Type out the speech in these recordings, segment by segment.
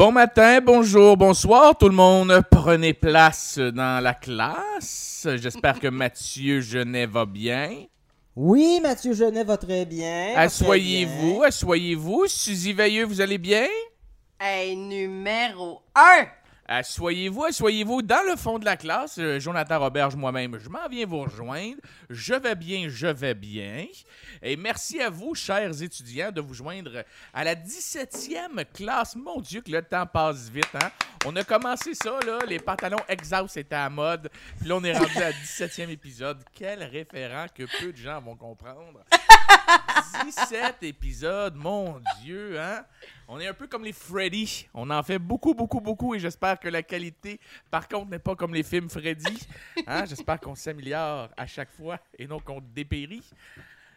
Bon matin, bonjour, bonsoir tout le monde. Prenez place dans la classe. J'espère que Mathieu Genet va bien. Oui, Mathieu Genet va très bien. Assoyez-vous, assoyez-vous. Suzy Veilleux, vous allez bien? Hey, numéro 1! Assoyez-vous, assoyez-vous dans le fond de la classe? Euh, Jonathan Roberge, moi-même, je m'en viens vous rejoindre. Je vais bien, je vais bien. Et merci à vous, chers étudiants, de vous joindre à la 17e classe. Mon Dieu, que le temps passe vite, hein? On a commencé ça, là. Les pantalons exhaust étaient à mode. Puis là, on est rendu à 17e épisode. Quel référent que peu de gens vont comprendre. 17 épisodes, mon Dieu, hein? On est un peu comme les Freddy. On en fait beaucoup, beaucoup, beaucoup et j'espère que la qualité, par contre, n'est pas comme les films Freddy. Hein? J'espère qu'on s'améliore à chaque fois et non qu'on dépérit.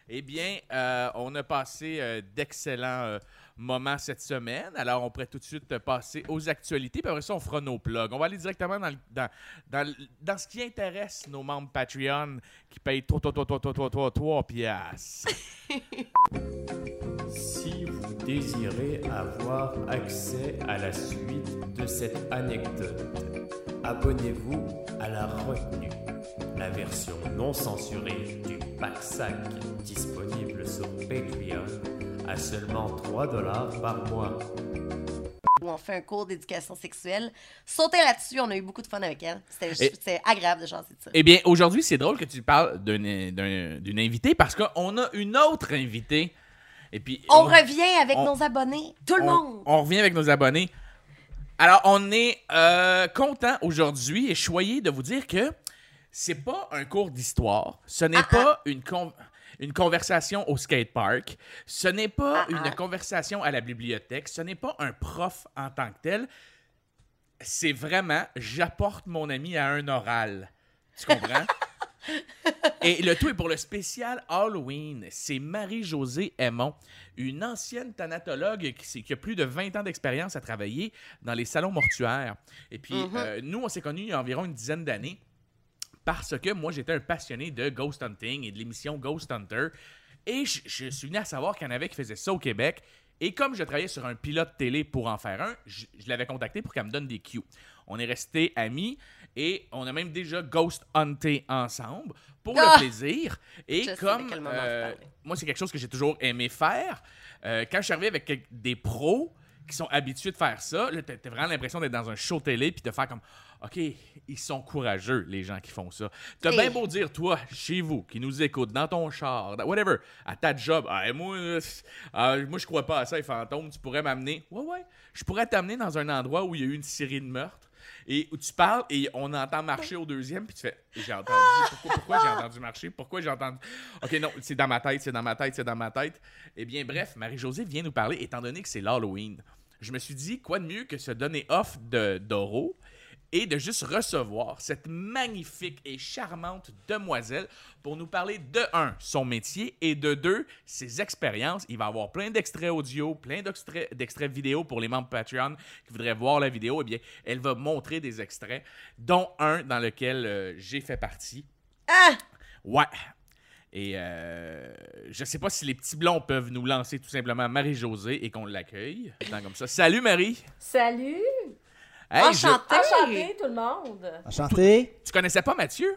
Eh bien, euh, on a passé euh, d'excellents euh, moments cette semaine. Alors, on pourrait tout de suite passer aux actualités. Puis après ça, on fera nos plugs. On va aller directement dans, dans, dans, dans ce qui intéresse nos membres Patreon qui payent 3, 3, 3, 3, 3, 3, 3, 3 piastres. Si vous désirez avoir accès à la suite de cette anecdote, abonnez-vous à la retenue, la version non censurée du pack sac disponible sur Patreon à seulement 3 dollars par mois. Où on fait un cours d'éducation sexuelle. Sautez là-dessus, on a eu beaucoup de fun avec elle. C'était agréable de jaser de ça. Eh bien, aujourd'hui, c'est drôle que tu parles d'un- d'un- d'une invitée parce qu'on a une autre invitée. Et puis, On revient avec on- nos abonnés, tout le on- monde. On revient avec nos abonnés. Alors, on est euh, content aujourd'hui et choyé de vous dire que c'est pas un cours d'histoire. Ce n'est Ah, pas une, con- une conversation au skatepark. Ce n'est pas Ah, une ah. conversation à la bibliothèque. Ce n'est pas un prof en tant que tel. C'est vraiment j'apporte mon ami à un oral. Tu comprends? Et le tout est pour le spécial Halloween. C'est Marie-Josée Aymon, une ancienne thanatologue qui, a plus de 20 ans d'expérience à travailler dans les salons mortuaires. Et puis, Mhm. euh, nous, on s'est connus il y a environ une dizaine d'années parce que moi, j'étais un passionné de ghost hunting et de l'émission Ghost Hunter. Et je, je suis venu à savoir qu'il y en avait qui faisaient ça au Québec. Et comme je travaillais sur un pilote télé pour en faire un, je, je l'avais contacté pour qu'elle me donne des cues. On est restés amis et on a même déjà ghost hunté ensemble pour Ah! le plaisir. Et Je comme euh, moi, c'est quelque chose que j'ai toujours aimé faire, euh, quand je suis arrivé avec des pros qui sont habitués de faire ça, là, t'as vraiment l'impression d'être dans un show télé puis de faire comme OK, ils sont courageux, les gens qui font ça. T'as Hey. bien beau dire, toi, chez vous, qui nous écoute, dans ton char, dans- whatever, à ta job, Ah, moi, euh, ah, moi, je crois pas à ça, les fantômes, tu pourrais m'amener. Ouais, ouais, je pourrais t'amener dans un endroit où il y a eu une série de meurtres et où tu parles et on entend marcher au deuxième, puis tu fais J'ai entendu. Pourquoi, pourquoi j'ai entendu marcher? Pourquoi j'ai entendu? Ok, non, c'est dans ma tête, c'est dans ma tête, c'est dans ma tête. Eh bien, bref, Marie-Josée vient nous parler, étant donné que c'est l'Halloween. Je me suis dit, quoi de mieux que se donner off de d'Oro et de juste recevoir cette magnifique et charmante demoiselle pour nous parler de un, son métier et de deux, ses expériences. Il va y avoir plein d'extraits audio, plein d'extraits d'extraits vidéo pour les membres Patreon qui voudraient voir la vidéo. Eh bien, elle va montrer des extraits, dont un dans lequel euh, j'ai fait partie. Ah! Ouais. Et euh, je sais pas si les petits blonds peuvent nous lancer tout simplement Marie-Josée et qu'on l'accueille. Comme ça. Salut Marie! Salut! Hey, je- Enchantée! Enchanté tout le monde! Enchanté. Tu connaissais pas Mathieu?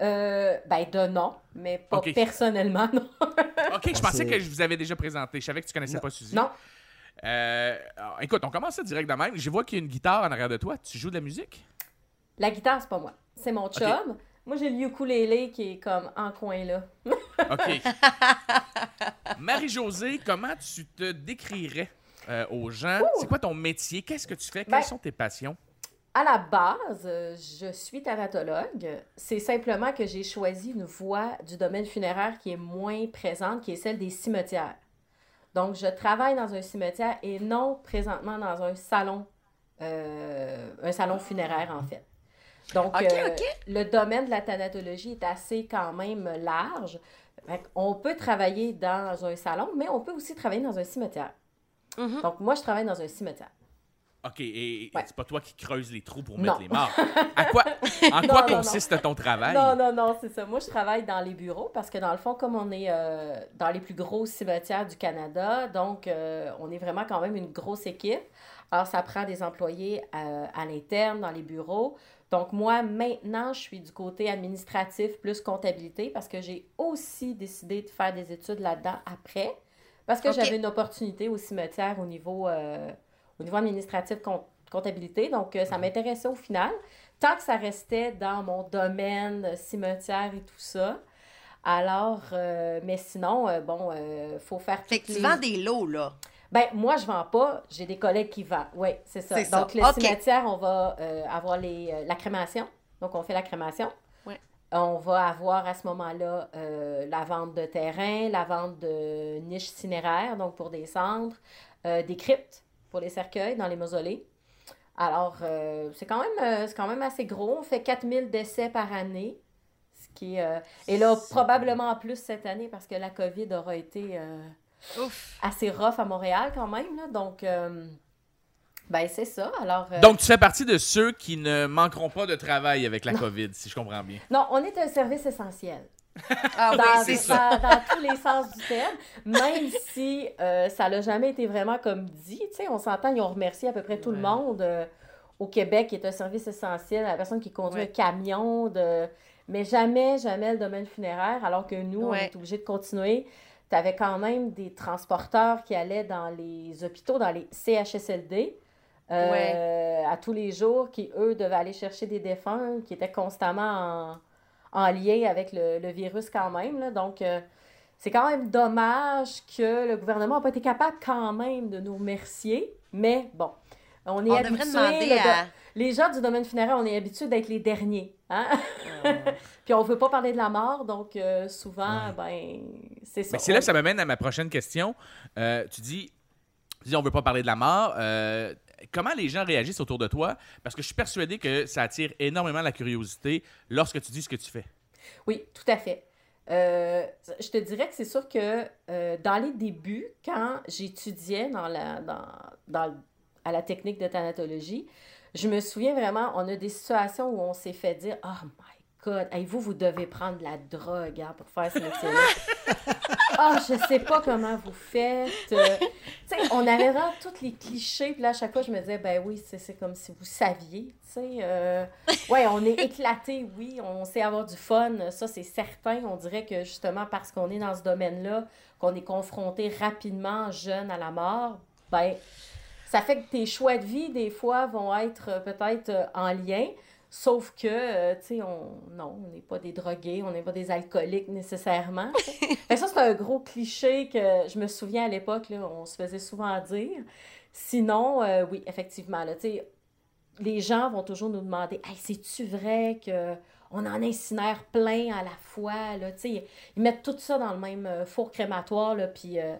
Euh, ben de non, mais pas personnellement, non. Ok, je pensais que je vous avais déjà présenté. Je savais que tu connaissais Non. pas Suzy. non. Euh, alors, écoute, on commence ça direct de même. Je vois qu'il y a une guitare en arrière de toi. Tu joues de la musique? La guitare, c'est pas moi. C'est mon chum. Moi, j'ai le ukulélé qui est comme en coin là. OK. Marie-Josée, comment tu te décrirais? Euh, aux gens? C'est quoi ton métier? Qu'est-ce que tu fais? Quelles Ben- sont tes passions? À la base, je suis thanatologue. C'est simplement que j'ai choisi une voie du domaine funéraire qui est moins présente, qui est celle des cimetières. Donc, je travaille dans un cimetière et non présentement dans un salon, euh, un salon funéraire en fait. Donc, euh, le domaine de la thanatologie est assez quand même large. On peut travailler dans un salon, mais on peut aussi travailler dans un cimetière. Mhm. Donc, moi, je travaille dans un cimetière. OK, et, et Ouais. c'est pas toi qui creuses les trous pour Non. mettre les morts. À quoi, en Non, quoi non, non. consiste ton travail? Non, non, non, c'est ça. Moi, je travaille dans les bureaux parce que dans le fond, comme on est euh, dans les plus gros cimetières du Canada, donc euh, on est vraiment quand même une grosse équipe. Alors, ça prend des employés euh, à l'interne, dans les bureaux. Donc, moi, maintenant, je suis du côté administratif plus comptabilité parce que j'ai aussi décidé de faire des études là-dedans après. Parce que j'avais une opportunité au cimetière au niveau, euh, au niveau administratif com- comptabilité. Donc, euh, ça m'intéressait au final. Tant que ça restait dans mon domaine cimetière et tout ça. Alors, euh, mais sinon, euh, bon, il faut faire Fait que tu les- vends des lots, là. ben, moi, je vends pas. J'ai des collègues qui vendent. Oui, c'est ça. Donc, le cimetière, on va avoir les, la crémation. Donc, on fait la crémation. On va avoir à ce moment-là euh, la vente de terrain, la vente de niches cinéraires, donc pour des cendres, euh, des cryptes pour les cercueils dans les mausolées. Alors, euh, c'est quand, même, c'est quand même assez gros. On fait 4000 décès par année. Ce qui est, et là, probablement plus cette année parce que la COVID aura été. Ouf. assez rough à Montréal quand même. Là. Donc, ben c'est ça. Alors, euh, Donc, tu fais partie de ceux qui ne manqueront pas de travail avec la COVID, si je comprends bien. non, on est un service essentiel. Ah oui, dans, c'est ça- dans tous les sens du terme, même si euh, ça n'a jamais été vraiment comme dit. Tu sais, on s'entend, ils ont remercié à peu près tout le monde euh, au Québec, qui est un service essentiel, la personne qui conduit Ouais. un camion, de... mais jamais, jamais le domaine funéraire, alors que nous, on est obligés de continuer. Tu avais quand même des transporteurs qui allaient dans les hôpitaux, dans les CHSLD. Euh, à tous les jours, qui, eux, devaient aller chercher des défunts, qui étaient constamment en, en lien avec le, le virus quand même. là. Donc, euh, c'est quand même dommage que le gouvernement n'a pas été capable quand même de nous remercier. Mais bon, on est On habitué. devrait demander le- à... Les gens du domaine funéraire, on est habitué d'être les derniers. Hein? Puis on veut pas parler de la mort, donc euh, souvent, ben, c'est ça. Mais c'est là que ça m'amène à ma prochaine question. Euh, tu dis, tu dis, on veut pas parler de la mort. Euh, comment les gens réagissent autour de toi? Parce que je suis persuadé que ça attire énormément la curiosité lorsque tu dis ce que tu fais. Oui, tout à fait. Euh, je te dirais que c'est sûr que euh, dans les débuts, quand j'étudiais à la technique de thanatologie, je me souviens vraiment, on a des situations où on s'est fait dire Oh my God, hey, vous, vous devez prendre la drogue hein, pour faire ce métier-là. Ah, je sais pas comment vous faites. Euh, on avait vraiment tous les clichés. Puis là, à chaque fois, je me disais, ben oui, c'est comme si vous saviez. Euh, ouais, on est éclaté, oui. On sait avoir du fun. Ça, c'est certain. On dirait que justement, parce qu'on est dans ce domaine-là, qu'on est confronté rapidement, jeune, à la mort, ben, ça fait que tes choix de vie, des fois, vont être euh, peut-être euh, en lien. Sauf que, euh, tu sais, on, non, on n'est pas des drogués, on n'est pas des alcooliques nécessairement. que ça, c'est un gros cliché que je me souviens à l'époque, là, on se faisait souvent dire. Sinon, euh, oui, effectivement, là, tu sais, les gens vont toujours nous demander Hey, c'est-tu vrai que on en incinère plein à la fois? Là? Tu sais, Ils mettent tout ça dans le même euh, four crématoire, là, puis euh,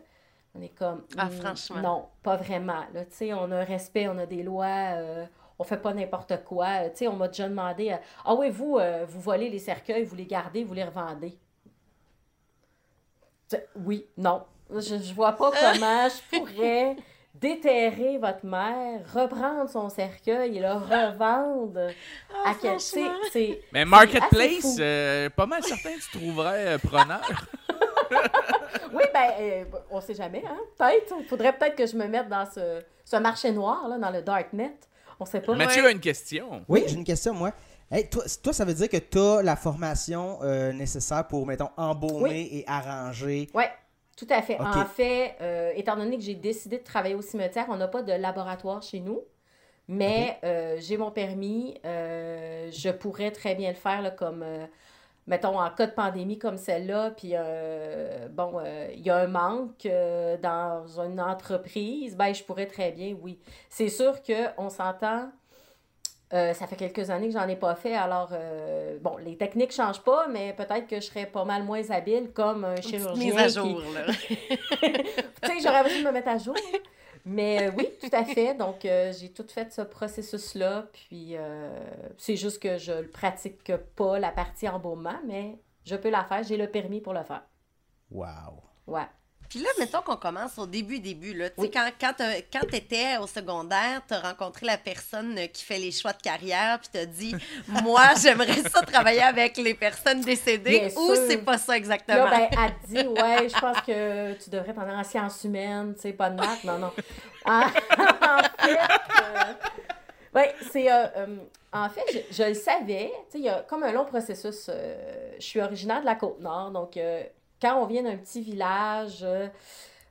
on est comme. Ah, Hmm, franchement. Non, pas vraiment. Là, Tu sais, on a un respect, on a des lois. On fait pas n'importe quoi. Euh, Tu sais, on m'a déjà demandé euh, Ah oui, vous, euh, vous volez les cercueils, vous les gardez, vous les revendez. Oui, non. Je, je vois pas comment je pourrais déterrer votre mère, reprendre son cercueil et le revendre Ah, à quel. tu sais, franchement. c'est- Mais Marketplace, euh, pas mal certain que tu trouverais euh, preneur. Oui, ben, euh, on sait jamais, hein? Peut-être. Il faudrait peut-être que je me mette dans ce, ce marché noir, là, dans le darknet. On sait pas. Mathieu a une question. Oui, j'ai une question, moi. Hey, toi, toi, ça veut dire que tu as la formation euh, nécessaire pour, mettons, embaumer Oui. et arranger? Oui, tout à fait. En fait, euh, étant donné que j'ai décidé de travailler au cimetière, on n'a pas de laboratoire chez nous, mais euh, j'ai mon permis. euh, je pourrais très bien le faire là, comme, euh, mettons, en cas de pandémie comme celle-là, puis euh, bon, euh, il y a un manque euh, dans une entreprise, ben je pourrais très bien, oui. C'est sûr qu'on s'entend. ça fait quelques années que j'en ai pas fait, alors bon, les techniques changent pas, mais peut-être que je serais pas mal moins habile comme un chirurgien. mise à qui- jour, là. tu sais, j'aurais de me mettre à jour. Mais euh, oui, tout à fait. Donc, euh, j'ai tout fait ce processus-là. Puis, euh, c'est juste que je le pratique pas, la partie embaumement, mais je peux la faire. J'ai le permis pour le faire. Wow. Ouais. Puis là, mettons qu'on commence au début, début. Là. Tu sais, Quand, quand, tu étais au secondaire, tu as rencontré la personne euh, qui fait les choix de carrière, puis tu as dit Moi, j'aimerais ça travailler avec les personnes décédées, Bien ou c'est pas ça exactement? Là, ben, elle dit, ouais, je pense que tu devrais t'en aller en sciences humaines, tu sais, pas de maths. Non, non. En, en fait, euh, ouais, c'est. euh, euh, en fait, je, je le savais. Tu sais, il y a comme un long processus. euh, je suis originaire de la Côte-Nord, donc euh, quand on vient d'un petit village, euh,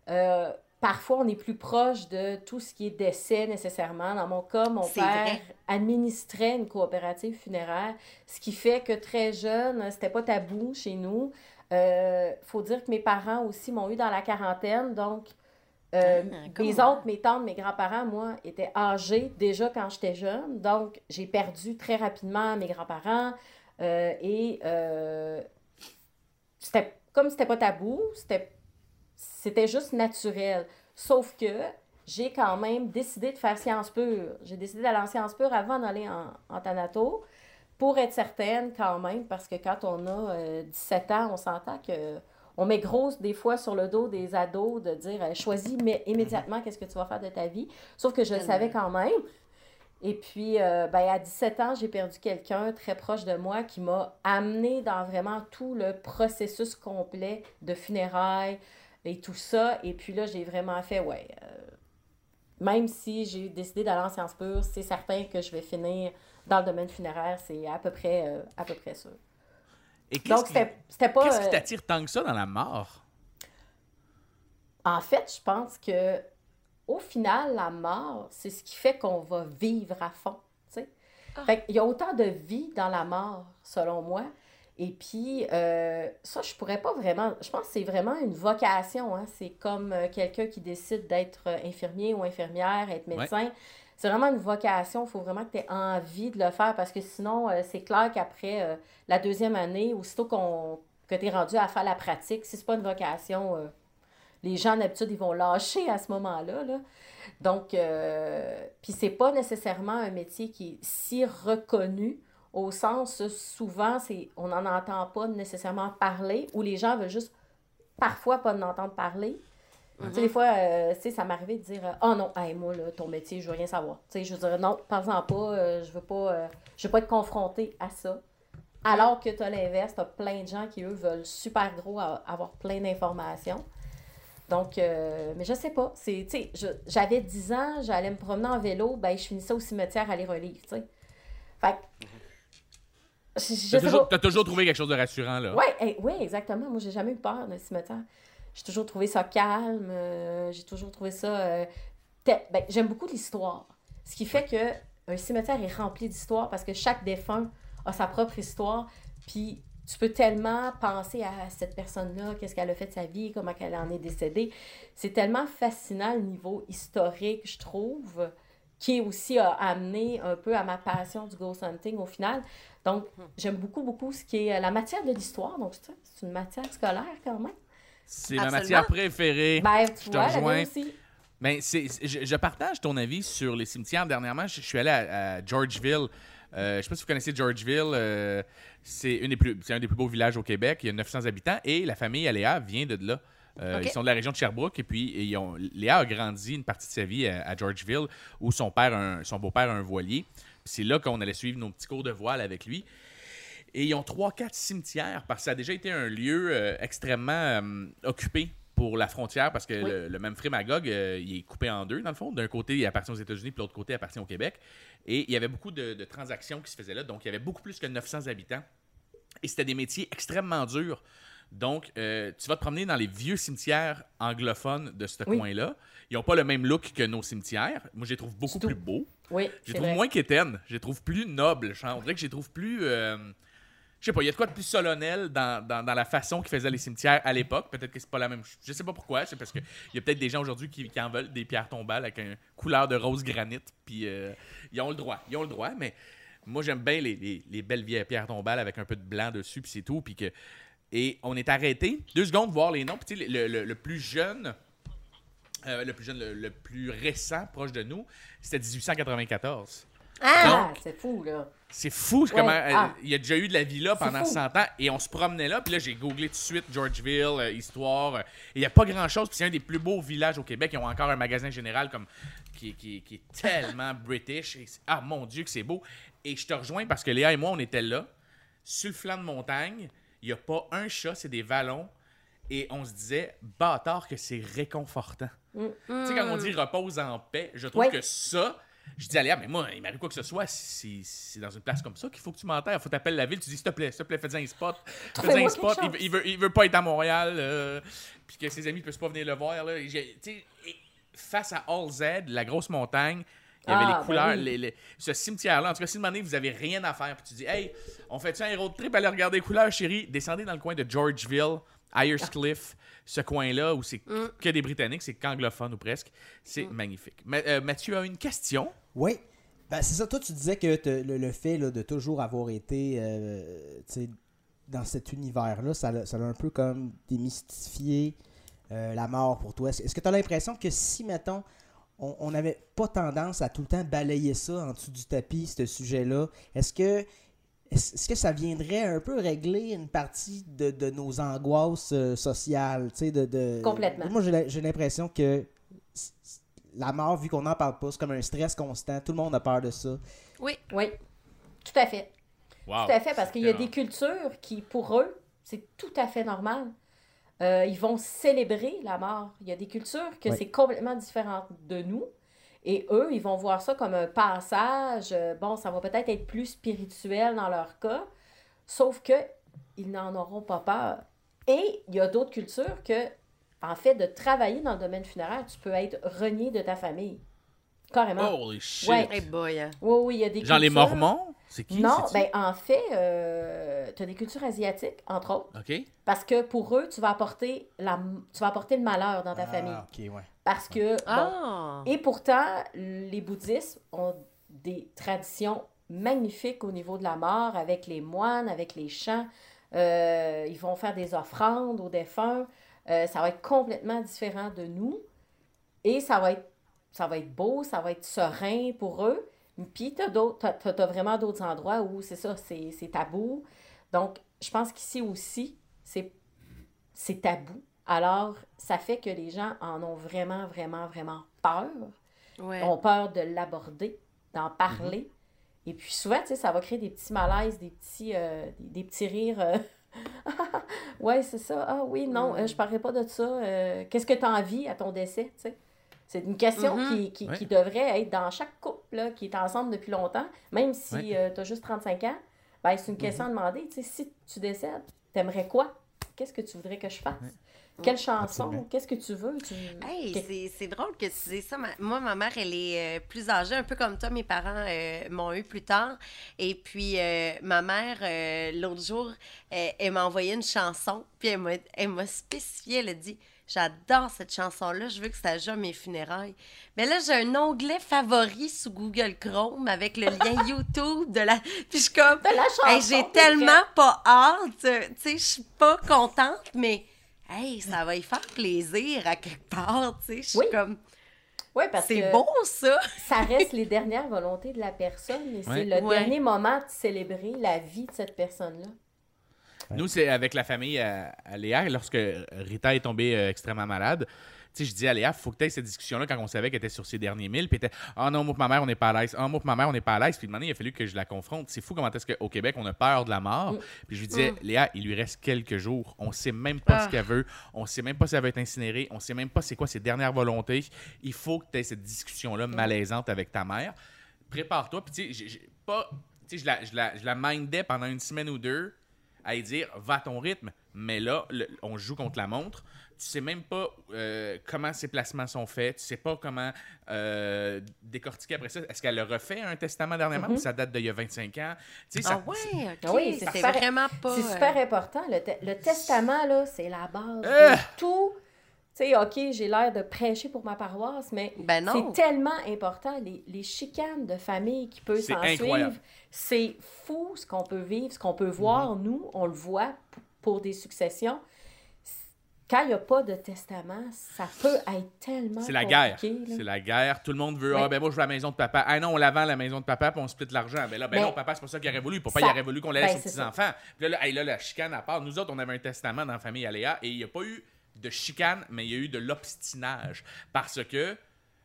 euh, parfois on est plus proche de tout ce qui est décès nécessairement. Dans mon cas, mon père vrai. administrait une coopérative funéraire, ce qui fait que très jeune, c'était pas tabou chez nous. Euh, faut dire que mes parents aussi m'ont eu dans la quarantaine, donc euh, Ah, mes oncles, mes tantes, mes grands-parents, moi, étaient âgés déjà quand j'étais jeune, donc j'ai perdu très rapidement mes grands-parents euh, et c'était comme c'était pas tabou, c'était c'était juste naturel. Sauf que j'ai quand même décidé de faire sciences pures. J'ai décidé d'aller en sciences pures avant d'aller en, en thanato pour être certaine quand même, parce que quand on a euh, 17 ans, on s'entend que on met grosse des fois sur le dos des ados de dire euh, choisis mais immédiatement qu'est-ce que tu vas faire de ta vie. Sauf que je le savais quand même. Et puis, euh, ben, à 17 ans, j'ai perdu quelqu'un très proche de moi qui m'a amené dans vraiment tout le processus complet de funérailles et tout ça. Et puis là, j'ai vraiment fait, ouais, euh, même si j'ai décidé d'aller en sciences pures, c'est certain que je vais finir dans le domaine funéraire, c'est à peu près, euh, à peu près sûr. Et Donc, c'était pas... Qu'est-ce qui euh, t'attire tant que ça dans la mort? En fait, je pense que au final, la mort, c'est ce qui fait qu'on va vivre à fond. tu sais. Fait qu'il y a autant de vie dans la mort, selon moi. Et puis, euh, ça, je pourrais pas vraiment. Je pense que c'est vraiment une vocation. Hein. C'est comme euh, quelqu'un qui décide d'être euh, infirmier ou infirmière, être médecin. C'est vraiment une vocation. Il faut vraiment que tu aies envie de le faire parce que sinon, euh, c'est clair qu'après euh, la deuxième année, aussitôt qu'on, que tu es rendu à faire la pratique, si c'est pas une vocation, euh, les gens d'habitude, ils vont lâcher à ce moment-là. Là. Donc, euh, puis c'est pas nécessairement un métier qui est si reconnu au sens, souvent, c'est on n'en entend pas nécessairement parler ou les gens veulent juste parfois pas en entendre parler. Tu sais, des fois, euh, tu sais, ça m'arrivait de dire euh, Oh non, hey, moi, là, ton métier, je veux rien savoir. Tu sais, je veux dire Non, parle-en pas, euh, je veux pas je veux pas être confrontée à ça. Alors que tu as l'inverse, tu as plein de gens qui, eux, veulent super gros avoir plein d'informations. Donc, euh, mais je sais pas. C'est, tu sais, je- j'avais 10 ans, j'allais me promener en vélo, ben, je finissais au cimetière à lire un livre, tu sais. Fait T'as toujours, pas. t'as toujours trouvé quelque chose de rassurant, là. Eh, ouais, exactement. Moi, j'ai jamais eu peur d'un cimetière. J'ai toujours trouvé ça calme. euh, j'ai toujours trouvé ça. euh, ben, j'aime beaucoup l'histoire. Ce qui fait que un cimetière est rempli d'histoires parce que chaque défunt a sa propre histoire. Puis tu peux tellement penser à cette personne-là, qu'est-ce qu'elle a fait de sa vie, comment elle en est décédée. C'est tellement fascinant le niveau historique, je trouve, qui aussi a amené un peu à ma passion du ghost hunting au final. Donc, j'aime beaucoup, beaucoup ce qui est euh, la matière de l'histoire. Donc, c'est une matière scolaire quand même. C'est ma matière préférée. Ben, Je tu te vois, la rejoins. aussi. Ben, c'est, je, je partage ton avis sur les cimetières. Dernièrement, je, je suis allé à, à Georgeville. Euh, je sais pas si vous connaissez Georgeville. euh, c'est, une des plus, c'est un des plus beaux villages au Québec. Il y a 900 habitants et la famille Aléa vient de là. Euh. Ils sont de la région de Sherbrooke et puis ils ont, Léa a grandi une partie de sa vie à, à Georgeville où son père, a un- son beau-père a un voilier. C'est là qu'on allait suivre nos petits cours de voile avec lui. Et ils ont trois, quatre cimetières parce que ça a déjà été un lieu euh, extrêmement euh, occupé pour la frontière parce que Oui. le, le Memphis Magog, euh, il est coupé en deux dans le fond. D'un côté, il appartient aux États-Unis, puis de l'autre côté, il appartient au Québec. Et il y avait beaucoup de, de transactions qui se faisaient là, donc il y avait beaucoup plus que 900 habitants. Et c'était des métiers extrêmement durs. Donc, euh, tu vas te promener dans les vieux cimetières anglophones de ce Oui. coin-là. Ils n'ont pas le même look que nos cimetières. Moi, je les trouve beaucoup plus beaux. Oui, Je les trouve vrai. moins quétaines. Je les trouve plus nobles. On dirait que je les trouve plus. euh, je sais pas, il y a de quoi de plus solennel dans, dans, la façon qu'ils faisaient les cimetières à l'époque. Peut-être que c'est pas la même chose. Je sais pas pourquoi. C'est parce qu'il y a peut-être des gens aujourd'hui qui, qui en veulent des pierres tombales avec une couleur de rose granit. Puis euh, ils ont le droit. Ils ont le droit, mais moi j'aime bien les, les- les belles vieilles pierres tombales avec un peu de blanc dessus, puis c'est tout. Puis que. Et on est arrêté deux secondes voir les noms. Puis le, le- le plus jeune. euh, le plus jeune, le plus récent, proche de nous, c'était 1894. Ah, c'est fou, là. C'est fou Ouais, comment euh, ah. il y a déjà eu de la vie là pendant fou. 100 ans et on se promenait là puis là j'ai googlé tout de suite Georgeville euh, histoire euh, il y a pas grand chose puis c'est un des plus beaux villages au Québec ils ont encore un magasin général comme qui, qui- qui est tellement british Et ah mon dieu que c'est beau et je te rejoins parce que Léa et moi on était là sur le flanc de montagne il y a pas un chat c'est des vallons et on se disait bâtard que c'est réconfortant tu sais, quand on dit repose en paix, je trouve Oui. que ça, je dis à Léa, mais moi, il m'arrive quoi que ce soit, c'est dans une place comme ça qu'il faut que tu m'enterres. Faut t'appeler la ville, tu dis, s'il te plaît, s'il te plaît, fais un spot. Fais Trouvez-moi un spot. Il, il veut, il veut pas être à Montréal, euh, puis que ses amis ne peuvent pas venir le voir. Là. J'ai- face à All Z, la grosse montagne, il y avait Ah, les ben couleurs, oui. les- les- ce cimetière-là. En tout cas, si demandez, vous avez rien à faire, puis tu dis, hey, on fait-tu un road trip, aller regarder les couleurs, chérie, descendez dans le coin de Georgeville, Cliff, ce coin-là où c'est que des Britanniques, c'est qu'anglophone ou presque. C'est magnifique. Ma- euh, Mathieu a une question. Oui. Ben, c'est ça, toi, tu disais que te- le, le fait là, de toujours avoir été euh, dans cet univers-là, ça, l'a- ça un peu comme démystifié euh, la mort pour toi. Est-ce que tu as l'impression que si, mettons, on on n'avait pas tendance à tout le temps balayer ça en dessous du tapis, ce sujet-là, est-ce que est-ce que ça viendrait un peu régler une partie de, de nos angoisses euh, sociales? tu sais, De, de... Complètement. Moi, j'ai l'impression que la mort, vu qu'on n'en parle pas, c'est comme un stress constant. Tout le monde a peur de ça. Oui. Oui, tout à fait. Wow. Tout à fait, parce qu'il y a des cultures qui, pour eux, c'est tout à fait normal. Euh, ils vont célébrer la mort. Il y a des cultures que c'est complètement différent de nous. Et eux, ils vont voir ça comme un passage. Euh, Bon, ça va peut-être être plus spirituel dans leur cas, sauf que ils n'en auront pas peur. Et il y a d'autres cultures que, en fait, de travailler dans le domaine funéraire, tu peux être renié de ta famille. Carrément. Holy shit. Ouais. Hey boy. Oui, oui, il y a des Genre les Mormons? C'est qui? non, ben en fait, euh, tu as des cultures asiatiques, entre autres, OK. parce que pour eux, tu vas apporter, la, tu vas apporter le malheur dans ta Ah, famille. ok, ouais. Parce que, bon, Ah! et pourtant, les bouddhistes ont des traditions magnifiques au niveau de la mort, avec les moines, avec les chants. Euh, ils vont faire des offrandes aux défunts. Euh, ça va être complètement différent de nous. Et ça va être, ça va être beau, ça va être serein pour eux. Puis, tu as, vraiment d'autres endroits où c'est ça, c'est tabou. Donc, je pense qu'ici aussi, c'est tabou. Alors, ça fait que les gens en ont vraiment, vraiment, vraiment peur. Ouais. Ont peur de l'aborder, d'en parler. Et puis souvent, tu sais, ça va créer des petits malaises, des petits, euh, des, des petits rires. euh, ouais, c'est ça. Ah oui, non, euh, je parlerai pas de ça. Euh, Qu'est-ce que tu as envie à ton décès, tu sais? C'est une question Mhm. qui, qui, Ouais. qui devrait être dans chaque couple là, qui est ensemble depuis longtemps, même si Ouais. tu as juste 35 ans. Ben, c'est une question à demander. Tu sais, si tu décèdes, t'aimerais quoi? Qu'est-ce que tu voudrais que je fasse? Quelle chanson? Qu'est-ce que tu veux? Tu... Hey, que- c'est- c'est drôle que tu dises ça. Ma- Moi, ma mère, elle est euh, plus âgée, un peu comme toi. Mes parents euh, m'ont eu plus tard. Et puis, euh, ma mère, euh, l'autre jour, euh, elle m'a envoyé une chanson. Puis, elle m'a- elle m'a spécifié, elle a dit J'adore cette chanson-là, je veux que ça joue à mes funérailles. Mais là, j'ai un onglet favori sous Google Chrome avec le lien YouTube de la. Puis, je suis comme. De la chanson. Hey, j'ai tellement pas hâte. Tu sais, je suis pas contente, mais hey, ça va y faire plaisir à quelque part. Tu sais, je suis Oui, comme. Oui, parce C'est que beau, ça. ça reste les dernières volontés de la personne et c'est le Ouais. dernier moment de célébrer la vie de cette personne-là. Nous, c'est avec la famille à, à Léa, lorsque Rita est tombée euh, extrêmement malade. Sais, je dis à Léa, faut que tu aies cette discussion-là quand on savait qu'elle était sur ses derniers milles. Puis elle était, ah non, moi, pour ma mère, on n'est pas à l'aise. Ah, moi, pour ma mère, on n'est pas à l'aise. Puis demandé, il a fallu que je la confronte. C'est fou comment est-ce qu'au Québec, on a peur de la mort. Mm. Puis je lui disais, Léa, il lui reste quelques jours. On sait même pas Ah. ce qu'elle veut. On sait même pas si elle va être incinérée. On sait même pas c'est quoi ses dernières volontés. Il faut que tu aies cette discussion-là malaisante avec ta mère. Prépare-toi. Puis tu sais, pas. Tu sais, je la, je, la, je la mindais pendant une semaine ou deux à lui dire va à ton rythme. Mais là, le- on joue contre la montre. Tu sais même pas euh, comment ses placements sont faits. Tu sais pas comment euh, décortiquer après ça. Est-ce qu'elle a refait un testament dernièrement ou ça date d'il y a 25 ans? Tu sais, ça- Ah ouais, ok. Ah oui, c'est C'était super- vraiment pas. C'est euh, super important. Le, te- le testament, là, c'est la base Ah! de tout. Tu sais, OK, j'ai l'air de prêcher pour ma paroisse, mais Ben c'est tellement important. Les, les chicanes de famille qui peuvent s'en suivre, c'est fou ce qu'on peut vivre, ce qu'on peut voir. Nous, on le voit pour des successions. Quand il n'y a pas de testament, ça peut être tellement. C'est la guerre. C'est la guerre. Tout le monde veut. Ouais. Ah, ben moi, je veux la maison de papa. Ah non, on la vend la maison de papa, puis on split l'argent. Ben là, ben non, papa, c'est pas ça qu'il aurait voulu. Papa, Ça- il aurait voulu qu'on la laisse ben, aux petits-enfants. Puis là, là, hey, là, la chicane à part. Nous autres, on avait un testament dans la famille Aléa et il n'y a pas eu de chicane, mais il y a eu de l'obstinage. Parce que,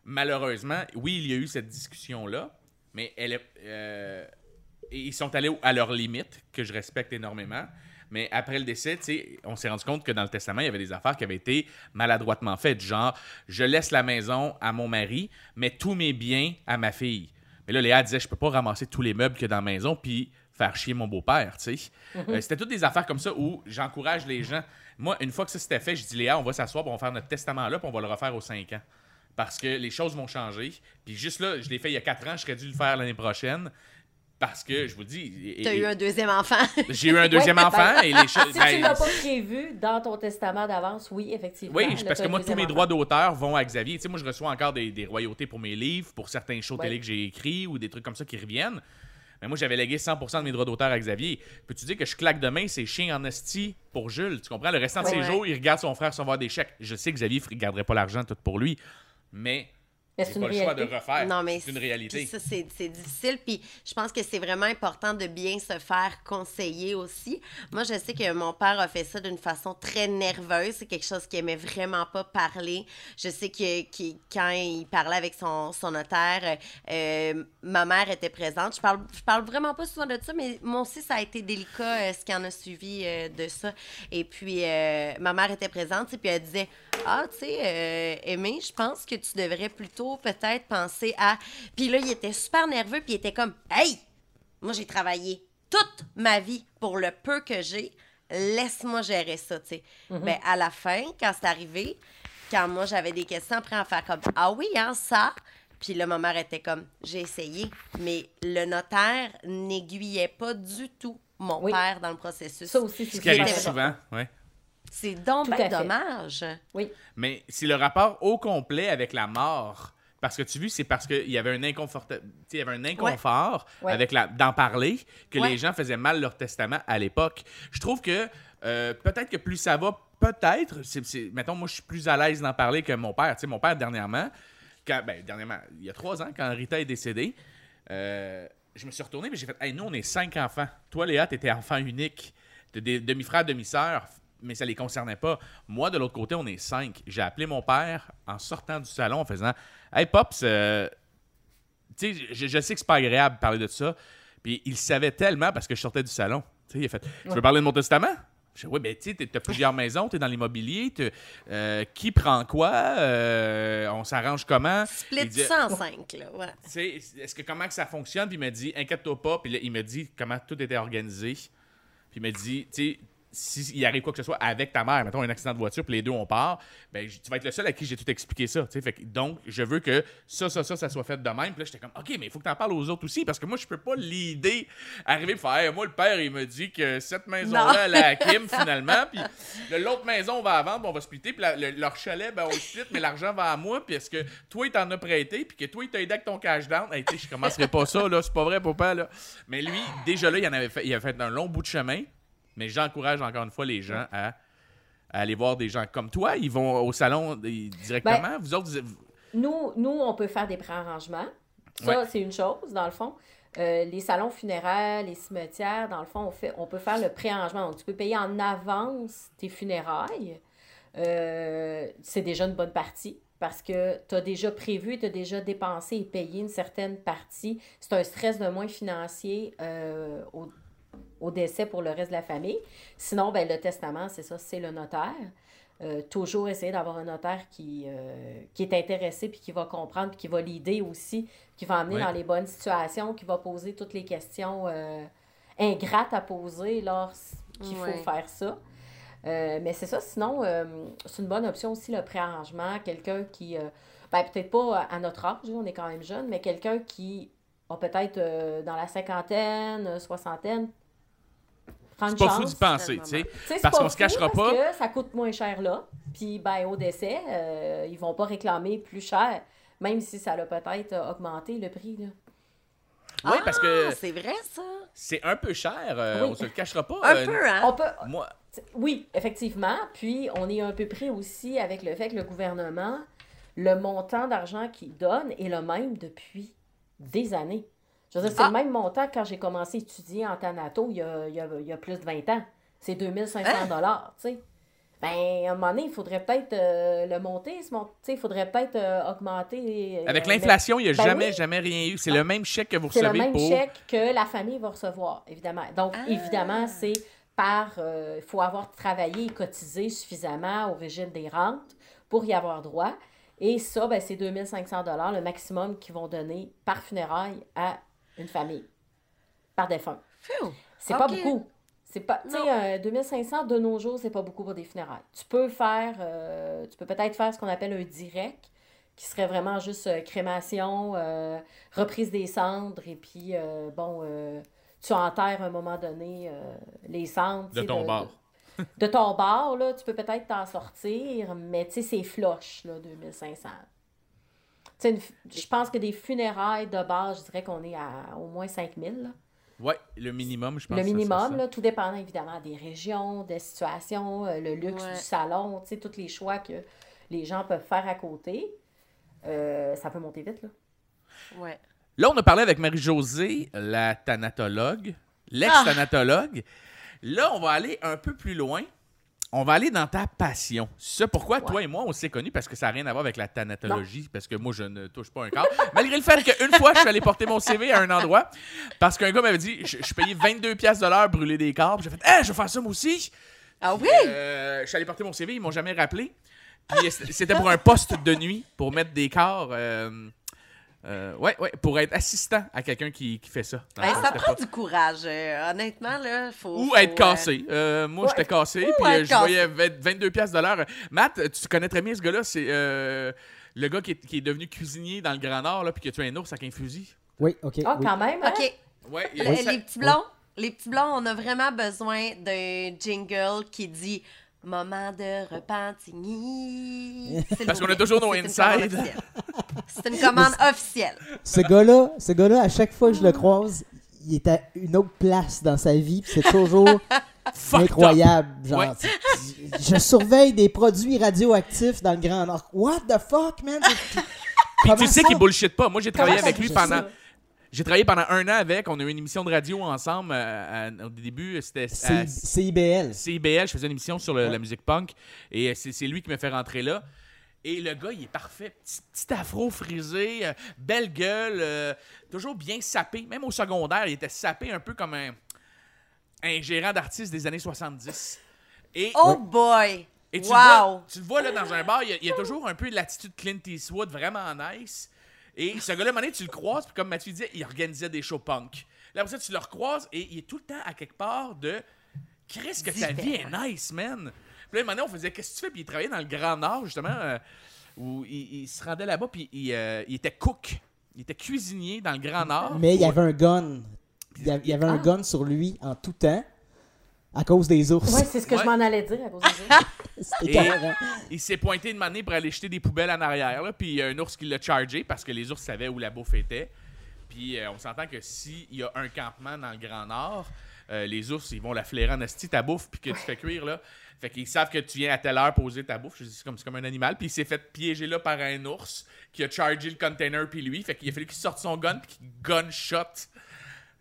malheureusement, oui, il y a eu cette discussion-là, mais elle est. euh, ils sont allés à leurs limites, que je respecte énormément. Mais après le décès, on s'est rendu compte que dans le testament, il y avait des affaires qui avaient été maladroitement faites. Genre, je laisse la maison à mon mari, mais tous mes biens à ma fille. Mais là, Léa disait, je peux pas ramasser tous les meubles a dans la maison puis faire chier mon beau-père, tu sais. Euh, c'était toutes des affaires comme ça où j'encourage les gens. Moi, une fois que ça c'était fait, je dis, Léa, on va s'asseoir, on va faire notre testament là, puis on va le refaire aux 5 ans. Parce que les choses vont changer. Puis juste là, je l'ai fait il y a 4 ans, je serais dû le faire l'année prochaine. Parce que, je vous le dis... T'as et- eu un deuxième enfant. j'ai eu un deuxième Ouais, enfant ben, et les choses. Si ben, tu l'as pas prévu dans ton testament d'avance, oui, effectivement. oui, parce que moi, tous mes enfant. droits d'auteur vont à Xavier. Tu sais, moi, je reçois encore des, des royautés pour mes livres, pour certains shows Ouais. télé que j'ai écrits ou des trucs comme ça qui reviennent. Mais moi, j'avais légué 100% de mes droits d'auteur à Xavier. Peux-tu dire que je claque demain, c'est chien en esti pour Jules? Tu comprends? Le restant de Ouais. ses Ouais. jours, il regarde son frère recevoir des chèques. Je sais que Xavier ne garderait pas l'argent tout pour lui, mais c'est pas une le choix de réalité. refaire. Non, mais c'est une Puis réalité. ça, c'est c'est difficile. Puis je pense que c'est vraiment important de bien se faire conseiller aussi. Moi, je sais que mon père a fait ça d'une façon très nerveuse. C'est quelque chose qu'il aimait vraiment pas parler. Je sais que, que quand il parlait avec son, son notaire, euh, ma mère était présente. Je parle, je parle vraiment pas souvent de ça, mais moi aussi, ça a été délicat euh, ce qui en a suivi euh, de ça. Et puis, euh, ma mère était présente, et puis elle disait Ah, tu sais, euh, Aimé, je pense que tu devrais plutôt peut-être penser à. Puis là, il était super nerveux, puis il était comme Hey, moi, j'ai travaillé toute ma vie pour le peu que j'ai. Laisse-moi gérer ça, tu sais. Ben, à la fin, quand c'est arrivé, quand moi, j'avais des questions, après, en faire comme Ah oui, hein, ça. Puis là, ma mère était comme J'ai essayé, mais le notaire n'aiguillait pas du tout mon Oui. père dans le processus. Ça aussi, c'est Ce qui arrive C'était super souvent, ouais. C'est donc dommage. Oui. Mais c'est le rapport au complet avec la mort. Parce que tu vois, c'est parce qu'il y avait un inconfort, tu sais, il y avait un inconfort Ouais. avec la d'en parler que Ouais. les gens faisaient mal leur testament à l'époque. Je trouve que euh, peut-être que plus ça va, peut-être, c'est, mettons, moi je suis plus à l'aise d'en parler que mon père. Tu sais, mon père dernièrement, quand, ben, dernièrement, il y a trois ans, quand Rita est décédée, euh, je me suis retourné et j'ai fait, hey, nous on est cinq enfants. Toi, Léa, t'étais enfant unique, t'es des demi-frères, demi-sœurs mais ça les concernait pas. Moi, de l'autre côté, on est cinq. J'ai appelé mon père en sortant du salon en faisant Hey, Pops, euh, tu sais, je, je sais que c'est pas agréable de parler de ça. Puis il savait tellement parce que je sortais du salon. Tu sais, il a fait Tu veux parler de mon testament Je dis Oui, ben, tu sais, t'as plusieurs maisons, t'es dans l'immobilier, euh, qui prend quoi? Euh, On s'arrange comment Split dit- 105, là, ouais. tu sais, est-ce que comment que ça fonctionne? Puis il m'a dit, inquiète-toi pas. Puis là, il me dit comment tout était organisé. Puis il m'a dit, tu sais, s'il arrive quoi que ce soit avec ta mère, mettons un accident de voiture, puis les deux on part, ben tu vas être le seul à qui j'ai tout expliqué ça. Fait que, donc, je veux que ça, ça, ça, ça soit fait de même. Puis là, j'étais comme, OK, mais il faut que tu en parles aux autres aussi, parce que moi, je peux pas l'idée arriver faire, Hey, moi, le père, il me dit que cette maison-là, elle est à Kim, finalement. Puis l'autre maison, on va la vendre, puis on va splitter. Puis le- leur chalet, ben, on le split, mais l'argent va à moi. Puis est-ce que toi, il t'en a prêté, puis que toi, il t'a aidé avec ton cash down? Hey, tu sais, je commencerai pas ça, là. C'est pas vrai, papa, là. Mais lui, déjà là, il, en avait fait, il avait fait un long bout de chemin. Mais j'encourage encore une fois les gens à, à aller voir des gens comme toi. Ils vont au salon directement. Ben, vous autres, vous- Nous, nous, on peut faire des préarrangements. Ça, Ouais. c'est une chose, dans le fond. Euh, les salons funéraires, les cimetières, dans le fond, on, fait, on peut faire le préarrangement. Donc, tu peux payer en avance tes funérailles. Euh, c'est déjà une bonne partie parce que tu as déjà prévu, tu as déjà dépensé et payé une certaine partie. C'est un stress de moins financier euh, au, au décès pour le reste de la famille. Sinon, ben, le testament, c'est ça, c'est le notaire. Euh, toujours essayer d'avoir un notaire qui, euh, qui est intéressé, puis qui va comprendre, puis qui va l'aider aussi, qui va amener Ouais. dans les bonnes situations, qui va poser toutes les questions euh, ingrates à poser lorsqu'il faut faire ça. Euh, mais c'est ça, sinon, euh, c'est une bonne option aussi le préarrangement. Quelqu'un qui, euh, ben, peut-être pas à notre âge, on est quand même jeune, mais quelqu'un qui a peut-être euh, dans la cinquantaine, soixantaine, c'est pas chance. fou d'y penser, tu sais. Parce qu'on se cachera parce pas. que ça coûte moins cher là. Puis, ben, au décès, euh, ils vont pas réclamer plus cher, même si ça a peut-être euh, augmenté le prix. Là. Oui, parce que Ah, c'est vrai, ça. c'est un peu cher. euh, Oui. On se le cachera pas. Un euh, peu, hein? On peut. Moi, Oui, effectivement. Puis, on est un peu pris aussi avec le fait que le gouvernement, le montant d'argent qu'il donne est le même depuis des années. Je veux dire, c'est Ah. le même montant que quand j'ai commencé à étudier en Thanato il y a, il y a- il y a plus de 20 ans. C'est 2500 dollars, tu sais. Ben, à un moment donné, il faudrait peut-être euh, le monter, ce mont- il faudrait peut-être euh, augmenter. euh, Avec mais- l'inflation, il n'y a Ben jamais, oui. jamais rien eu. C'est le même chèque que vous c'est le recevez même pour. chèque que la famille va recevoir, évidemment. Donc, Ah. évidemment, c'est par. euh, Il faut avoir travaillé et cotisé suffisamment au régime des rentes pour y avoir droit. Et ça, ben, c'est 2500 le maximum qu'ils vont donner par funérailles à une famille, par défunt. C'est pas beaucoup. C'est pas, tu sais, Non. euh, 2500 de nos jours, c'est pas beaucoup pour des funérailles. Tu peux faire, euh, tu peux peut-être faire ce qu'on appelle un direct, qui serait vraiment juste euh, crémation, euh, reprise des cendres, et puis, euh, bon, euh, tu enterres à un moment donné euh, les cendres. De ton bord. De, ton bord, là, tu peux peut-être t'en sortir, mais tu sais, c'est floche, là, 2500. Une je pense que des funérailles de base, je dirais qu'on est à au moins 5000, là. Ouais, le minimum, je pense. Le minimum, ça. là, tout dépendant évidemment des régions, des situations, euh, le luxe Ouais. du salon, tu sais, tous les choix que les gens peuvent faire à côté. Euh, ça peut monter vite, là. Ouais. Là, on a parlé avec Marie-Josée, la thanatologue, l'ex-thanatologue. Là, on va aller un peu plus loin. On va aller dans ta passion. C'est pourquoi toi et moi, on s'est connus parce que ça n'a rien à voir avec la thanatologie, parce que moi, je ne touche pas un corps. Malgré le fait qu'une fois, je suis allé porter mon CV à un endroit parce qu'un gars m'avait dit je, je payais 22$ piastres de l'heure brûler des corps. J'ai fait Hey, je vais faire ça moi aussi. Ah oui? Euh, je suis allé porter mon CV, ils m'ont jamais rappelé. Puis c'était pour un poste de nuit, pour mettre des corps. euh, euh, ouais, ouais, pour être assistant à quelqu'un qui, qui fait ça. Ben, ça prend pas- du courage. euh, honnêtement, là, faut. Ou faut, être euh, cassé. Euh, moi, j'étais cassé, Ou puis euh, je voyais vingt- 22 pièces de l'heure. Matt, tu connais très bien ce gars-là, c'est euh, le gars qui est, qui est devenu cuisinier dans le Grand Nord, là, puis qui a tué un ours avec un fusil. Oui, ok. Ah, oui. quand même, hein? OK. Ouais, ça- les petits blonds, les petits blonds, on a vraiment besoin d'un jingle qui dit moment de repentigny. Parce qu'on a toujours nos inside. C'est une commande officielle. Ce gars-là, ce gars-là, à chaque fois que je le croise, il est à une autre place dans sa vie, puis c'est toujours incroyable. Genre, Ouais. je surveille des produits radioactifs dans le Grand Nord. What the fuck, man? Puis tu sais qu'il bullshit pas. Moi, j'ai travaillé avec lui pendant. J'ai travaillé pendant un an avec. On a eu une émission de radio ensemble. euh, à- au début, c'était à CIBL. CIBL. Je faisais une émission sur le- Ouais. la musique punk. Et euh, c'est c'est lui qui me fait rentrer là. Et le gars, il est parfait. Petit, petit afro frisé, euh, belle gueule, euh, toujours bien sapé. Même au secondaire, il était sapé un peu comme un, un gérant d'artiste des années 70. Et, Oh boy! et tu, wow! le vois, tu le vois là, dans un bar, il y, a, il y a toujours un peu l'attitude Clint Eastwood, vraiment nice. Et ce gars-là, à un moment donné, tu le croises, puis comme Mathieu disait, il organisait des shows punk. Là, après ça, tu le recroises et il est tout le temps à quelque part de Chris, que ta vie est nice, man. Puis là, à un moment donné, on faisait Qu'est-ce que tu fais? Puis il travaillait dans le Grand Nord, justement, euh, où il, il se rendait là-bas, puis il, euh, il était cook. Il était cuisinier dans le Grand Nord. Mais il y avait un gun. Il y a- il y avait un Ah. gun sur lui en tout temps à cause des ours. Oui, c'est ce que Ouais. je m'en allais dire à cause de ça. C'était Et- carré. Il s'est pointé une manée pour aller jeter des poubelles en arrière, là, puis il y a un ours qui l'a chargé parce que les ours savaient où la bouffe était. Puis euh, on s'entend que s'il y a un campement dans le Grand Nord, euh, les ours, ils vont la flairer en asti ta bouffe, puis que tu fais cuire, là. Fait qu'ils savent que tu viens à telle heure poser ta bouffe. Je dis, C'est comme, c'est comme un animal. Puis il s'est fait piéger là par un ours qui a chargé le container, puis lui. Fait qu'il a fallu qu'il sorte son gun, puis qu'il gunshot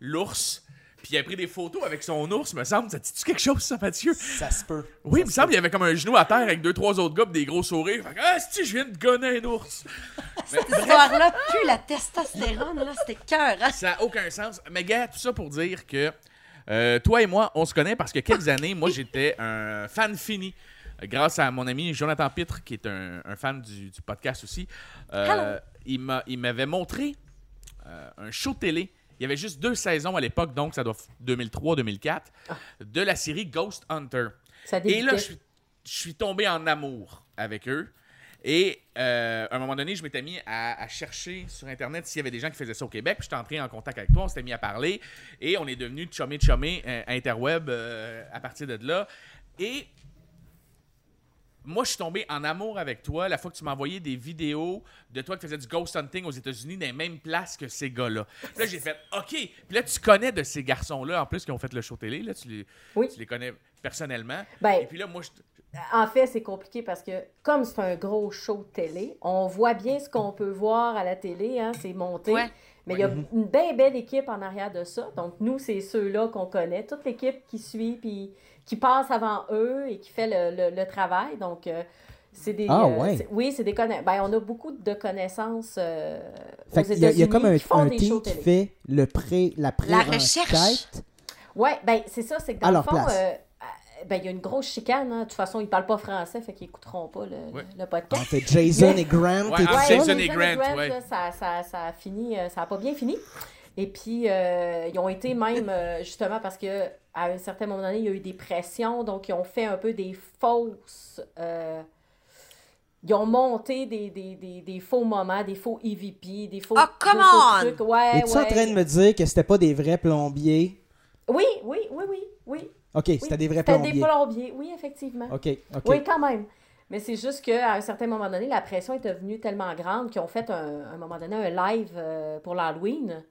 l'ours. Puis il a pris des photos avec son ours, me semble. Ça te dit quelque chose, ça, Mathieu? Ça se peut. Oui, il me semble qu'il y avait comme un genou à terre avec deux, trois autres gars pis des gros sourires. Fait que, ah, si je viens de gonner un ours. Cette histoire-là pue la testostérone, là, c'était cœur. hein? Ça n'a aucun sens. Mais gars, tout ça pour dire que euh, toi et moi, on se connaît parce que quelques années, moi, j'étais un fan fini. Grâce à mon ami Jonathan Pitre, qui est un, un fan du, du podcast aussi, Euh, il il m'avait montré euh, un show télé. Il y avait juste deux saisons à l'époque, donc ça doit f- 2003-2004, de la série Ghost Hunter. Ça Et là, je suis, je suis tombé en amour avec eux. Et euh, à un moment donné, je m'étais mis à, à chercher sur Internet s'il y avait des gens qui faisaient ça au Québec. Puis j'étais entré en contact avec toi, on s'était mis à parler. Et on est devenu chumé chumé euh, interweb euh, à partir de là. Et moi, je suis tombé en amour avec toi la fois que tu m'as envoyé des vidéos de toi qui faisais du ghost hunting aux États-Unis dans les mêmes places que ces gars-là. Puis là, j'ai fait OK. Puis là, tu connais de ces garçons-là, en plus, qui ont fait le show télé. Là, tu, les, Oui. tu les connais personnellement. Ben, Et puis là, moi, je. En fait, c'est compliqué parce que comme c'est un gros show télé, on voit bien ce qu'on peut voir à la télé, hein, c'est monté. Ouais. Mais il y a une bien belle équipe en arrière de ça. Donc, nous, c'est ceux-là qu'on connaît. Toute l'équipe qui suit, puis qui passe avant eux et qui fait le, le- le travail. Donc, euh, c'est des. Ah, euh, ouais. c'est- oui, c'est des connaissances. Ben, on a beaucoup de connaissances euh, Fait aux qu'il y, a- il y a comme un, États-Unis qui font un team qui télé. fait le pré, la recherche. pré-enquête. Oui, ben c'est ça, c'est que dans À le fond, euh, ben, il y a une grosse chicane. hein. De toute façon, ils parlent pas français, fait qu'ils écouteront pas le, Ouais. le podcast. Entre Jason Mais- et Grant Ouais, et tout entre ça. Jason là. et Grant, ouais. là, ça, ça, ça a fini, euh, ça a pas bien fini. Et puis, euh, ils ont été même, euh, justement, parce que à un certain moment donné, il y a eu des pressions, donc ils ont fait un peu des fausses... euh, ils ont monté des, des, des, des faux moments, des faux EVP, des faux, Oh, come on! trucs. Ouais, Es-tu ouais. en train de me dire que c'était pas des vrais plombiers? Oui, oui, oui, oui, oui. Ok, oui. c'était des vrais C'était plombiers. des plombiers, oui, effectivement. Ok, ok. Oui, quand même. Mais c'est juste qu'à un certain moment donné, la pression est devenue tellement grande qu'ils ont fait un, à un moment donné un live euh, pour l'Halloween.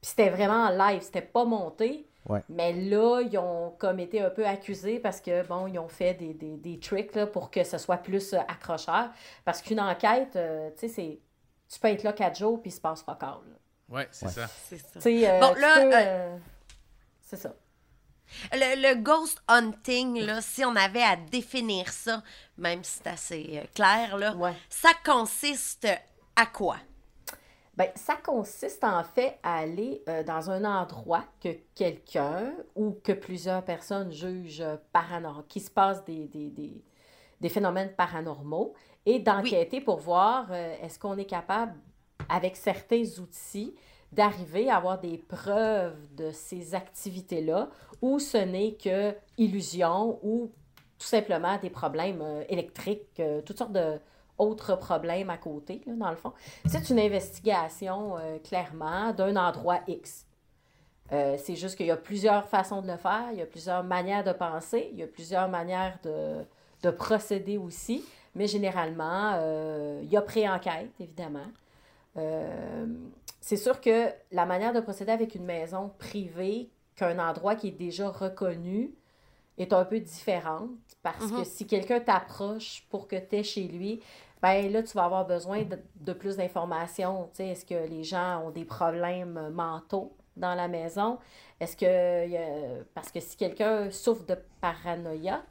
Puis c'était vraiment en live, c'était pas monté. Ouais. Mais là, ils ont comme été un peu accusés parce que, bon, ils ont fait des, des, des tricks là, pour que ce soit plus euh, accrocheur. Parce qu'une enquête, euh, tu sais, c'est. Tu peux être là quatre jours puis il se passe pas encore. Ouais, c'est Ouais. ça. C'est ça. Euh, Bon, là, euh, C'est ça. Le, le ghost hunting, là, si on avait à définir ça, même si c'est assez clair, là, Ouais. ça consiste à quoi? Ben, ça consiste en fait à aller euh, dans un endroit que quelqu'un ou que plusieurs personnes jugent paranormal, qui se passe des, des, des, des phénomènes paranormaux et d'enquêter pour voir euh, est-ce qu'on est capable, avec certains outils, d'arriver à avoir des preuves de ces activités-là ou ce n'est que illusion ou tout simplement des problèmes euh, électriques, euh, toutes sortes de autres problèmes à côté, là, dans le fond. C'est une investigation, euh, clairement, d'un endroit X. Euh, c'est juste qu'il y a plusieurs façons de le faire, il y a plusieurs manières de penser, il y a plusieurs manières de, de procéder aussi, mais généralement, euh, il y a pré-enquête, évidemment. C'est sûr que la manière de procéder avec une maison privée qu'un endroit qui est déjà reconnu est un peu différente parce que Mhm. si quelqu'un t'approche pour que tu es chez lui, ben là, tu vas avoir besoin de, de plus d'informations. Est-ce que les gens ont des problèmes mentaux dans la maison? Est-ce que. Parce que si quelqu'un souffre de paranoïa,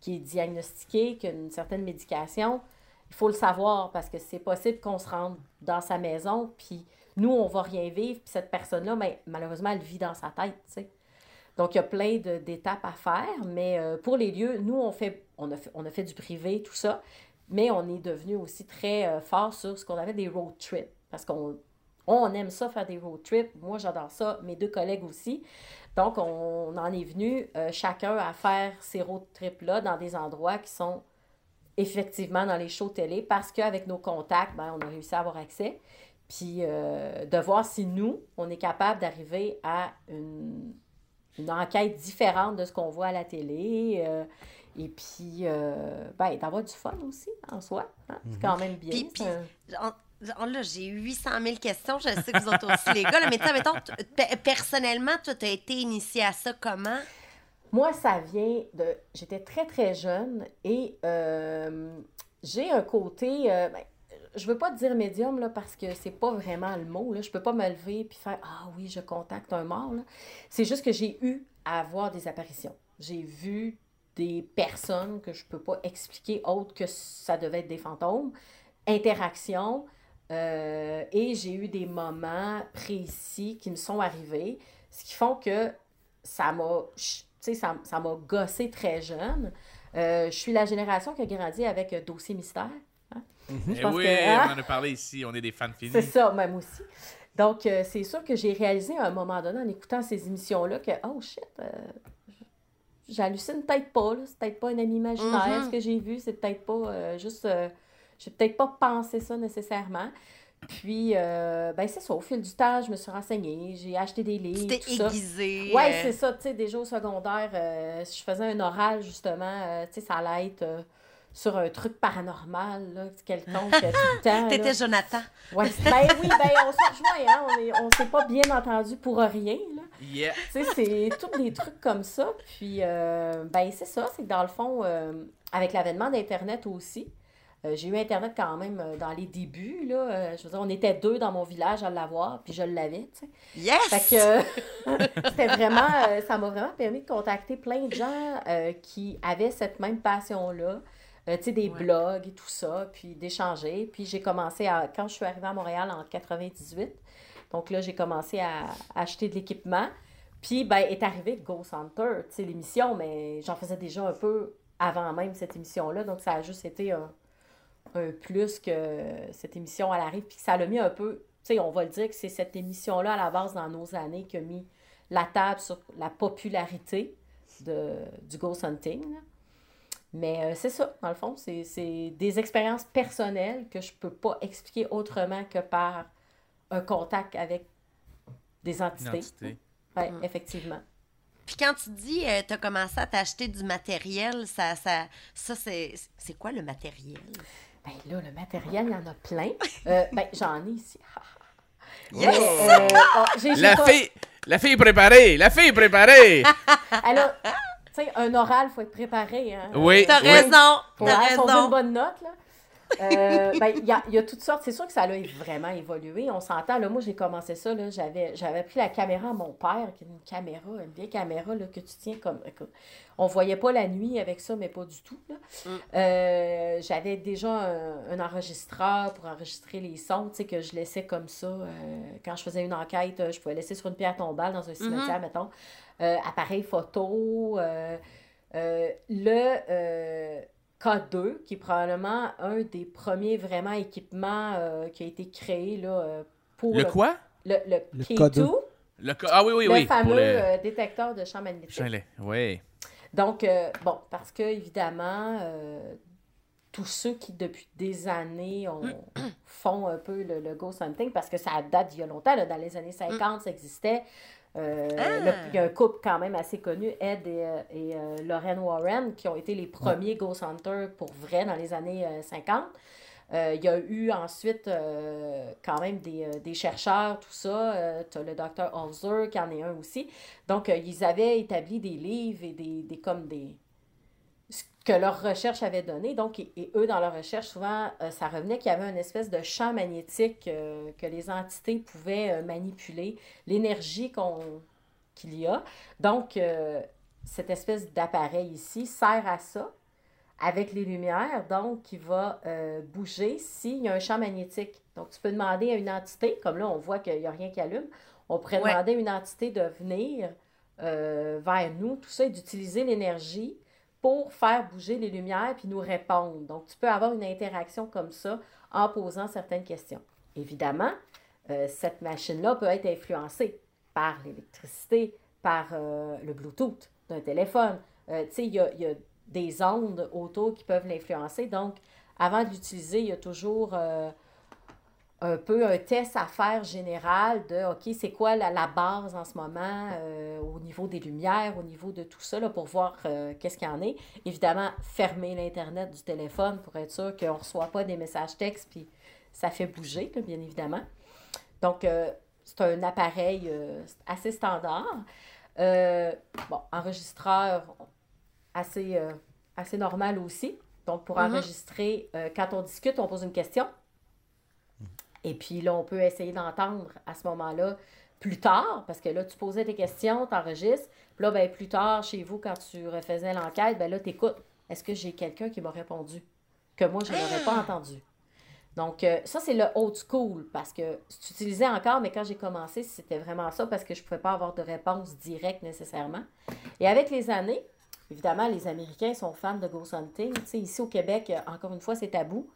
qui est diagnostiqué, qui a une certaine médication, il faut le savoir parce que c'est possible qu'on se rende dans sa maison, puis nous, on va rien vivre, puis cette personne-là, ben, malheureusement, elle vit dans sa tête. Donc, il y a plein d'étapes à faire, mais euh, pour les lieux, nous, on, fait, on, a fait, on a fait du privé, tout ça, mais on est devenu aussi très euh, fort sur ce qu'on appelle des road trips, parce qu'on on aime ça, faire des road trips. Moi, j'adore ça, mes deux collègues aussi. Donc, on en est venu euh, chacun à faire ces road trips-là dans des endroits qui sont effectivement dans les shows télé, parce qu'avec nos contacts, ben, on a réussi à avoir accès. Puis euh, de voir si nous, on est capable d'arriver à une, une enquête différente de ce qu'on voit à la télé. Et puis, euh, ben, d'avoir du fun aussi, en soi. hein. C'est quand même bien. Puis- puis- En- en- là, j'ai 800 000 questions. Je sais que vous autres aussi, les gars. là, mais mettons, personnellement, toi, tu as été initié à ça comment? Moi, ça vient de... J'étais très, très jeune et euh, j'ai un côté... euh, ben, je veux pas dire médium, là, parce que c'est pas vraiment le mot. Là. Je peux pas me lever puis faire « Ah oui, je contacte un mort. » là. C'est juste que j'ai eu à avoir des apparitions. J'ai vu des personnes que je peux pas expliquer autre que ça devait être des fantômes, interactions, euh, et j'ai eu des moments précis qui me sont arrivés, ce qui font que ça m'a, ch- tu sais, ça, ça m'a gossé très jeune. Euh, je suis la génération qui a grandi avec euh, Dossier Mystère. hein. Je Eh pense oui, que- hein? on en a parlé ici, on est des fans finis. C'est ça, même aussi. Donc, euh, c'est sûr que j'ai réalisé à un moment donné, en écoutant ces émissions-là, que, oh shit, euh, j'hallucine peut-être pas, c'est peut-être pas un ami imaginaire, Mhm. ce que j'ai vu, c'est peut-être pas euh, juste. euh, j'ai peut-être pas pensé ça nécessairement. Puis, euh, ben, c'est ça, au fil du temps, je me suis renseignée, j'ai acheté des livres. t'es tout ça. aiguisé. Ouais, euh, c'est ça, tu sais, déjà au secondaire, euh, si je faisais un oral, justement, euh, tu sais, ça allait être sur un truc paranormal, là, quelconque, tout le temps. T'étais Jonathan. Ouais, ben oui, ben on se rejoint, hein, on est- on s'est pas bien entendu pour rien, là. Yeah. Tu sais, c'est tous des trucs comme ça. Puis, euh, ben, c'est ça. C'est que dans le fond, euh, avec l'avènement d'Internet aussi, euh, j'ai eu Internet quand même dans les débuts. Là, je veux dire, on était deux dans mon village à l'avoir, puis je l'avais, tu sais. Yes! Fait que c'était vraiment, ça m'a vraiment permis de contacter plein de gens qui avaient cette même passion-là. Euh, tu sais, des Ouais. blogs et tout ça, puis d'échanger. Puis j'ai commencé à, quand je suis arrivée à Montréal en 98, donc là, j'ai commencé à, acheter de l'équipement. Puis, ben, est arrivé Ghost Hunter, tu sais, l'émission, mais j'en faisais déjà un peu avant même cette émission-là, donc ça a juste été un, plus que cette émission, elle arrive, puis ça l'a mis un peu, tu sais, on va le dire que c'est cette émission-là, à la base, dans nos années, qui a mis la table sur la popularité de, du Ghost Hunting. Mais euh, c'est ça, dans le fond, c'est c'est des expériences personnelles que je peux pas expliquer autrement que par un contact avec des entités. Identité. Oui, effectivement. Puis quand tu dis euh, tu as commencé à t'acheter du matériel, ça, ça, ça c'est, c'est quoi le matériel? Ben là, le matériel, il y en a plein. Euh, ben, j'en ai ici. Yes! Mais, euh, j'ai- j'ai La pas- fille, la fille préparée, la fille préparée. Alors, tu sais, un oral, il faut être préparé. Hein? Oui. T'as oui. raison! T'as si on veut une raison! bonne note, là. Euh, ben, il y a, il y a toutes sortes. C'est sûr que ça a vraiment évolué. On s'entend. Là, moi, j'ai commencé ça. Là, j'avais, j'avais pris la caméra à mon père, qui est une caméra, une vieille caméra là, que tu tiens comme. on voyait pas la nuit avec ça, mais pas du tout. là. Mm. Euh, j'avais déjà un, un enregistreur pour enregistrer les sons, tu sais, que je laissais comme ça. euh, quand je faisais une enquête, je pouvais laisser sur une pierre tombale dans un cimetière, mettons. Appareil photo. le K2, qui est probablement un des premiers vraiment équipements euh, qui a été créé là, euh, pour Le quoi? le, le Le K2, K2. Le Ah oui, oui, le oui. fameux le euh, détecteur de champ magnétique. chalet. Oui. Donc, euh, bon, parce que, évidemment, euh, tous ceux qui, depuis des années, ont- font un peu le, le ghost hunting, parce que ça date d'il y a longtemps, là, dans les années 50, ça existait. Euh, Ah! le- Il y a un couple quand même assez connu, Ed et, euh, et, euh, Lorraine Warren, qui ont été les premiers ghost hunters pour vrai dans les années euh, 50. Euh, il y a eu ensuite euh, quand même des, euh, des chercheurs, tout ça. tu as le docteur Holzer qui en est un aussi. Donc, euh, ils avaient établi des livres et des, des comme des ce que leur recherche avait donné. Donc, et, et eux, dans leur recherche, souvent, euh, ça revenait qu'il y avait une espèce de champ magnétique euh, que les entités pouvaient euh, manipuler, l'énergie qu'on qu'il y a. Donc, cette espèce d'appareil ici sert à ça avec les lumières, donc qui va euh, bouger s'il y a un champ magnétique. Donc, tu peux demander à une entité, comme là, on voit qu'il n'y a rien qui allume, on pourrait Ouais. demander à une entité de venir euh, vers nous, tout ça, et d'utiliser l'énergie pour faire bouger les lumières puis nous répondre. Donc, tu peux avoir une interaction comme ça en posant certaines questions. Évidemment, euh, cette machine-là peut être influencée par l'électricité, par euh, le Bluetooth d'un téléphone. Euh, tu sais, il y y a des ondes autour qui peuvent l'influencer. Donc, avant de l'utiliser, il y a toujours un peu un test à faire général de, OK, c'est quoi la, la base en ce moment euh, au niveau des lumières, au niveau de tout ça, là, pour voir euh, qu'est-ce qu'il y en est. Évidemment, fermer l'Internet du téléphone pour être sûr qu'on ne reçoit pas des messages textes, puis ça fait bouger, là, bien évidemment. Donc, euh, c'est un appareil assez standard. Bon, enregistreur assez, assez normal aussi. Donc, pour Mhm. enregistrer, quand on discute, on pose une question. Et puis là, on peut essayer d'entendre à ce moment-là plus tard, parce que là, tu posais tes questions, tu enregistres. Puis là, ben, plus tard, chez vous, quand tu refaisais l'enquête, ben là, tu écoutes. Est-ce que j'ai quelqu'un qui m'a répondu? Que moi, je n'aurais pas entendu? Donc, euh, ça, c'est le old school, parce que tu utilisais encore, mais quand j'ai commencé, c'était vraiment ça, parce que je ne pouvais pas avoir de réponse directe nécessairement. Et avec les années, évidemment, les Américains sont fans de ghost hunting. Tu sais, ici au Québec, euh, encore une fois, c'est tabou.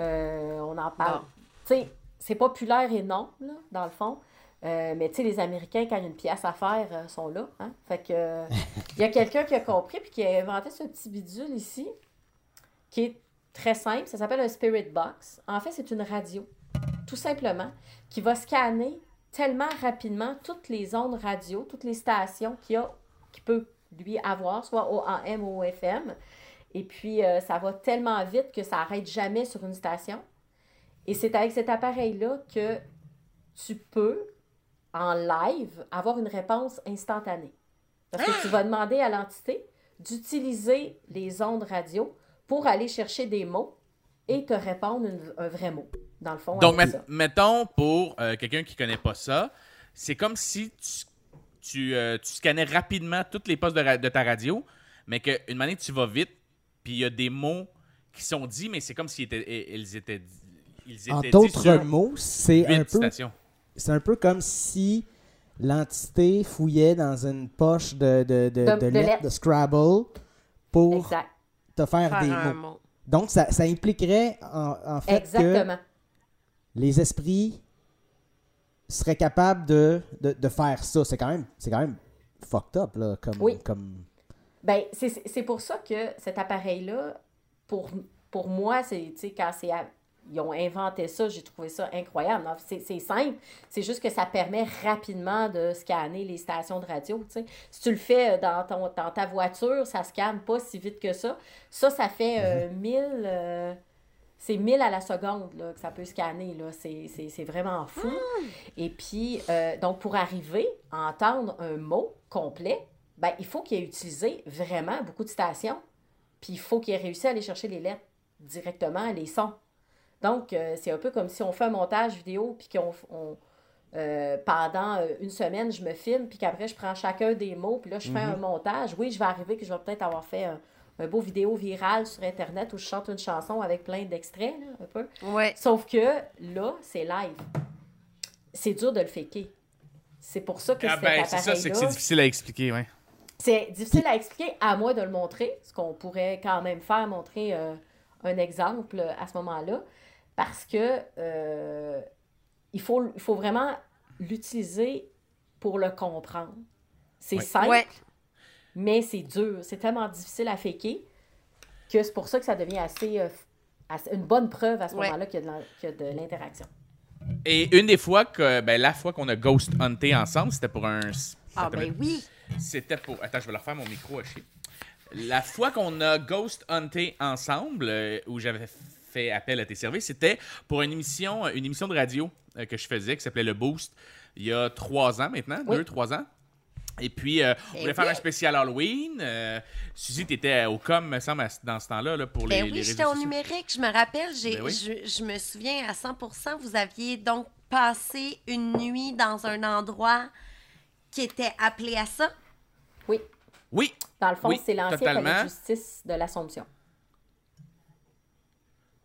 Euh, on en parle. Non. Sais, c'est populaire et non, là, dans le fond. Euh, mais tu sais, les Américains, quand il y a une pièce à faire, euh, sont là. Hein? Fait que euh, il y a quelqu'un qui a compris puis qui a inventé ce petit bidule ici, qui est très simple. Ça s'appelle un Spirit Box. En fait, c'est une radio, tout simplement, qui va scanner tellement rapidement toutes les ondes radio, toutes les stations qu'il a, peut lui avoir, soit au AM ou au FM. Et puis, euh, ça va tellement vite que ça n'arrête jamais sur une station. Et c'est avec cet appareil-là que tu peux, en live, avoir une réponse instantanée. Parce que tu vas demander à l'entité d'utiliser les ondes radio pour aller chercher des mots et te répondre une- un vrai mot, dans le fond. Donc, met- mettons, pour euh, quelqu'un qui connaît pas ça, c'est comme si tu, tu, euh, tu scannais rapidement toutes les postes de ta radio, mais qu'une manière tu vas vite, puis il y a des mots qui sont dits, mais c'est comme s'ils étaient, ils étaient, ils étaient En d'autres mots, c'est un peu c'est un peu comme si l'entité fouillait dans une poche de, de, de, De- de de lettres de Scrabble pour Exact. te faire, Faire des mots. mot. Donc, ça, ça impliquerait en, en fait que Exactement. les esprits seraient capables de, de, de faire ça. C'est quand même, c'est quand même fucked up, là, comme... Oui. comme... Ben, c'est c'est pour ça que cet appareil-là, pour, pour moi, c'est, tu sais, quand c'est ils ont inventé ça, j'ai trouvé ça incroyable. C'est simple, c'est juste que ça permet rapidement de scanner les stations de radio. Si tu le fais euh, dans, ton, dans ta voiture, ça scanne pas si vite que ça. Ça, ça fait euh, 1000... euh, c'est 1000 à la seconde là, que ça peut scanner. Là. C'est, vraiment fou. Et puis, euh, donc, pour arriver à entendre un mot complet, ben, il faut qu'il ait utilisé vraiment beaucoup de stations. Puis, il faut qu'il ait réussi à aller chercher les lettres directement, les sons. Donc, euh, c'est un peu comme si on fait un montage vidéo, puis qu'on. on- euh, pendant euh, une semaine, je me filme, puis qu'après, je prends chacun des mots, puis là, je fais un montage. Oui, je vais arriver que je vais peut-être avoir fait un, un beau vidéo viral sur Internet où je chante une chanson avec plein d'extraits, là, un peu. Ouais. Sauf que là, c'est live. C'est dur de le faker. C'est pour ça que Ah ben, c'est ça, c'est que c'est difficile à expliquer, ouais. c'est difficile à expliquer, à moi de le montrer, ce qu'on pourrait quand même faire, montrer euh, un exemple à ce moment-là, parce que euh, il, faut, il faut vraiment l'utiliser pour le comprendre. C'est Ouais. simple, Ouais. mais c'est dur. C'est tellement difficile à faker que c'est pour ça que ça devient assez, euh, assez- une bonne preuve à ce Ouais. moment-là qu'il y a de l'interaction. Et une des fois que, ben, la fois qu'on a ghost hunté ensemble, c'était pour un. Ah, ben oui. C'était pour. Attends, je vais leur faire mon micro à chier. La fois qu'on a ghost hunté ensemble, euh, où j'avais fait appel à tes services, c'était pour une émission, une émission de radio euh, que je faisais qui s'appelait Le Boost il y a trois ans maintenant, Oui. deux, trois ans. Et puis, euh, on Ben voulait faire oui. un spécial Halloween. Euh, Suzy, tu étais au com, me semble, dans ce temps-là, là, pour les, Ben les oui, réseaux j'étais au numérique, je me rappelle. j'ai- Ben oui. je, je me souviens à 100% vous aviez donc passé une nuit dans un endroit qui était appelé à ça? Oui. Oui, Dans le fond, Oui, c'est l'ancien palais de justice de l'Assomption.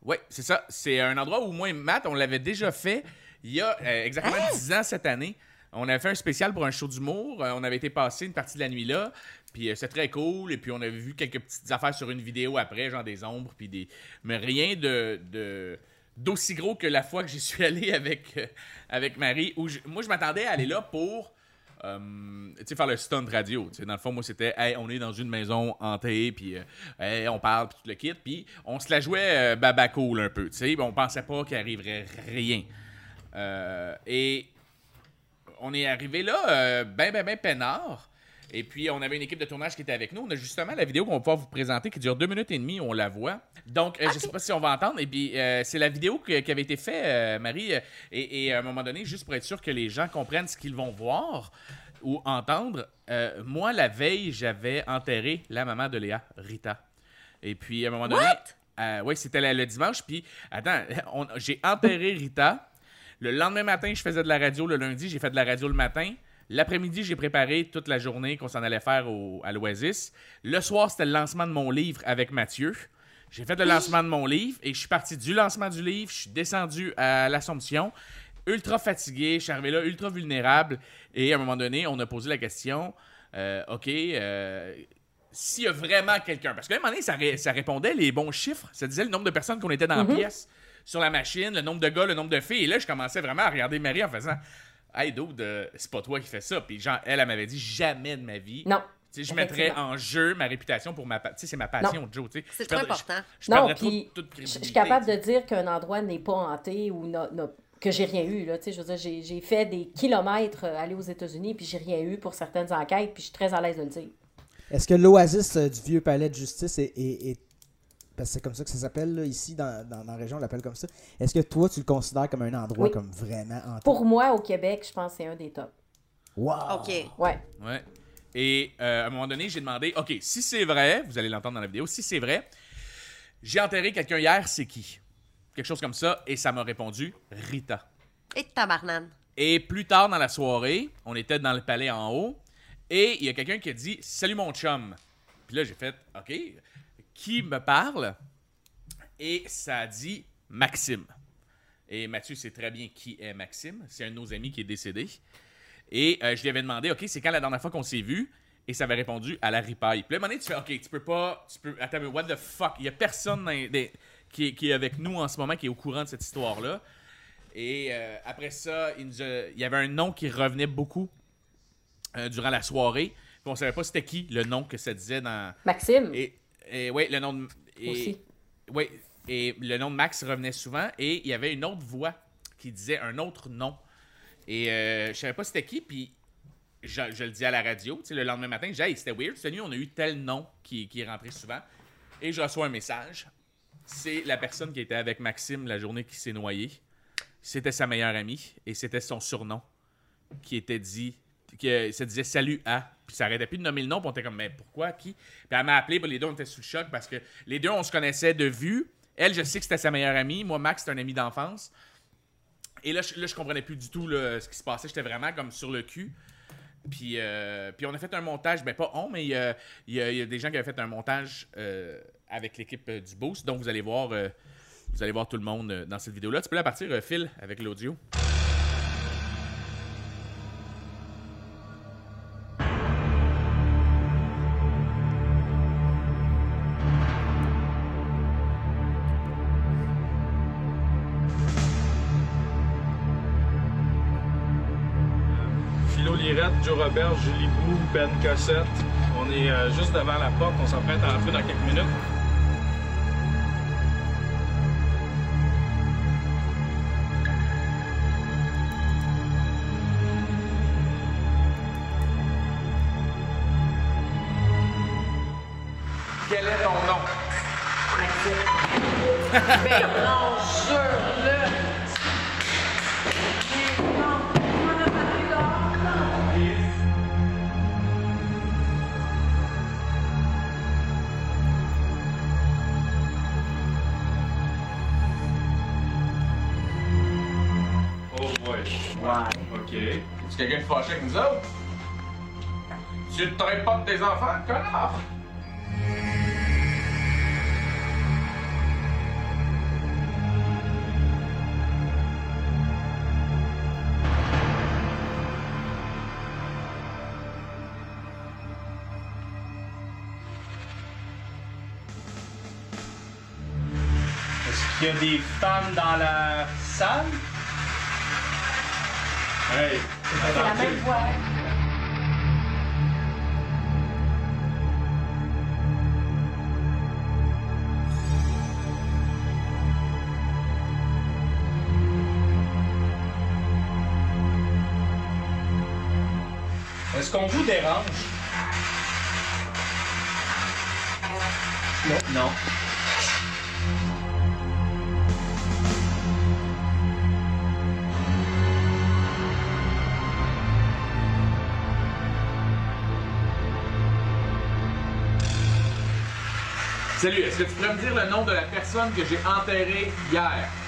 Oui, c'est ça. C'est un endroit où moi et Matt, on l'avait déjà fait il y a euh, exactement 10 ans cette année. On avait fait un spécial pour un show d'humour. Euh, on avait été passer une partie de la nuit là. Puis euh, c'était très cool. Et puis on avait vu quelques petites affaires sur une vidéo après, genre des ombres. Puis des... Mais rien de. de- d'aussi gros que la fois que j'y suis allé avec, euh, avec Marie. Où je- moi, je m'attendais à aller là pour euh, tu sais, faire le stunt radio. Tu sais, dans le fond, moi, c'était, hey, on est dans une maison hantée, puis euh, on parle, puis tout le kit, puis on se la jouait euh, baba cool un peu, tu sais, on pensait pas qu'il arriverait rien. Euh, et on est arrivé là, ben, ben, ben peinard. Et puis, on avait une équipe de tournage qui était avec nous. On a justement la vidéo qu'on va pouvoir vous présenter qui dure deux minutes et demie. On la voit. Donc, euh, je sais pas si on va entendre. Et puis, euh, c'est la vidéo que- qui avait été faite, euh, Marie. et, et à un moment donné, juste pour être sûr que les gens comprennent ce qu'ils vont voir ou entendre, euh, moi, la veille, j'avais enterré la maman de Léa, Rita. Et puis, à un moment donné. oui, c'était le dimanche. Puis, attends, j'ai enterré Rita. Le lendemain matin, je faisais de la radio. Le lundi, j'ai fait de la radio le matin. L'après-midi, j'ai préparé toute la journée qu'on s'en allait faire au- à l'Oasis. Le soir, c'était le lancement de mon livre avec Mathieu. J'ai fait le lancement de mon livre et je suis parti du lancement du livre. Je suis descendu à l'Assomption, ultra fatigué. Je suis arrivé là, ultra vulnérable. Et à un moment donné, on a posé la question euh, OK, euh, s'il y a vraiment quelqu'un. Parce qu'à un moment donné, ça, ré- ça répondait les bons chiffres. Ça disait le nombre de personnes qu'on était dans la pièce, sur la machine, le nombre de gars, le nombre de filles. Et là, je commençais vraiment à regarder Marie en faisant Hey, dude, euh, c'est pas toi qui fais ça. Puis genre, elle, elle m'avait dit jamais de ma vie. Non. Tu sais, je mettrais en jeu ma réputation pour ma. Tu sais, c'est ma passion, Joe. tu sais. C'est perdrais- important. Je, je Non, puis je suis capable de dire qu'un endroit n'est pas hanté ou n'a- n'a- que j'ai rien eu. Là, tu sais, je veux dire, j'ai, j'ai fait des kilomètres euh, aller aux États-Unis puis j'ai rien eu pour certaines enquêtes puis je suis très à l'aise de le dire. Est-ce que l'oasis euh, du vieux palais de justice est, est- est parce que c'est comme ça que ça s'appelle là, ici dans, dans, dans la région, on l'appelle comme ça. Est-ce que toi, tu le considères comme un endroit Oui. comme vraiment hanté? Pour moi, au Québec, je pense que c'est un des tops. Wow! OK. Ouais. Ouais. Et euh, à un moment donné, j'ai demandé, OK, si c'est vrai, vous allez l'entendre dans la vidéo, si c'est vrai, j'ai enterré quelqu'un hier, c'est qui? Quelque chose comme ça, et ça m'a répondu Rita. Et tabarnane. Et plus tard dans la soirée, on était dans le palais en haut, et il y a quelqu'un qui a dit Salut mon chum. Puis là, j'ai fait OK, qui me parle Et ça dit Maxime. Et Mathieu sait très bien qui est Maxime. C'est un de nos amis qui est décédé. Et euh, je lui avais demandé OK, c'est quand la dernière fois qu'on s'est vu? Et ça avait répondu à la ripaille. Puis là, à un moment donné, tu fais OK, tu peux pas. Tu peux, attends, mais what the fuck? Il y a personne dans qui, est- qui est avec nous en ce moment qui est au courant de cette histoire-là. Et euh, après ça, il, nous a- il y avait un nom qui revenait beaucoup euh, durant la soirée. Puis on savait pas c'était qui le nom que ça disait dans. Maxime Et, et ouais, le nom de. et- aussi. ouais, et le nom de Max revenait souvent. Et il y avait une autre voix qui disait un autre nom. Et euh, je savais pas c'était qui. Puis je, je le dis à la radio. Tu sais, le lendemain matin, j'ai hey, c'était weird. Cette nuit, on a eu tel nom qui, qui est rentré souvent. Et je reçois un message. C'est la personne qui était avec Maxime la journée qui s'est noyée. C'était sa meilleure amie. Et c'était son surnom qui était dit. Qui euh, se disait salut à. Puis ça arrêtait plus de nommer le nom. Puis on était comme, mais pourquoi Qui? Puis elle m'a appelé. Les deux, on était sous le choc parce que les deux, on se connaissait de vue. Elle, je sais que c'était sa meilleure amie. Moi, Max, c'était un ami d'enfance. Et là, je, là, je comprenais plus du tout là, ce qui se passait. J'étais vraiment comme sur le cul. Puis, euh, puis on a fait un montage, ben pas on, mais il y a, il y a- y a des gens qui avaient fait un montage euh, avec l'équipe euh, du Boost. Donc vous allez voir, euh, vous allez voir tout le monde euh, dans cette vidéo-là. Tu peux la partir, euh, Phil, avec l'audio. Robert, Julie Ben Cossette. On est euh, juste devant la porte, on s'apprête à entrer dans quelques minutes. De tes enfants, connard! Est-ce qu'il y a des femmes dans la salle? Hey, C'est la même voix. Qu'on vous dérange? Non. Non. Salut, est-ce que tu pourrais me dire le nom de la personne que j'ai enterrée hier?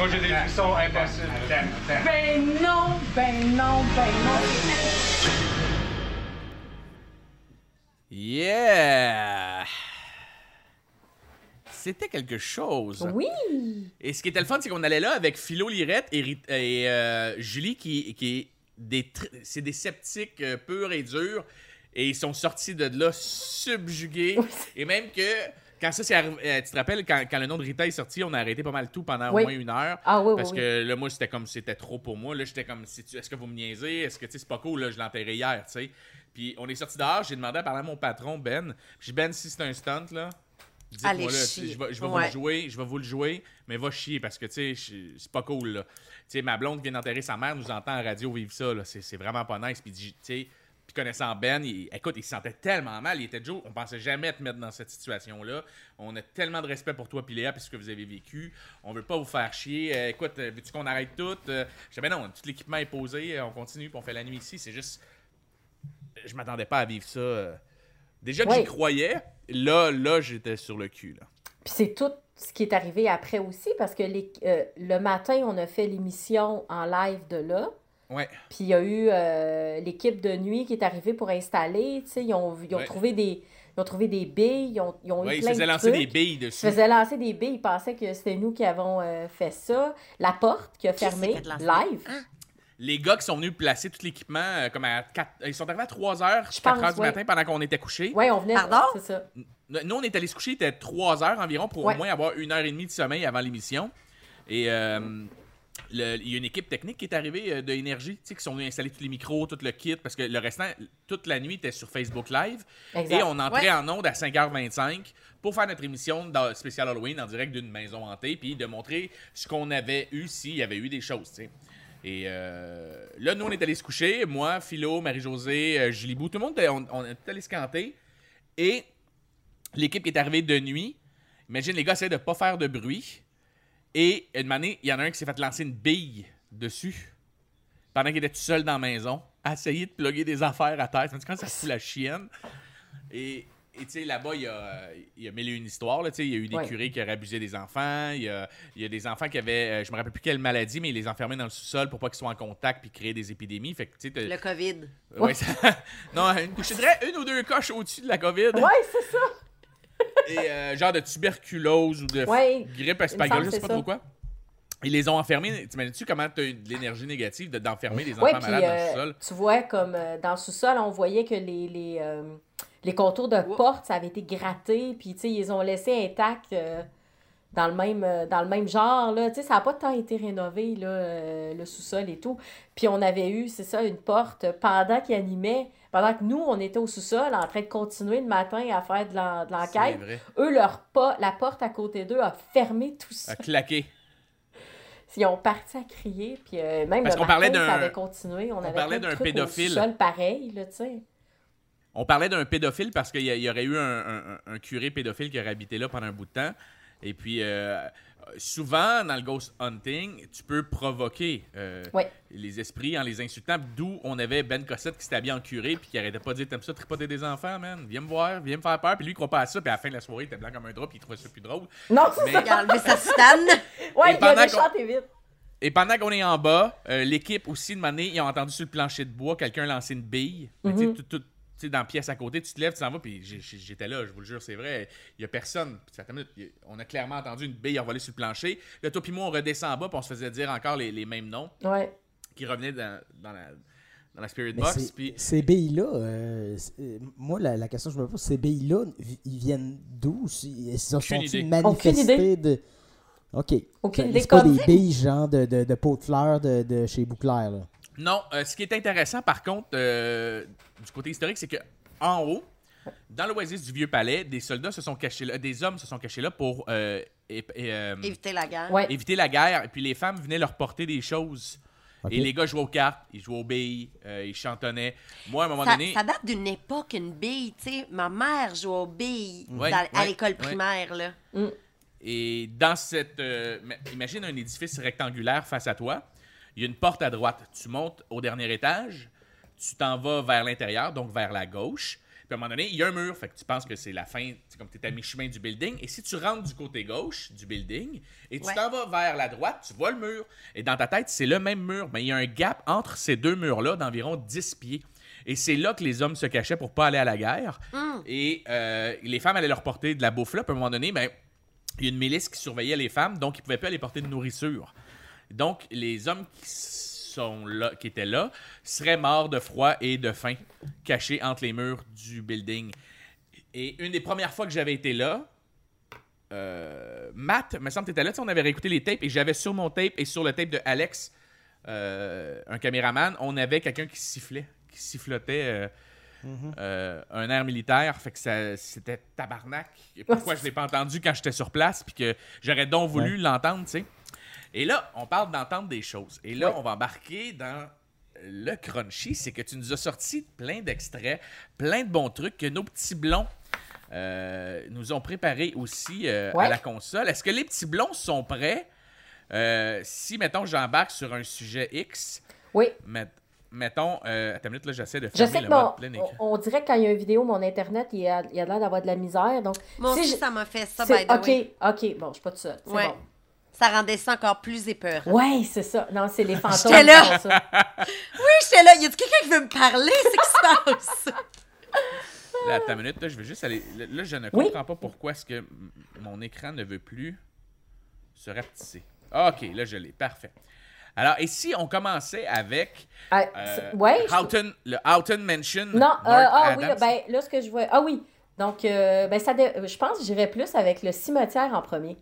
Moi, j'ai des frissons impossibles. Ben non, ben non, ben non! Yeah! C'était quelque chose. Oui! Et ce qui était le fun, c'est qu'on allait là avec Philo Lirette et, Rit- et, euh, Julie, qui, qui est des, tr- c'est des sceptiques euh, purs et durs. Et ils sont sortis de là subjugués. Et même que Quand ça, c'est arrivé, euh, tu te rappelles, quand, quand le nom de Rita est sorti, on a arrêté pas mal tout pendant Oui. au moins une heure. Ah oui, Parce oui. que là, moi, c'était comme c'était trop pour moi. Là, j'étais comme, si tu- est-ce que vous me niaisez? Est-ce que, tu sais, c'est pas cool, là, je l'ai enterré hier, tu sais. Puis on est sorti dehors, j'ai demandé à parler à mon patron, Ben. Puis j'ai dit, Ben, si c'est un stunt, là, dites-moi là, je vais, je vais vous le jouer, je vais vous le jouer, mais va chier parce que, tu sais, c'est pas cool, là. Tu sais, ma blonde vient d'enterrer sa mère, nous entend à la radio vivre ça, là. C'est c'est vraiment pas nice. Puis, tu sais, puis connaissant Ben, il- écoute, il se sentait tellement mal. Il était Joe, on pensait jamais te mettre dans cette situation-là. On a tellement de respect pour toi, puis Léa, puis ce que vous avez vécu. On veut pas vous faire chier. Euh, écoute, euh, veux-tu qu'on arrête tout? Euh, je dis, ben non, tout l'équipement est posé, on continue, puis on fait la nuit ici. C'est juste. Je m'attendais pas à vivre ça. Déjà que j'y croyais, là, là, j'étais sur le cul, là. Puis c'est tout ce qui est arrivé après aussi, parce que les- euh, le matin, on a fait l'émission en live de là. Ouais. Puis il y a eu euh, l'équipe de nuit qui est arrivée pour installer. tu sais, Ils ont, ils ont Ouais. trouvé des. Ils ont trouvé des billes, ils ont, ils ont Ouais, eu il plein faisait de lancer trucs. des billes Ils dessus. faisaient lancer des billes, ils pensaient que c'était nous qui avons euh, fait ça. La porte qui a Qui fermé, live. Hein? Les gars qui sont venus placer tout l'équipement, euh, comme à 4... Ils sont arrivés à 3h, Je 4h pense, du ouais. matin pendant qu'on était couchés. Oui, on venait. Pardon? C'est ça. Nous, on est allé se coucher, il était 3 heures environ pour Ouais. au moins avoir une heure et demie de sommeil avant l'émission. Et euh, le- il y a une équipe technique qui est arrivée euh, de Énergie, tu sais, qui sont venus installer tous les micros, tout le kit, parce que le restant, toute la nuit, était sur Facebook Live. Exact. Et on entrait Ouais. en onde à 5h25 pour faire notre émission dans spécial Halloween en direct d'une maison hantée, puis de montrer ce qu'on avait eu s'il y avait eu des choses, tu sais. Et euh, là, nous, on est allés se coucher. Moi, Philo, Marie-Josée, euh, Julie Bou, tout le monde, on, on est allés se canter. Et l'équipe qui est arrivée de nuit, imagine, les gars essaient de pas faire de bruit. Et une année, il y en a un qui s'est fait lancer une bille dessus pendant qu'il était tout seul dans la maison, à essayer de plugger des affaires à terre. Tu quand ça fout la chienne? Et et tu sais, là-bas, il y a, il y a mille et une histoires. là, tu sais. Il y a eu des Ouais. curés qui auraient abusé des enfants. Il y a, il y a des enfants qui avaient, euh, je me rappelle plus quelle maladie, mais ils les enfermaient dans le sous-sol pour pas qu'ils soient en contact puis créer des épidémies. Fait que, Le COVID. Ouais, ça- non, une, je te dirais une ou deux coches au-dessus de la COVID. Ouais, c'est ça. Et euh, genre de tuberculose ou de Ouais. grippe espagnole, je sais pas trop quoi. Ils les ont enfermés. T'imagines-tu comment t'as eu de l'énergie négative de- d'enfermer des enfants malades dans le euh, sous-sol? tu vois, comme euh, dans le sous-sol, on voyait que les, les, euh, les contours de Oups. porte, ça avait été gratté, puis tu ils ont laissé intact euh, dans, le même, euh, dans le même genre, là. Tu sais, ça n'a pas tant été rénové, là, euh, le sous-sol et tout. Puis on avait eu, c'est ça, une porte pendant qu'ils animaient, pendant que nous, on était au sous-sol en train de continuer le matin à faire de l'enquête. Eux, leur pas, la porte à côté d'eux a fermé tout ça. À claquer. Ils ont parti à crier, puis euh, même Parce le qu'on parlait matin, d'un- ça avait continué. On, avait parlait d'un trucs au pédophile. sous-sol pareil, là, tu sais. On parlait d'un pédophile parce qu'il y, a- aurait eu un, un- un curé pédophile qui aurait habité là pendant un bout de temps. Et puis, euh, souvent, dans le ghost hunting, tu peux provoquer euh, Ouais. les esprits en les insultant. D'où on avait Ben Cossette qui s'était habillé en curé puis qui arrêtait pas de dire T'aimes ça, tripoter des enfants, man? Viens me voir, viens me faire peur. Puis lui, il croit pas à ça. Puis à la fin de la soirée, il était blanc comme un drap puis il trouvait ça plus drôle. Non, c'est Mais- ça. Il a enlevé sa soutane. Ouais, Et il a pendant déchanté vite. Et pendant qu'on est en bas, euh, l'équipe aussi, de manière, ils ont entendu sur le plancher de bois quelqu'un lancer une bille. Mais tu sais, Mhm. tout- tout- tu sais, dans la pièce à côté, tu te lèves, tu t'en vas, puis j'étais là, je vous le jure, c'est vrai. Il y a personne. Minute, on a clairement entendu une bille envolée sur le plancher. Là, toi puis moi, on redescend en bas, puis on se faisait dire encore les, les mêmes noms Ouais. qui revenaient dans, dans la, dans la Spirit Mais Box. c'est- Puis ces billes-là, euh, euh, moi, la, la question que je me pose, ces billes-là, ils viennent d'où? Ils sont idée. manifestés de... OK. Aucune idée pas comme- des billes, genre, de, de, de pot de fleurs de, de chez Bouclair, là. Non, euh, ce qui est intéressant par contre euh, du côté historique, c'est que en haut, dans l'oasis du vieux palais, des soldats se sont cachés là, des hommes se sont cachés là pour euh, et- et, euh, Éviter la guerre. Ouais. éviter la guerre. Et puis les femmes venaient leur porter des choses. Ok. Et les gars jouaient aux cartes, ils jouaient aux billes, euh, ils chantonnaient. Moi, à un moment Ça, donné, ça date d'une époque, une bille, tu sais. Ma mère jouait aux billes Ouais, dans- à ouais, l'école ouais. primaire, là. et dans cette, euh, ma- imagine un édifice rectangulaire face à toi. Il y a une porte à droite. Tu montes au dernier étage, tu t'en vas vers l'intérieur, donc vers la gauche. Puis à un moment donné, il y a un mur, fait que tu penses que c'est la fin, c'est comme tu es à mi-chemin du building. Et si tu rentres du côté gauche du building et tu Ouais. t'en vas vers la droite, tu vois le mur. Et dans ta tête, c'est le même mur. Mais il y a un gap entre ces deux murs-là d'environ 10 pieds. Et c'est là que les hommes se cachaient pour pas aller à la guerre. Et euh, les femmes allaient leur porter de la bouffe là. Puis à un moment donné, ben, il y a une milice qui surveillait les femmes, donc ils pouvaient pas aller porter de nourriture. Donc, les hommes qui sont là, qui étaient là, seraient morts de froid et de faim, cachés entre les murs du building. Et une des premières fois que j'avais été là, euh, Matt, me semble que t'étais là, tu sais, on avait réécouté les tapes et j'avais sur mon tape et sur le tape de Alex, euh, un caméraman, on avait quelqu'un qui sifflait, qui sifflotait euh, euh, un air militaire. Fait que ça- c'était tabarnak. Et pourquoi je l'ai pas entendu quand j'étais sur place puis que j'aurais donc voulu l'entendre, tu sais. Et là, on parle d'entendre des choses. Et là, on va embarquer dans le crunchy, c'est que tu nous as sorti plein d'extraits, plein de bons trucs que nos petits blonds euh, nous ont préparés aussi euh, Ouais. à la console. Est-ce que les petits blonds sont prêts? Euh, si, mettons, j'embarque sur un sujet X, Oui. met- mettons, euh, attends une minute, là, j'essaie de Je sais le que mon- mode plein écran. on, on dirait que quand il y a une vidéo, mon Internet, il a, il a l'air d'avoir de la misère. Donc, Moi si aussi, je- ça m'a fait ça, by the OK, way. OK. Bon, je suis pas toute seule. C'est Ouais. bon. Ça rendait ça encore plus épeurant. Ouais, c'est ça. Non, c'est les fantômes J'étais là. qui font ça. Oui, j'étais là. Y a quelqu'un qui veut me parler? C'est qui se passe? Là, une minute, là, je vais juste aller. Là, je ne Oui. comprends pas pourquoi est-ce que mon écran ne veut plus se rapetisser. Ah, ok, là, je l'ai. Parfait. Alors, et si on commençait avec Ah, euh, je- le Houghton Mention? Non, euh, ah oui, ben là, ce que je vois. Ah oui. Donc, euh, ben, ça je pense que j'irais plus avec le cimetière en premier.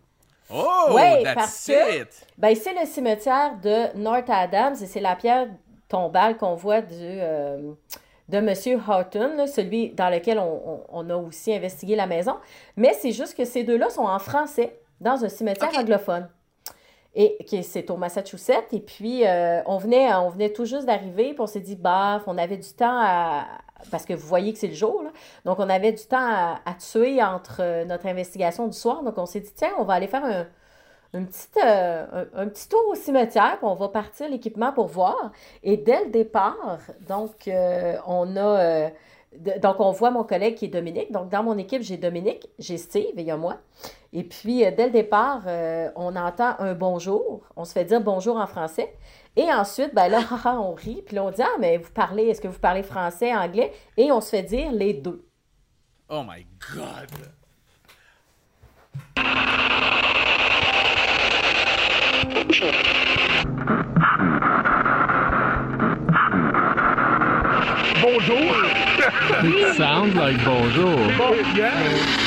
Oh, ouais, that's parce que- it! Ben, c'est le cimetière de North Adams et c'est la pierre tombale qu'on voit du, euh, de M. Houghton, là, celui dans lequel on, on- on a aussi investigué la maison. Mais c'est juste que ces deux-là sont en français, dans un cimetière anglophone. Et c'est au Massachusetts. Et puis, euh, on, venait, on venait tout juste d'arriver, puis on s'est dit, baf, on avait du temps à. Parce que vous voyez que c'est le jour, là. Donc, on avait du temps à, tuer entre euh, notre investigation du soir. Donc, on s'est dit, tiens, on va aller faire un, euh, un, petit tour au cimetière, puis on va partir l'équipement pour voir. Et dès le départ, donc, euh, on a. euh, de- donc, on voit mon collègue qui est Dominique. Donc, dans mon équipe, j'ai Dominique, j'ai Steve et il y a moi. Et puis, euh, dès le départ, euh, on entend un bonjour. On se fait dire bonjour en français. Et ensuite, ben là, on rit. Puis là, on dit Ah, mais vous parlez, est-ce que vous parlez français, anglais? Et on se fait dire les deux. Oh my god! It sounds like bonjour. Yeah.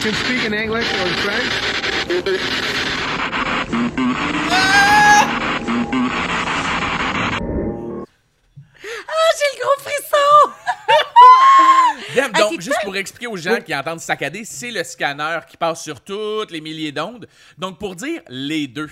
Can speak in English or French? Ah, j'ai le gros frisson! Dave, Ah, donc, juste pour expliquer aux gens qui entendent saccader, c'est le scanner qui passe sur toutes les milliers d'ondes. Donc, pour dire les deux,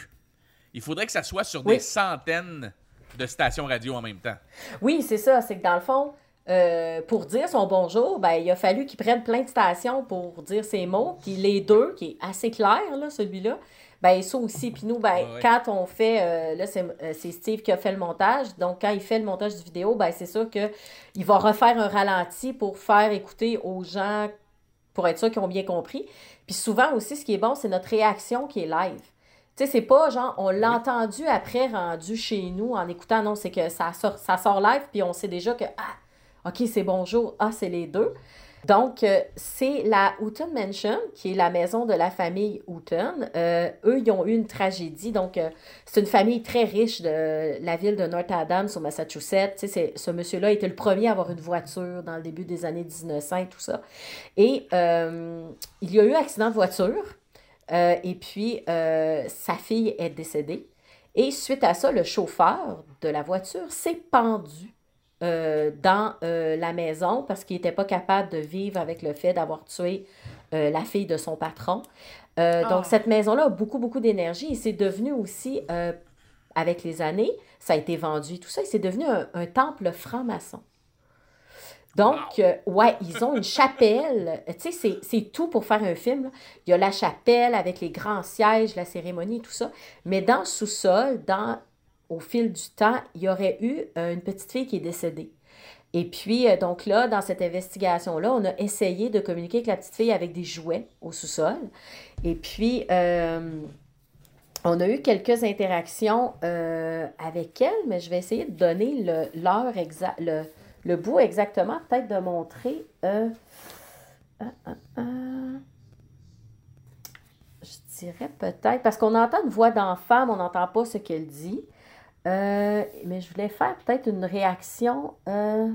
il faudrait que ça soit sur Oui. des centaines de stations radio en même temps. Oui, c'est ça. C'est que dans le fond, euh, pour dire son bonjour, ben, il a fallu qu'il prenne plein de stations pour dire ses mots. Puis les deux, qui est assez clair, là, celui-là, ben, ça aussi. Puis nous, ben, Ouais, ouais. quand on fait, euh, là, c'est euh, c'est Steve qui a fait le montage. Donc, quand il fait le montage du vidéo, ben, c'est sûr qu'il va refaire un ralenti pour faire écouter aux gens, pour être sûr qu'ils ont bien compris. Puis souvent aussi, ce qui est bon, c'est notre réaction qui est live. Tu sais, c'est pas genre, on l'a entendu après, rendu chez nous en écoutant. Non, c'est que ça sort, ça sort live, puis on sait déjà que, ah, OK, c'est bonjour. Ah, c'est les deux. Donc, euh, c'est la Houghton Mansion, qui est la maison de la famille Houghton. Euh, eux, ils ont eu une tragédie. Donc, euh, c'est une famille très riche de la ville de North Adams, au Massachusetts. Ce monsieur-là était le premier à avoir une voiture dans le début des années 1900 et tout ça. Et il y a eu accident de voiture. Et puis, sa fille est décédée. Et suite à ça, le chauffeur de la voiture s'est pendu euh, dans euh, la maison parce qu'il n'était pas capable de vivre avec le fait d'avoir tué euh, la fille de son patron. Oh. Donc, cette maison-là a beaucoup, beaucoup d'énergie et c'est devenu aussi, avec les années, ça a été vendu tout ça, et c'est devenu un, un temple franc-maçon. Donc, euh, ouais, ils ont une chapelle. Tu sais, c'est- c'est tout pour faire un film. là. Il y a la chapelle avec les grands sièges, la cérémonie tout ça. Mais dans le sous-sol, dans, au fil du temps, il y aurait eu euh, une petite fille qui est décédée. Et puis, euh, donc là, dans cette investigation-là, on a essayé de communiquer avec la petite fille avec des jouets au sous-sol. Et puis, euh, on a eu quelques interactions avec elle, mais je vais essayer de donner le- l'heure exacte, le, le bout exactement, peut-être de montrer. euh, je dirais peut-être, parce qu'on entend une voix d'enfant, mais on n'entend pas ce qu'elle dit. Euh, mais je voulais faire peut-être une réaction. euh,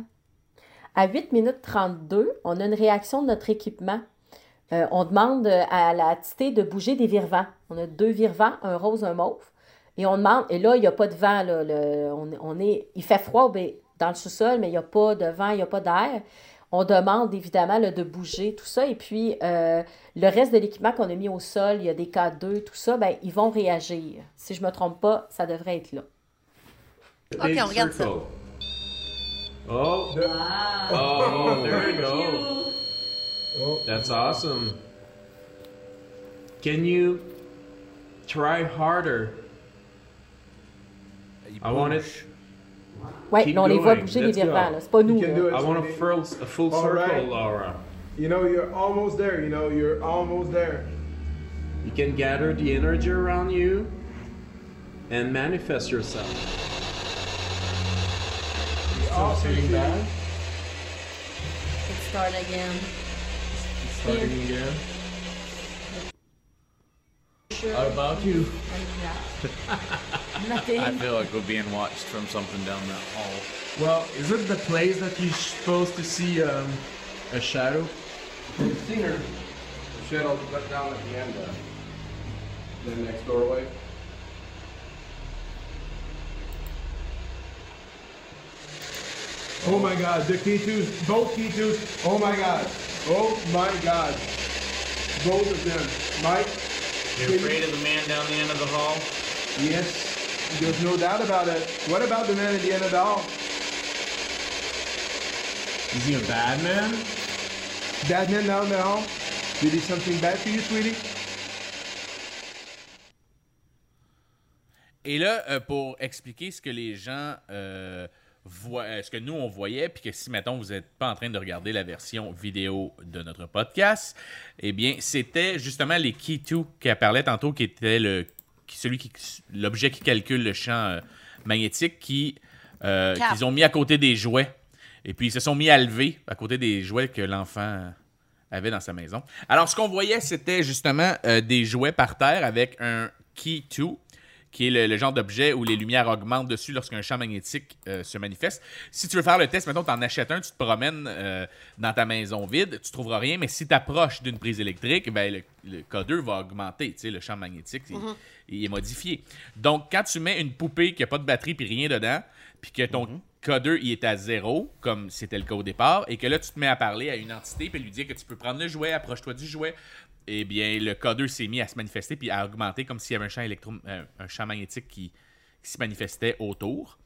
à 8 minutes 32, on a une réaction de notre équipement euh, on demande à la cité de bouger des virevents. On a deux virevents, un rose, un mauve. Et on demande, et là, il n'y a pas de vent. On, est, il fait froid ben, dans le sous-sol, mais il n'y a pas de vent, il n'y a pas d'air. On demande évidemment de bouger tout ça. Et puis, le reste de l'équipement qu'on a mis au sol, il y a des K2, tout ça, ben, ils vont réagir. Si je ne me trompe pas, ça devrait être là. Ok, on regarde ça. Oh. Oh, there you go. Oh. That's awesome. Can you try harder? I want it. bouge. Oui, Keep mais on les voit bouger les Let's go. là. C'est pas nous. You can do it. I want a full, a full All circle, right. Laura. You know, you're almost there. You know, you're almost there. You can gather the energy around you and manifest yourself. Still sitting down. Let's start again. Starting again. How about you? Nothing. I feel like we're being watched from something down that hall. Well, is it the place that you're supposed to see um, a shadow? Seen her shadow let down at the end, uh, the next doorway. Oh my god, the key twos, both key twos. Oh my god. Oh my god. Both of them. Mike? You're afraid of the man down the end of the hall? Yes. There's no doubt about it. What about the man at the end of the hall? Is he a bad man? Bad man down the hall? Did he something bad to you, sweetie? Et là, euh, pour expliquer ce que les gens euh, ce que nous on voyait, puis que si mettons vous n'êtes pas en train de regarder la version vidéo de notre podcast, eh bien c'était justement les Key 2 qui parlait tantôt, qui était le qui- celui qui l'objet qui calcule le champ euh, magnétique, qui euh, qu'ils ont mis à côté des jouets. Et puis ils se sont mis à lever à côté des jouets que l'enfant avait dans sa maison. Alors, ce qu'on voyait, c'était justement euh, des jouets par terre avec un Key 2, qui est le, le genre d'objet où les lumières augmentent dessus lorsqu'un champ magnétique euh, se manifeste. Si tu veux faire le test, mettons, tu en achètes un, tu te promènes euh, dans ta maison vide, tu trouveras rien, mais si tu approches d'une prise électrique, ben, le, le K2 va augmenter, tu sais, le champ magnétique, il, il est modifié. Donc, quand tu mets une poupée qui n'a pas de batterie puis rien dedans, puis que ton K2 il est à zéro, comme c'était le cas au départ, et que là, tu te mets à parler à une entité puis lui dire que tu peux prendre le jouet, approche-toi du jouet, eh bien, le K2 s'est mis à se manifester puis à augmenter comme s'il y avait un champ, électro euh, un champ magnétique qui, qui se manifestait autour.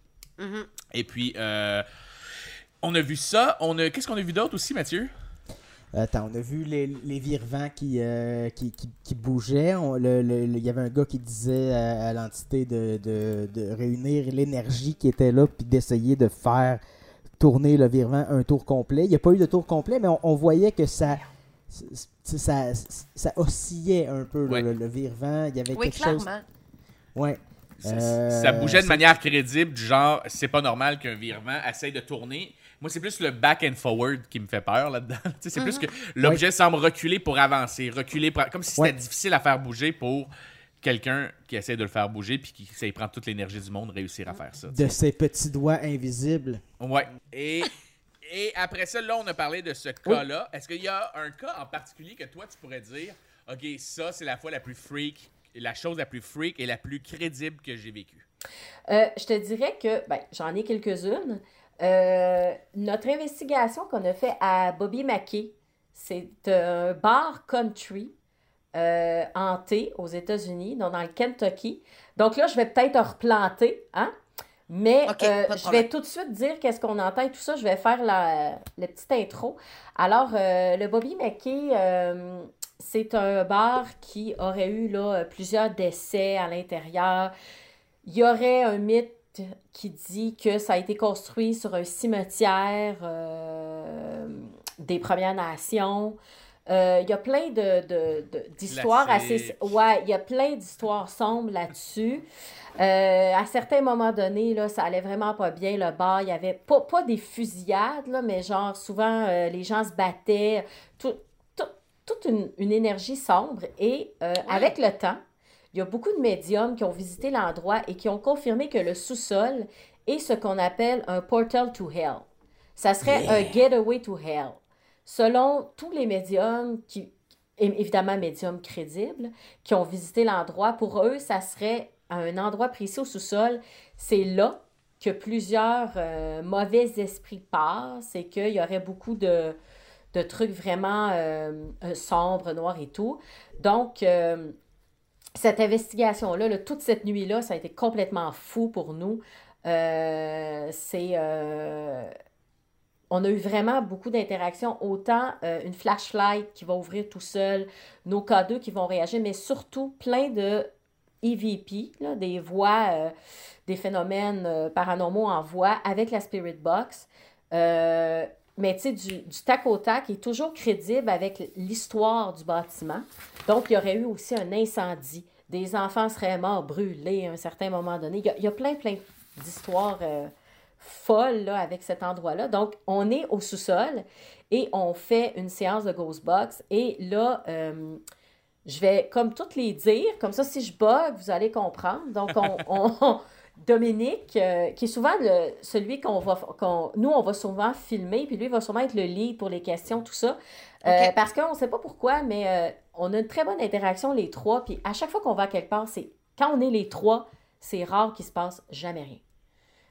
Et puis, euh, on a vu ça. On a... Qu'est-ce qu'on a vu d'autre aussi, Mathieu? Attends, on a vu les, les virevents qui, euh, qui, qui, qui bougeaient. On- le- le- le- Il y avait un gars qui disait à, à l'entité de, de, de réunir l'énergie qui était là puis d'essayer de faire tourner le virevent un tour complet. Il n'y a pas eu de tour complet, mais on, on voyait que ça, ça, ça, ça oscillait un peu, Ouais. le, le virevent. Il y avait Oui, quelque chose. clairement. Ouais. Ça, Euh, ça bougeait de manière crédible, du genre, c'est pas normal qu'un virement essaye de tourner. Moi, c'est plus le back and forward qui me fait peur là-dedans. C'est plus que l'objet semble reculer pour avancer, reculer pour... comme si c'était Ouais. difficile à faire bouger pour quelqu'un qui essaie de le faire bouger puis qui ça y prend toute l'énergie du monde réussir à faire ça. De ses petits doigts invisibles. Ouais. Et, et après ça, là, on a parlé de ce cas-là. Est-ce qu'il y a un cas en particulier que toi, tu pourrais dire, OK, ça, c'est la fois la plus freak, la chose la plus freak et la plus crédible que j'ai vécue? Euh, je te dirais que, ben, j'en ai quelques-unes. Euh, notre investigation qu'on a fait à Bobby Mackey, c'est un bar country euh, hanté aux États-Unis, donc dans le Kentucky. Donc là, je vais peut-être replanter, hein? Mais euh, je vais tout de suite dire qu'est-ce qu'on entend et tout ça. Je vais faire la, la petite intro. Alors, euh, le Bobby Mackey, euh, c'est un bar qui aurait eu là, plusieurs décès à l'intérieur. Il y aurait un mythe qui dit que ça a été construit sur un cimetière euh, des Premières Nations. Euh, il y a plein de, de- de- d'histoires assez... Ouais, il y a plein d'histoires sombres là-dessus. Euh, à certains moments donnés, là, ça allait vraiment pas bien, le bar. Il y avait pas, pas des fusillades, là, mais genre souvent euh, les gens se battaient. Tout, tout- toute une, une énergie sombre. Et euh, avec le temps, il y a beaucoup de médiums qui ont visité l'endroit et qui ont confirmé que le sous-sol est ce qu'on appelle un portal to hell. Ça serait un getaway to hell. Selon tous les médiums qui, évidemment médiums crédibles, qui ont visité l'endroit. Pour eux, ça serait un endroit précis au sous-sol. C'est là que plusieurs euh, mauvais esprits passent et qu'il y aurait beaucoup de, trucs vraiment euh, euh, sombres, noirs et tout. Donc, cette investigation-là, là, toute cette nuit-là, ça a été complètement fou pour nous. C'est. on a eu vraiment beaucoup d'interactions, autant une flashlight qui va ouvrir tout seul, nos K2 qui vont réagir, mais surtout plein de EVP, là, des voix, euh, des phénomènes euh, paranormaux en voix avec la Spirit Box. Euh, mais tu sais, du, du tac au tac est toujours crédible avec l'histoire du bâtiment. Donc, il y aurait eu aussi un incendie. Des enfants seraient morts brûlés à un certain moment donné. Il y a, il y a plein, plein d'histoires folles là, avec cet endroit-là. Donc, on est au sous-sol et on fait une séance de Ghost Box. Et là, je vais comme toutes les dire. Comme ça, si je bug, vous allez comprendre. Donc, on, on- Dominique, euh, qui est souvent le- celui qu'on va, qu'on, nous, on va souvent filmer, puis lui va sûrement être le lead pour les questions, tout ça. Euh. Parce qu'on ne sait pas pourquoi, mais euh, on a une très bonne interaction, les trois. Puis à chaque fois qu'on va quelque part, c'est quand on est les trois, c'est rare qu'il se passe jamais rien.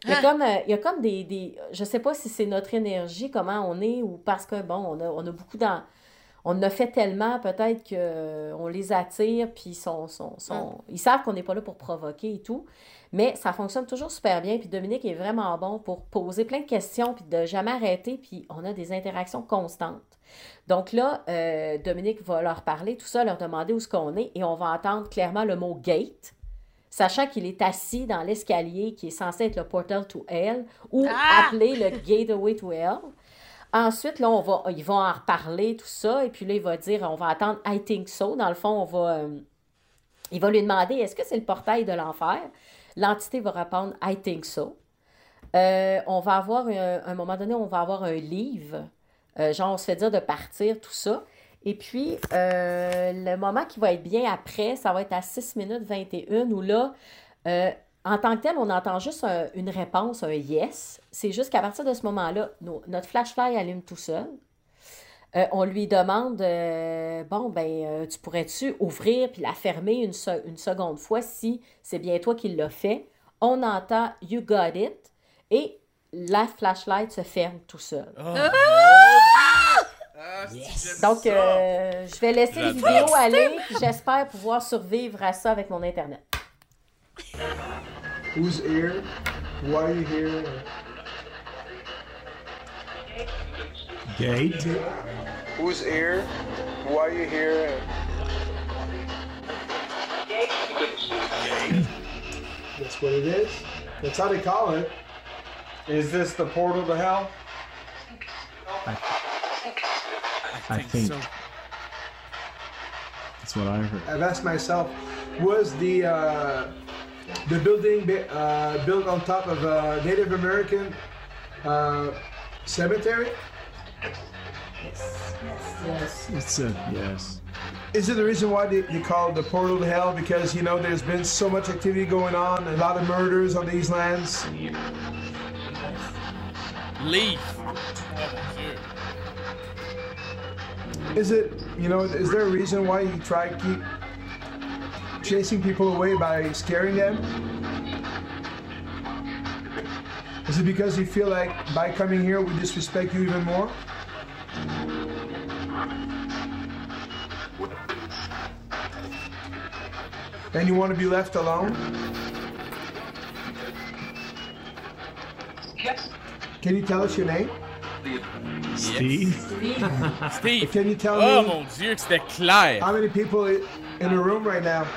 Il y a Ah. comme, il y a comme des, des. Je sais pas si c'est notre énergie, comment on est, ou parce que, bon, on a, on a beaucoup dans. On a fait tellement, peut-être qu'on les attire, puis ils, sont, sont, sont- ils savent qu'on n'est pas là pour provoquer et tout. Mais ça fonctionne toujours super bien. Puis Dominique est vraiment bon pour poser plein de questions, puis de jamais arrêter. Puis on a des interactions constantes. Donc là, euh, Dominique va leur parler, tout ça, leur demander où est-ce qu'on est, et on va entendre clairement le mot gate, sachant qu'il est assis dans l'escalier qui est censé être le portal to hell, ou Ah! appelé le gateway to hell. Ensuite, là, on va, ils vont en reparler, tout ça, et puis là, il va dire, on va attendre I think so. Dans le fond, on va, euh, il va lui demander, est-ce que c'est le portail de l'enfer? L'entité va répondre, I think so. Euh, on va avoir, un, un moment donné, on va avoir un livre, euh, genre, on se fait dire de partir, tout ça. Et puis, le moment qui va être bien après, ça va être à 6 minutes 21, où là, en tant que tel, on entend juste un- une réponse, un yes. C'est juste qu'à partir de ce moment-là, notre flashlight allume tout seul. Euh, on lui demande, euh, bon, ben, euh, tu pourrais-tu ouvrir puis la fermer une, se- une seconde fois si c'est bien toi qui l'as fait? On entend You got it et la flashlight se ferme tout seul. Oh! Ah, j'aime Donc, euh, je vais laisser les vidéos aller j'espère pouvoir survivre à ça avec mon Internet. Who's here? Why are you here? Gate. Who's here? Why are you here? Gate. That's what it is. That's how they call it. Is this the portal to hell? I think so. that's what I heard. I've asked myself, was the uh, the building uh, built on top of a Native American uh, cemetery? It's a yes. Is it the reason why they, they call it the portal to hell? Because you know there's been so much activity going on, a lot of murders on these lands. Leave! Mon Dieu! Is it you know is there a reason why you try to keep chasing people away by scaring them? Is it because you feel like by coming here we disrespect you even more? And you want to be left alone? Yes. Can you tell us your name? Steve. Steve! Steve. Can you tell Oh me mon Dieu, que c'était clair! how many people i- in the room right now?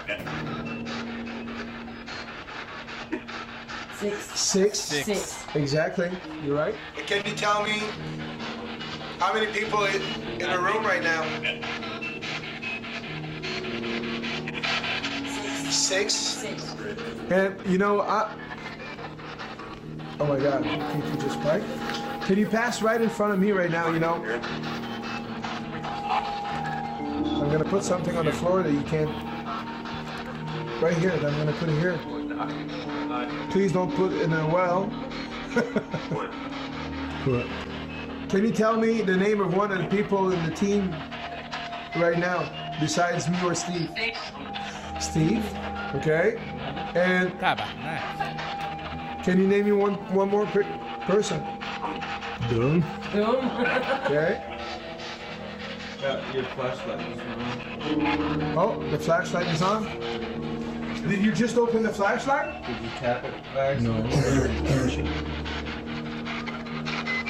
Six. Six. Six. Exactly. You're right. Can you tell me how many people i- in the room right now? Six. And you know, I. Oh my God! Can't you just bite? Can you pass right in front of me right now? You know. I'm gonna put something on the floor that you can't. Right here. that I'm gonna put it here. Please don't put it in a well. Can you tell me the name of one of the people in the team right now? besides me or Steve? Steve. Okay. And Tabarnak. can you name me one one more per- person? Doom. Okay. Your flashlight is on. Oh, the flashlight is on. Did you just open the flashlight? Did you tap it back? No.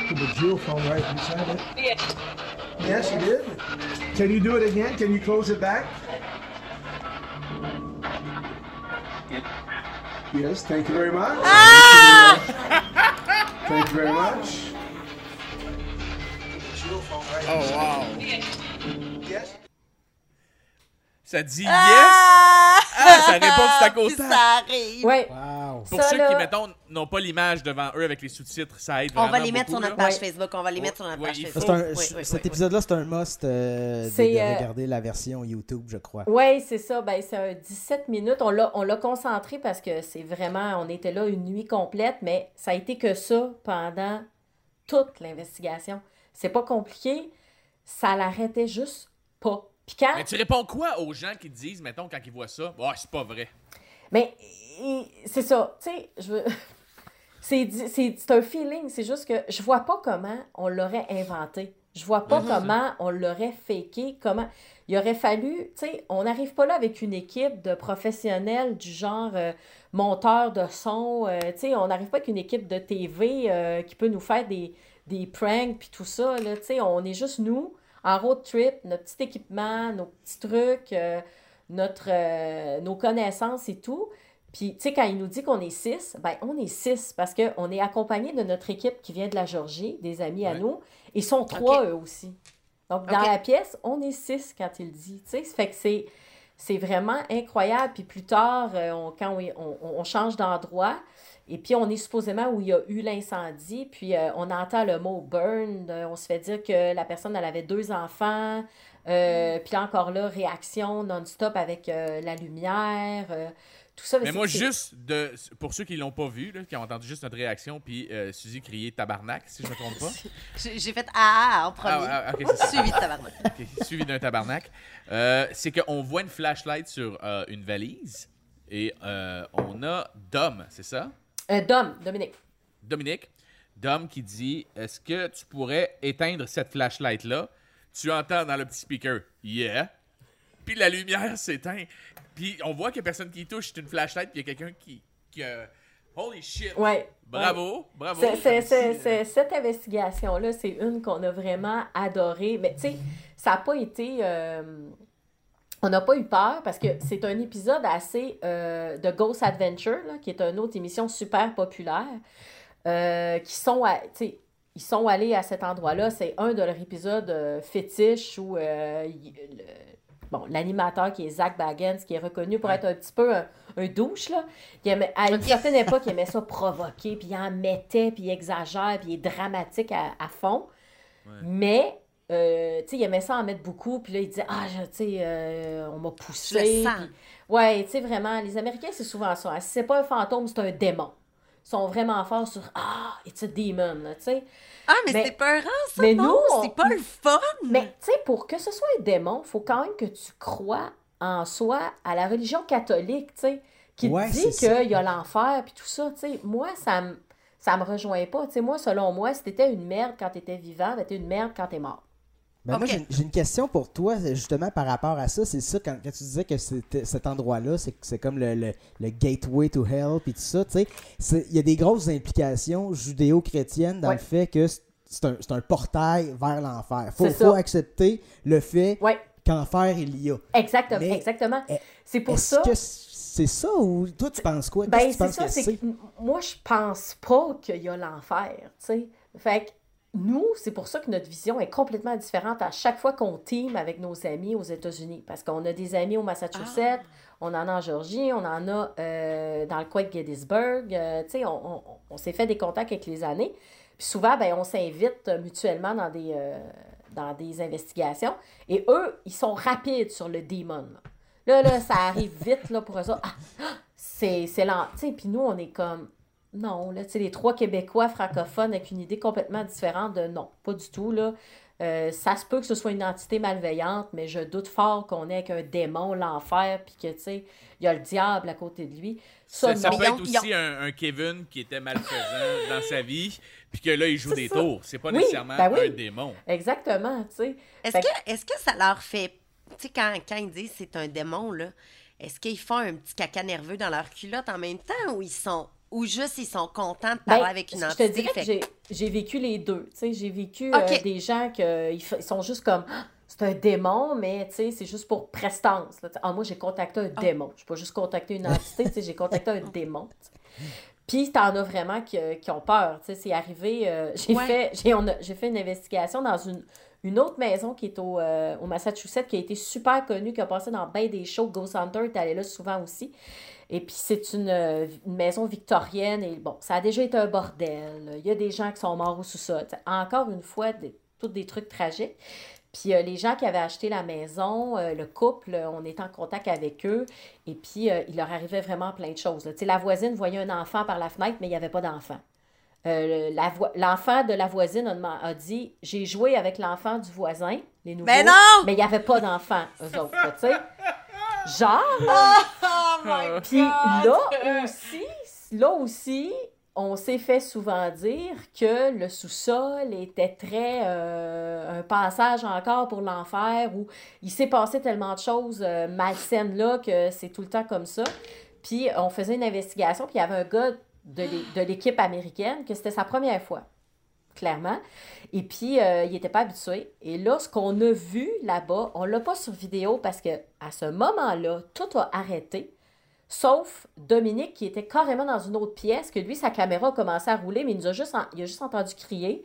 Put the jewel phone right beside it. Yes, you did. Can you do it again? Can you close it back? Yes, thank you very much. Ah! Thank you very much. Oh, wow. Yes. Ça dit yes? Ah! Ah, ça répond tout à côté. ça arrive. Ouais. Wow. Pour Ça, ceux là- qui, mettons, n'ont pas l'image devant eux avec les sous-titres, ça aide On vraiment va les mettre beaucoup, sur notre page. Facebook. On va les mettre sur notre Ouais, page Facebook. C'est un- Oui, oui, cet oui, épisode-là, c'est un must euh, de, de euh, regarder la version YouTube, je crois. Oui, c'est ça. Ben, c'est un 17 minutes. On l'a, on l'a concentré parce que c'est vraiment. On était là une nuit complète, mais ça a été que ça pendant toute l'investigation. C'est pas compliqué. Ça l'arrêtait juste pas. Puis quand. Mais tu réponds quoi aux gens qui te disent, mettons, quand ils voient ça, oh, c'est pas vrai. Mais il- c'est ça, tu sais, je veux. C'est un feeling, c'est juste que je vois pas comment on l'aurait inventé. Je vois pas comment on l'aurait faké, comment. Il aurait fallu, tu sais, on n'arrive pas là avec une équipe de professionnels du genre euh, monteur de son, euh, tu sais, on n'arrive pas avec une équipe de TV euh, qui peut nous faire des, des pranks puis tout ça, là, tu sais, on est juste nous, en road trip, notre petit équipement, nos petits trucs, euh, notre, euh, nos connaissances et tout. Puis, tu sais, quand il nous dit qu'on est six, ben on est six parce qu'on est accompagné de notre équipe qui vient de la Georgie, des amis à nous. Ils sont trois, eux aussi. Donc, dans la pièce, on est six quand il dit. Tu sais, fait que c'est, c'est vraiment incroyable. Puis plus tard, euh, on- quand on, on- on change d'endroit, et puis on est supposément où il y a eu l'incendie, puis euh, on entend le mot burn, on se fait dire que la personne, elle avait deux enfants, euh, puis là, encore là, réaction non-stop avec euh, la lumière, euh, tout ça. Mais c'est- moi, juste, de, pour ceux qui l'ont pas vu, là, qui ont entendu juste notre réaction, puis euh, Suzy crier tabarnak, si je me trompe pas. J'ai fait ah en premier. Ah, ah, ok, c'est ça. Suivi de tabarnak. Suivi d'un tabarnak. Euh, c'est qu'on voit une flashlight sur euh, une valise et euh, on a Dom, c'est ça? Euh, Dom, Dominique. Dominique. Dom qui dit Est-ce que tu pourrais éteindre cette flashlight-là? Tu entends dans le petit speaker Yeah. Puis la lumière s'éteint. Puis on voit qu'il n'y a personne qui touche. C'est une flashlight, puis il y a quelqu'un qui. qui euh, Holy shit Ouais. Bravo, bravo. C'est- c'est- c'est- cette investigation-là, c'est une qu'on a vraiment adorée. Mais tu sais, ça n'a pas été. euh, on n'a pas eu peur parce que c'est un épisode assez euh, de Ghost Adventure, là, qui est une autre émission super populaire, euh, qui sont, à- ils sont allés à cet endroit-là. C'est un de leurs épisodes euh, fétiches où euh, il- le- bon, l'animateur qui est Zach Baggins, qui est reconnu pour Ouais. être un petit peu un, un douche, là, il aimait- à une certaine époque, il aimait ça provoquer, puis il en mettait, puis il exagère, puis il est dramatique à, à fond. Mais, euh, tu sais, il aimait ça en mettre beaucoup, puis là, il disait, ah, je- tu sais, euh, on m'a poussé. Je sens. puis- Ouais, tu sais, vraiment, les Américains, c'est souvent ça. hein. Si c'est pas un fantôme, c'est un démon. Ils sont vraiment forts sur, ah, it's a demon, là, tu sais. Ah, mais, Mais- c'est peurant, ça, mais non? nous, on- C'est pas le fun! Mais tu sais, pour que ce soit un démon, faut quand même que tu crois en soi à la religion catholique, tu sais, qui te Ouais, dit qu'il y a l'enfer puis tout ça, tu sais. Moi, ça me ça me rejoint pas. Tu sais, moi, selon moi, si t'étais une merde quand t'étais vivant, ben t'es une merde quand t'es mort. Ben, Moi, j'ai une question pour toi, justement, par rapport à ça. C'est ça, quand, quand tu disais que cet endroit-là, c'est comme le, le- le gateway to hell, puis tout ça, tu sais. Il y a des grosses implications judéo-chrétiennes dans Ouais. le fait que c'est- un, un portail vers l'enfer. Faut, ça. faut accepter le fait Ouais, qu'enfer, il y a. exactement. Mais- exactement. C'est pour Est-ce ça. que c'est ça ou toi, tu penses quoi? Ben, c'est ça, c'est que moi, je pense pas qu'il y a l'enfer, tu sais. Fait que nous, c'est pour ça que notre vision est complètement différente à chaque fois qu'on team avec nos amis aux États-Unis. Parce qu'on a des amis au Massachusetts, on en a en Georgie, on en a euh, dans le coin de Gettysburg. euh, tu sais, on, on- on s'est fait des contacts avec les années. Puis souvent, ben, on s'invite euh, mutuellement dans des, euh, dans des investigations. Et eux, ils sont rapides sur le démon. Là, là, ça arrive vite là, pour eux autres. Ah, ah, c'est c'est lent. Tu sais, Puis nous, on est comme. Non, là, tu sais, les trois Québécois francophones avec une idée complètement différente de non, pas du tout, là. Euh, ça se peut que ce soit une entité malveillante, mais je doute fort qu'on ait avec un démon, l'enfer, puis que, tu sais, il y a le diable à côté de lui. Ça, ça non. peut être aussi un, un Kevin qui était malfaisant dans sa vie, puis que là, il joue des ça. tours. C'est pas Oui, nécessairement ben oui. un démon. Exactement, tu sais. Est-ce Fait que, est que ça leur fait. Tu sais, quand, quand ils disent c'est un démon, là, est-ce qu'ils font un petit caca nerveux dans leur culotte en même temps ou ils sont. Ou juste ils sont contents de parler Ben, avec une je entité? te dirais que fait j'ai- j'ai vécu les deux. J'ai vécu euh, des gens qui ils sont juste comme Ah, c'est un démon, mais c'est juste pour prestance. Ah, moi, j'ai contacté un Ah. démon. Je pas juste contacté une entité, j'ai contacté un démon. tu sais. Puis t'en as vraiment qui, euh, qui ont peur. C'est arrivé. euh, j'ai Ouais. fait fait une investigation dans une, une autre maison qui est au, euh, au Massachusetts, qui a été super connue, qui a passé dans bien des shows. Ghost Hunter est allé là souvent aussi. Et puis, c'est une, euh, une maison victorienne. Et bon, ça a déjà été un bordel. Il y a des gens qui sont morts au sous-sol. Encore une fois, des, tous des trucs tragiques. Puis, euh, les gens qui avaient acheté la maison, euh, le couple, on était en contact avec eux. Et puis, euh, il leur arrivait vraiment plein de choses. là. Tu sais, La voisine voyait un enfant par la fenêtre, mais il n'y avait pas d'enfant. L'enfant de la voisine a, dit J'ai joué avec l'enfant du voisin, les nouveaux. Mais non! Mais il n'y avait pas d'enfant, eux autres. là, tu sais. Genre, Oh my puis là aussi, là aussi, on s'est fait souvent dire que le sous-sol était très euh, un passage encore pour l'enfer où il s'est passé tellement de choses euh, malsaines là que c'est tout le temps comme ça. Puis on faisait une investigation, puis il y avait un gars de l'équipe américaine que c'était sa première fois, clairement. Et puis, euh, il n'était pas habitué. Et là, ce qu'on a vu là-bas, on l'a pas sur vidéo parce que à ce moment-là, tout a arrêté. Sauf Dominique qui était carrément dans une autre pièce, que lui, sa caméra a commencé à rouler, mais il nous a juste, il a juste entendu crier.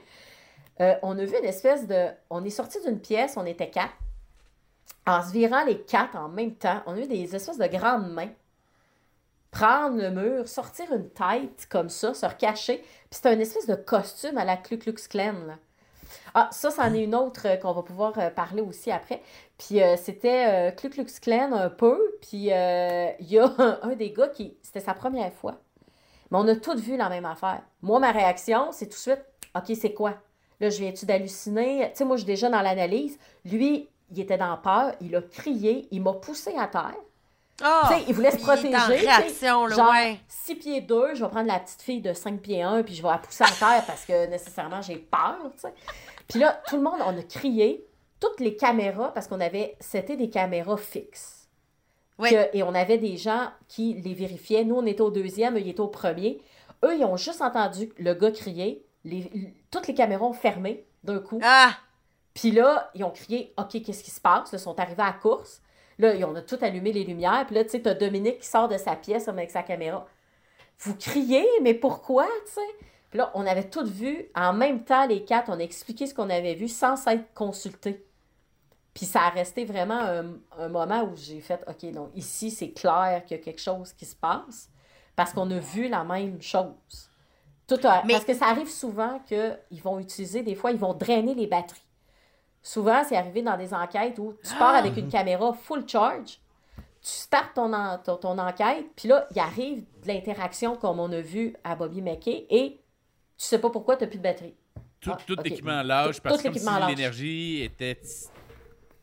Euh, on a vu une espèce de. On est sorti d'une pièce, on était quatre. En se virant les quatre en même temps, on a eu des espèces de grandes mains prendre le mur, sortir une tête comme ça, se recacher. Puis c'était une espèce de costume à la Ku Klux Klan. Là. Ah, ça, c'en est une autre euh, qu'on va pouvoir euh, parler aussi après. Puis euh, c'était Ku Klux Klan un peu. Puis il y a un, un des gars qui... C'était sa première fois. Mais on a toutes vu la même affaire. Moi, ma réaction, c'est tout de suite, OK, c'est quoi? Là, je viens-tu d'halluciner? Tu sais, moi, je suis déjà dans l'analyse. Lui, il était dans peur, il a crié, il m'a poussé à terre. Sais, il voulait se en protéger. réaction, là, genre, ouais. 6 pieds 2, je vais prendre la petite fille de 5 pieds 1, puis je vais la pousser à terre parce que nécessairement j'ai peur, tu sais. Puis là, tout le monde, on a crié, toutes les caméras, parce qu'on avait, c'était des caméras fixes. Oui. Que- et on avait des gens qui les vérifiaient. Nous, on était au deuxième, eux, ils étaient au premier. Eux, ils ont juste entendu le gars crier. Les, toutes les caméras ont fermé d'un coup. Ah! Puis là, ils ont crié OK, qu'est-ce qui se passe? Ils sont arrivés à la course. Là, on a tout allumé les lumières. Puis là, tu sais, t'as Dominique qui sort de sa pièce avec sa caméra. Vous criez, mais pourquoi, tu sais? Puis là, on avait tout vu. En même temps, les quatre, on a expliqué ce qu'on avait vu sans s'être consultés. Puis ça a resté vraiment un, un moment où j'ai fait OK, non, ici, c'est clair qu'il y a quelque chose qui se passe parce qu'on a vu la même chose. Tout a- Mais- Parce que ça arrive souvent qu'ils vont utiliser, des fois, ils vont drainer les batteries. Souvent, c'est arrivé dans des enquêtes où tu pars avec une caméra full charge, tu startes ton, en- ton, ton enquête, puis là, il arrive de l'interaction comme on a vu à Bobby McKay et tu sais pas pourquoi tu n'as plus de batterie. Tout, Ah, tout l'équipement lâche Tout- parce que si l'énergie était ti-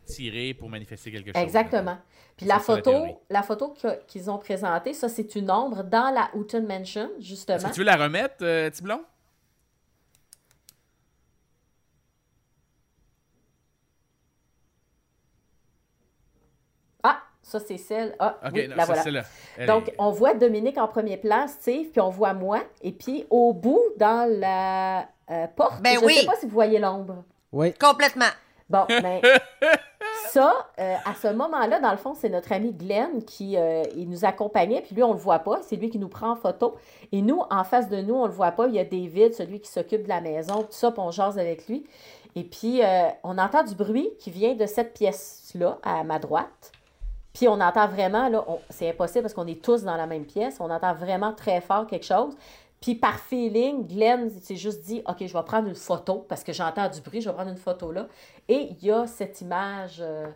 tirée pour manifester quelque chose. Exactement. Puis la photo, la photo qu'ils ont présentée, ça, c'est une ombre dans la Houghton Mansion, justement. que tu veux la remettre, euh, Tiblon? Ah, ça, c'est celle. Ah, Ok, oui, non, la voilà. c'est là. Elle Donc, est- on voit Dominique en premier plan, Steve, puis on voit moi. Et puis, au bout, dans la euh, porte, Ben je ne oui. sais pas si vous voyez l'ombre. Oui. Complètement. Bon, mais ça, euh, à ce moment-là, dans le fond, c'est notre ami Glenn qui euh, il nous accompagnait, puis lui, on le voit pas. C'est lui qui nous prend en photo. Et nous, en face de nous, on le voit pas. Il y a David, celui qui s'occupe de la maison, tout ça, puis on jase avec lui. Et puis, euh, on entend du bruit qui vient de cette pièce-là, à ma droite. Puis on entend vraiment, là, on- c'est impossible parce qu'on est tous dans la même pièce, on entend vraiment très fort quelque chose. Puis par feeling, Glenn s'est juste dit, OK, je vais prendre une photo parce que j'entends du bruit, je vais prendre une photo là. Et il y a cette image. euh,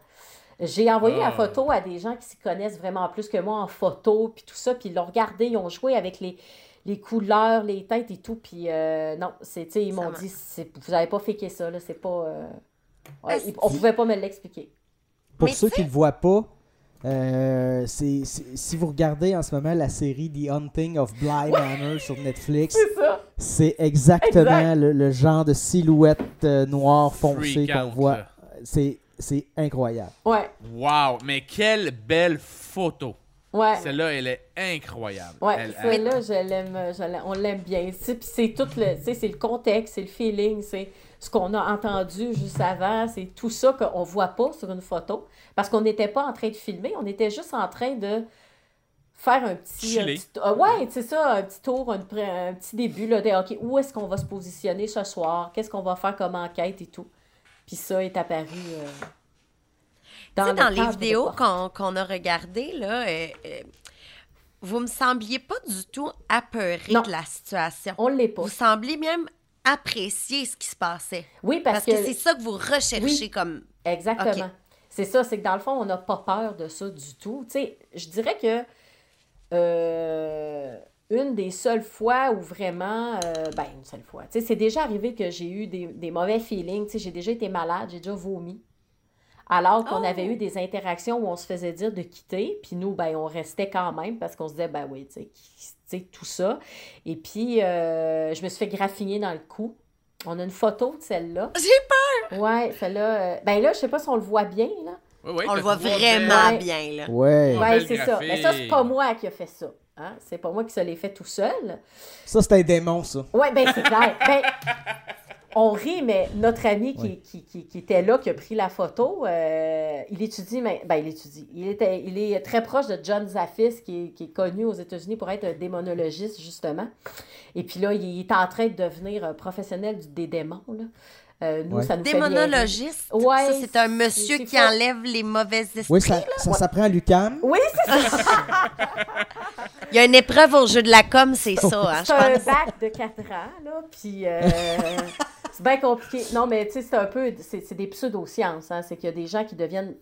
J'ai envoyé la Ah. photo à des gens qui s'y connaissent vraiment plus que moi en photo, puis tout ça, puis ils l'ont regardé, ils ont joué avec les, les couleurs, les teintes et tout, puis euh, non, c'est, ils m'ont dit, c'est- vous n'avez pas féqué ça, là, c'est pas... euh, Ouais, on pouvait pas me l'expliquer. Pour Mais ceux qui ne le voient pas, euh, c'est, c'est- si vous regardez en ce moment la série The Hunting of Bly Manor sur Netflix, C'est ça. c'est exactement Exact. le, le genre de silhouette euh, noire foncée Freak qu'on out, voit. là. C'est, c'est incroyable. Ouais, Wow, mais quelle belle photo. ouais. Celle-là, elle est incroyable. Ouais, Elle- celle-là, je l'aime, je l'aime- on l'aime bien. Tu sais, Puis c'est tout le, tu sais, c'est le contexte, c'est le feeling, c'est ce qu'on a entendu juste avant, c'est tout ça qu'on voit pas sur une photo, parce qu'on n'était pas en train de filmer, on était juste en train de faire un petit, un Chiller. petit- ah ouais, c'est ça, un petit tour, un, petit début là, de ok, où est-ce qu'on va se positionner ce soir, qu'est-ce qu'on va faire comme enquête et tout? Puis ça est apparu. euh, Tu sais, le dans les vidéos qu'on a regardées, là, euh, euh, vous me sembliez pas du tout apeuré Non. de la situation. On l'est pas. Vous sembliez même apprécier ce qui se passait. Oui, parce, Parce, que, c'est ça que vous recherchez Oui. comme. Exactement. C'est ça, c'est que dans le fond, on n'a pas peur de ça du tout. Tu sais, je dirais que euh, une des seules fois où vraiment, euh, ben une seule fois, tu sais, c'est déjà arrivé que j'ai eu des, des mauvais feelings. Tu sais, j'ai déjà été malade, j'ai déjà vomi. Alors qu'on Oh! avait eu des interactions où on se faisait dire de quitter, puis nous, ben, on restait quand même parce qu'on se disait, ben oui, tu sais, qui- tu sais, tout ça. Et puis, euh, je me suis fait graffiner dans le cou. On a une photo de celle-là. J'ai peur! Ouais, celle-là. euh, ben là, je sais pas si on le voit bien, là. Ouais, ouais, On le voit vraiment Ouais. bien, là. Ouais. Ouais. C'est ça. Mais ça, c'est pas moi qui a fait ça. Hein? C'est pas moi qui se l'ai fait tout seul. Ça, c'est un démon, ça. Ouais, ben c'est clair. Ben, on rit, mais notre ami qui, Ouais. qui, qui, qui était là, qui a pris la photo, euh, il étudie, mais, ben il étudie. Il, était, il est très proche de John Zaffis, qui est, qui est connu aux États-Unis pour être un démonologiste, justement. Et puis là, il est en train de devenir un professionnel du- des démons. Là. Euh, nous, Ouais. ça nous fait bien rire. Démonologiste. Ouais, ça, c'est un monsieur c'est qui enlève les mauvais esprits. Oui, ça, ça s'apprend à l'UCAM. Oui, c'est ça. Il y a une épreuve au jeu de la com, c'est ça, hein, je C'est un pense. bac de 4 ans, là, puis euh, c'est bien compliqué. Non, mais tu sais, c'est un peu, c'est c'est des pseudosciences, hein, c'est qu'il y a des gens qui deviennent,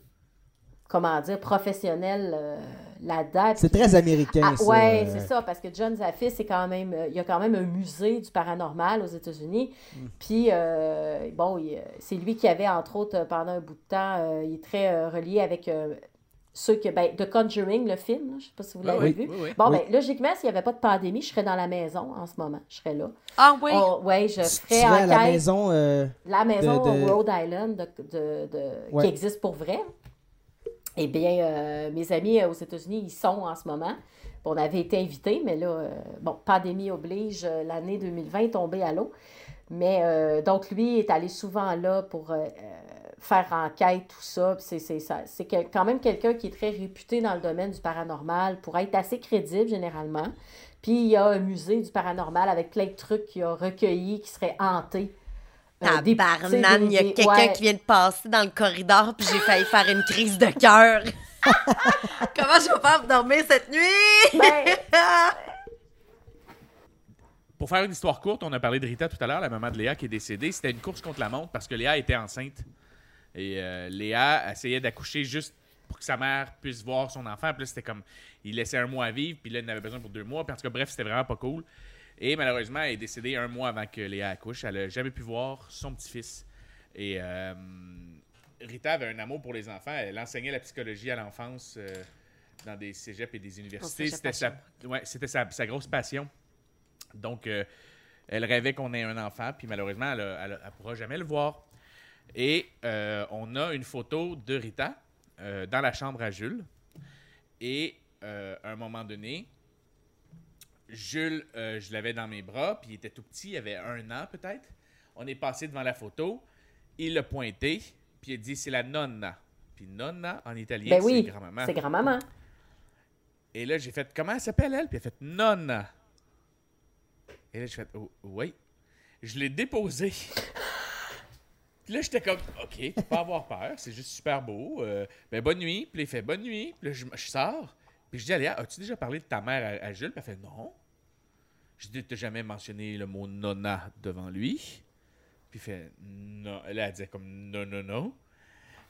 comment dire, professionnels euh, là-dedans. C'est très américain, Ah, ça. euh. c'est ça, parce que John Zaffis, c'est quand même, euh, il y a quand même un musée du paranormal aux États-Unis. Mm. Puis, euh, bon, il- c'est lui qui avait, entre autres, euh, pendant un bout de temps, euh, il est très euh, relié avec euh, ceux que, ben, The Conjuring, le film, là, je sais pas si vous l'avez oui, vu. oui, oui. Bon, Oui. ben, logiquement, s'il n'y avait pas de pandémie, je serais dans la maison en ce moment. Je serais là. Ah oui. On- ouais, je Tu ferais serais à la enquête. maison. euh, La maison de- Rhode Island de, de- de- Ouais. qui existe pour vrai. Eh bien, euh, mes amis euh, aux États-Unis, ils sont en ce moment. On avait été invités, mais là, euh, bon, pandémie oblige, euh, l'année 2020 est tombée à l'eau. Mais euh, donc, lui est allé souvent là pour faire enquête, tout ça. C'est, c'est, ça- c'est quel- quand même quelqu'un qui est très réputé dans le domaine du paranormal pour être assez crédible généralement. Puis il y a un musée du paranormal avec plein de trucs qu'il a recueillis qui seraient hantés. Euh, des- Tabarnane, il y a quelqu'un ouais. qui vient de passer dans le corridor, puis j'ai failli faire une crise de cœur. Comment je vais faire pour dormir cette nuit? Ben, Pour faire une histoire courte, on a parlé de Rita tout à l'heure, la maman de Léa qui est décédée. C'était une course contre la montre parce que Léa était enceinte. Et euh, Léa essayait d'accoucher juste pour que sa mère puisse voir son enfant. Puis là, c'était comme, il laissait un mois à vivre, puis là, il en avait besoin pour deux mois. Puis en tout cas, bref, c'était vraiment pas cool. Et malheureusement, elle est décédée un mois avant que Léa accouche. Elle n'a jamais pu voir son petit-fils. Et euh, Rita avait un amour pour les enfants. Elle enseignait la psychologie à l'enfance euh, dans des cégeps et des universités. C'était sa, ouais, c'était sa, sa grosse passion. Donc, euh, elle rêvait qu'on ait un enfant, puis malheureusement, elle ne pourra jamais le voir. Et euh, on a une photo de Rita euh, dans la chambre à Jules. Et euh, à un moment donné, Jules, je l'avais dans mes bras, puis il était tout petit, il avait un an peut-être. On est passé devant la photo, il l'a pointé, puis il a dit c'est la nonna. Puis nonna en italien, ben c'est grand-maman. c'est grand-maman. Et là, j'ai fait comment elle s'appelle elle? Puis elle a fait nonna. Et là, j'ai fait oh, oui. Je l'ai déposé. Puis là, j'étais comme, OK, pas avoir peur, c'est juste super beau. Euh, ben, bonne nuit. Puis là, il fait bonne nuit. Puis là, je, je sors. Puis je dis à Léa, as-tu déjà parlé de ta mère à, à Jules? Puis elle fait non. Je dis, t'as jamais mentionné le mot nonna devant lui? Puis il fait non. Là, elle disait comme non, non, non.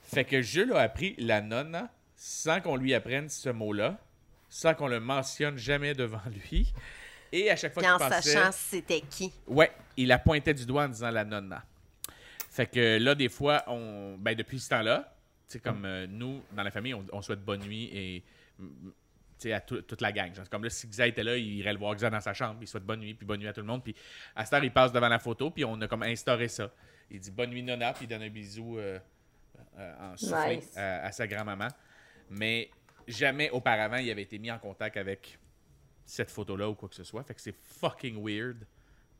Fait que Jules a appris la nonna sans qu'on lui apprenne ce mot-là, sans qu'on le mentionne jamais devant lui. Et à chaque fois qu'il en passait... sachant c'était qui. Ouais, il la pointait du doigt en disant la nonna. Fait que là, des fois, on, ben, depuis ce temps-là, tu sais, comme euh, nous, dans la famille, on, on souhaite bonne nuit et mm, tu sais, à tout- toute la gang. Genre, c'est comme là, si Xa était là, il irait le voir Xa dans sa chambre, il souhaite bonne nuit, puis bonne nuit à tout le monde. Puis à cette heure, il passe devant la photo, puis on a comme instauré ça. Il dit bonne nuit, Nona, puis il donne un bisou euh, euh, en soufflé Nice. à, à sa grand-maman. Mais jamais auparavant, il avait été mis en contact avec cette photo-là ou quoi que ce soit. Fait que c'est fucking weird.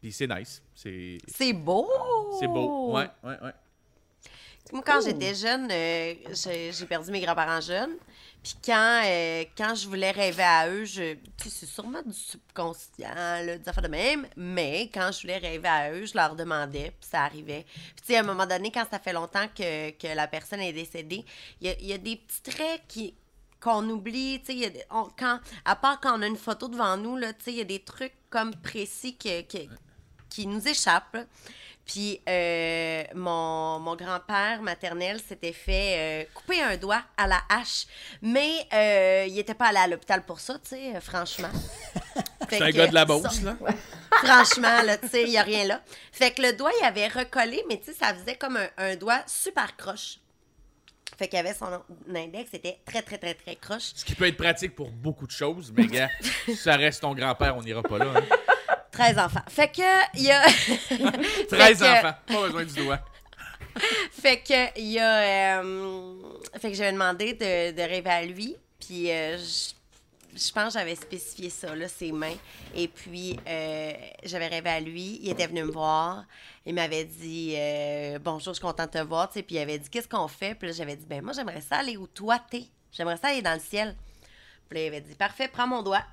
Puis c'est nice. C'est C'est beau! C'est beau. Ouais, ouais, ouais. Moi, quand j'étais jeune, euh, j'ai j'ai perdu mes grands-parents jeunes. Puis quand, euh, quand je voulais rêver à eux, je, tu sais, c'est sûrement du subconscient, là, des affaires de même. Mais quand je voulais rêver à eux, je leur demandais, puis ça arrivait. Puis tu sais, à un moment donné, quand ça fait longtemps que, que la personne est décédée, il y a, il y a des petits traits qui qu'on oublie, tu sais, quand, à part quand on a une photo devant nous, là, tu sais, il y a des trucs comme précis que, que- qui nous échappent. là. Puis euh, mon, mon grand-père maternel s'était fait euh, couper un doigt à la hache, mais euh, il était pas allé à l'hôpital pour ça, tu sais, franchement. C'est un gars de la Beauce, là. Franchement, là, tu sais, il n'y a rien là. Fait que le doigt, il avait recollé, mais tu sais, ça faisait comme un, un doigt super croche. Fait qu'il avait son index, c'était très, très, très, très croche. Ce qui peut être pratique pour beaucoup de choses, mais gars, si ça reste ton grand-père, on n'ira pas là. hein. 13 enfants. Fait que, il y a... 13 Fait que- enfants, pas besoin du doigt. Fait que, il y a... euh, fait que j'avais demandé de, de rêver à lui, puis euh, je pense que j'avais spécifié ça, là, ses mains. Et puis, euh, j'avais rêvé à lui. Il était venu me voir. Il m'avait dit euh, Bonjour, je suis contente de te voir. Tu sais, puis il avait dit Qu'est-ce qu'on fait? Puis là, j'avais dit Ben, moi, j'aimerais ça aller où toi t'es. J'aimerais ça aller dans le ciel. Puis là, il avait dit Parfait, prends mon doigt.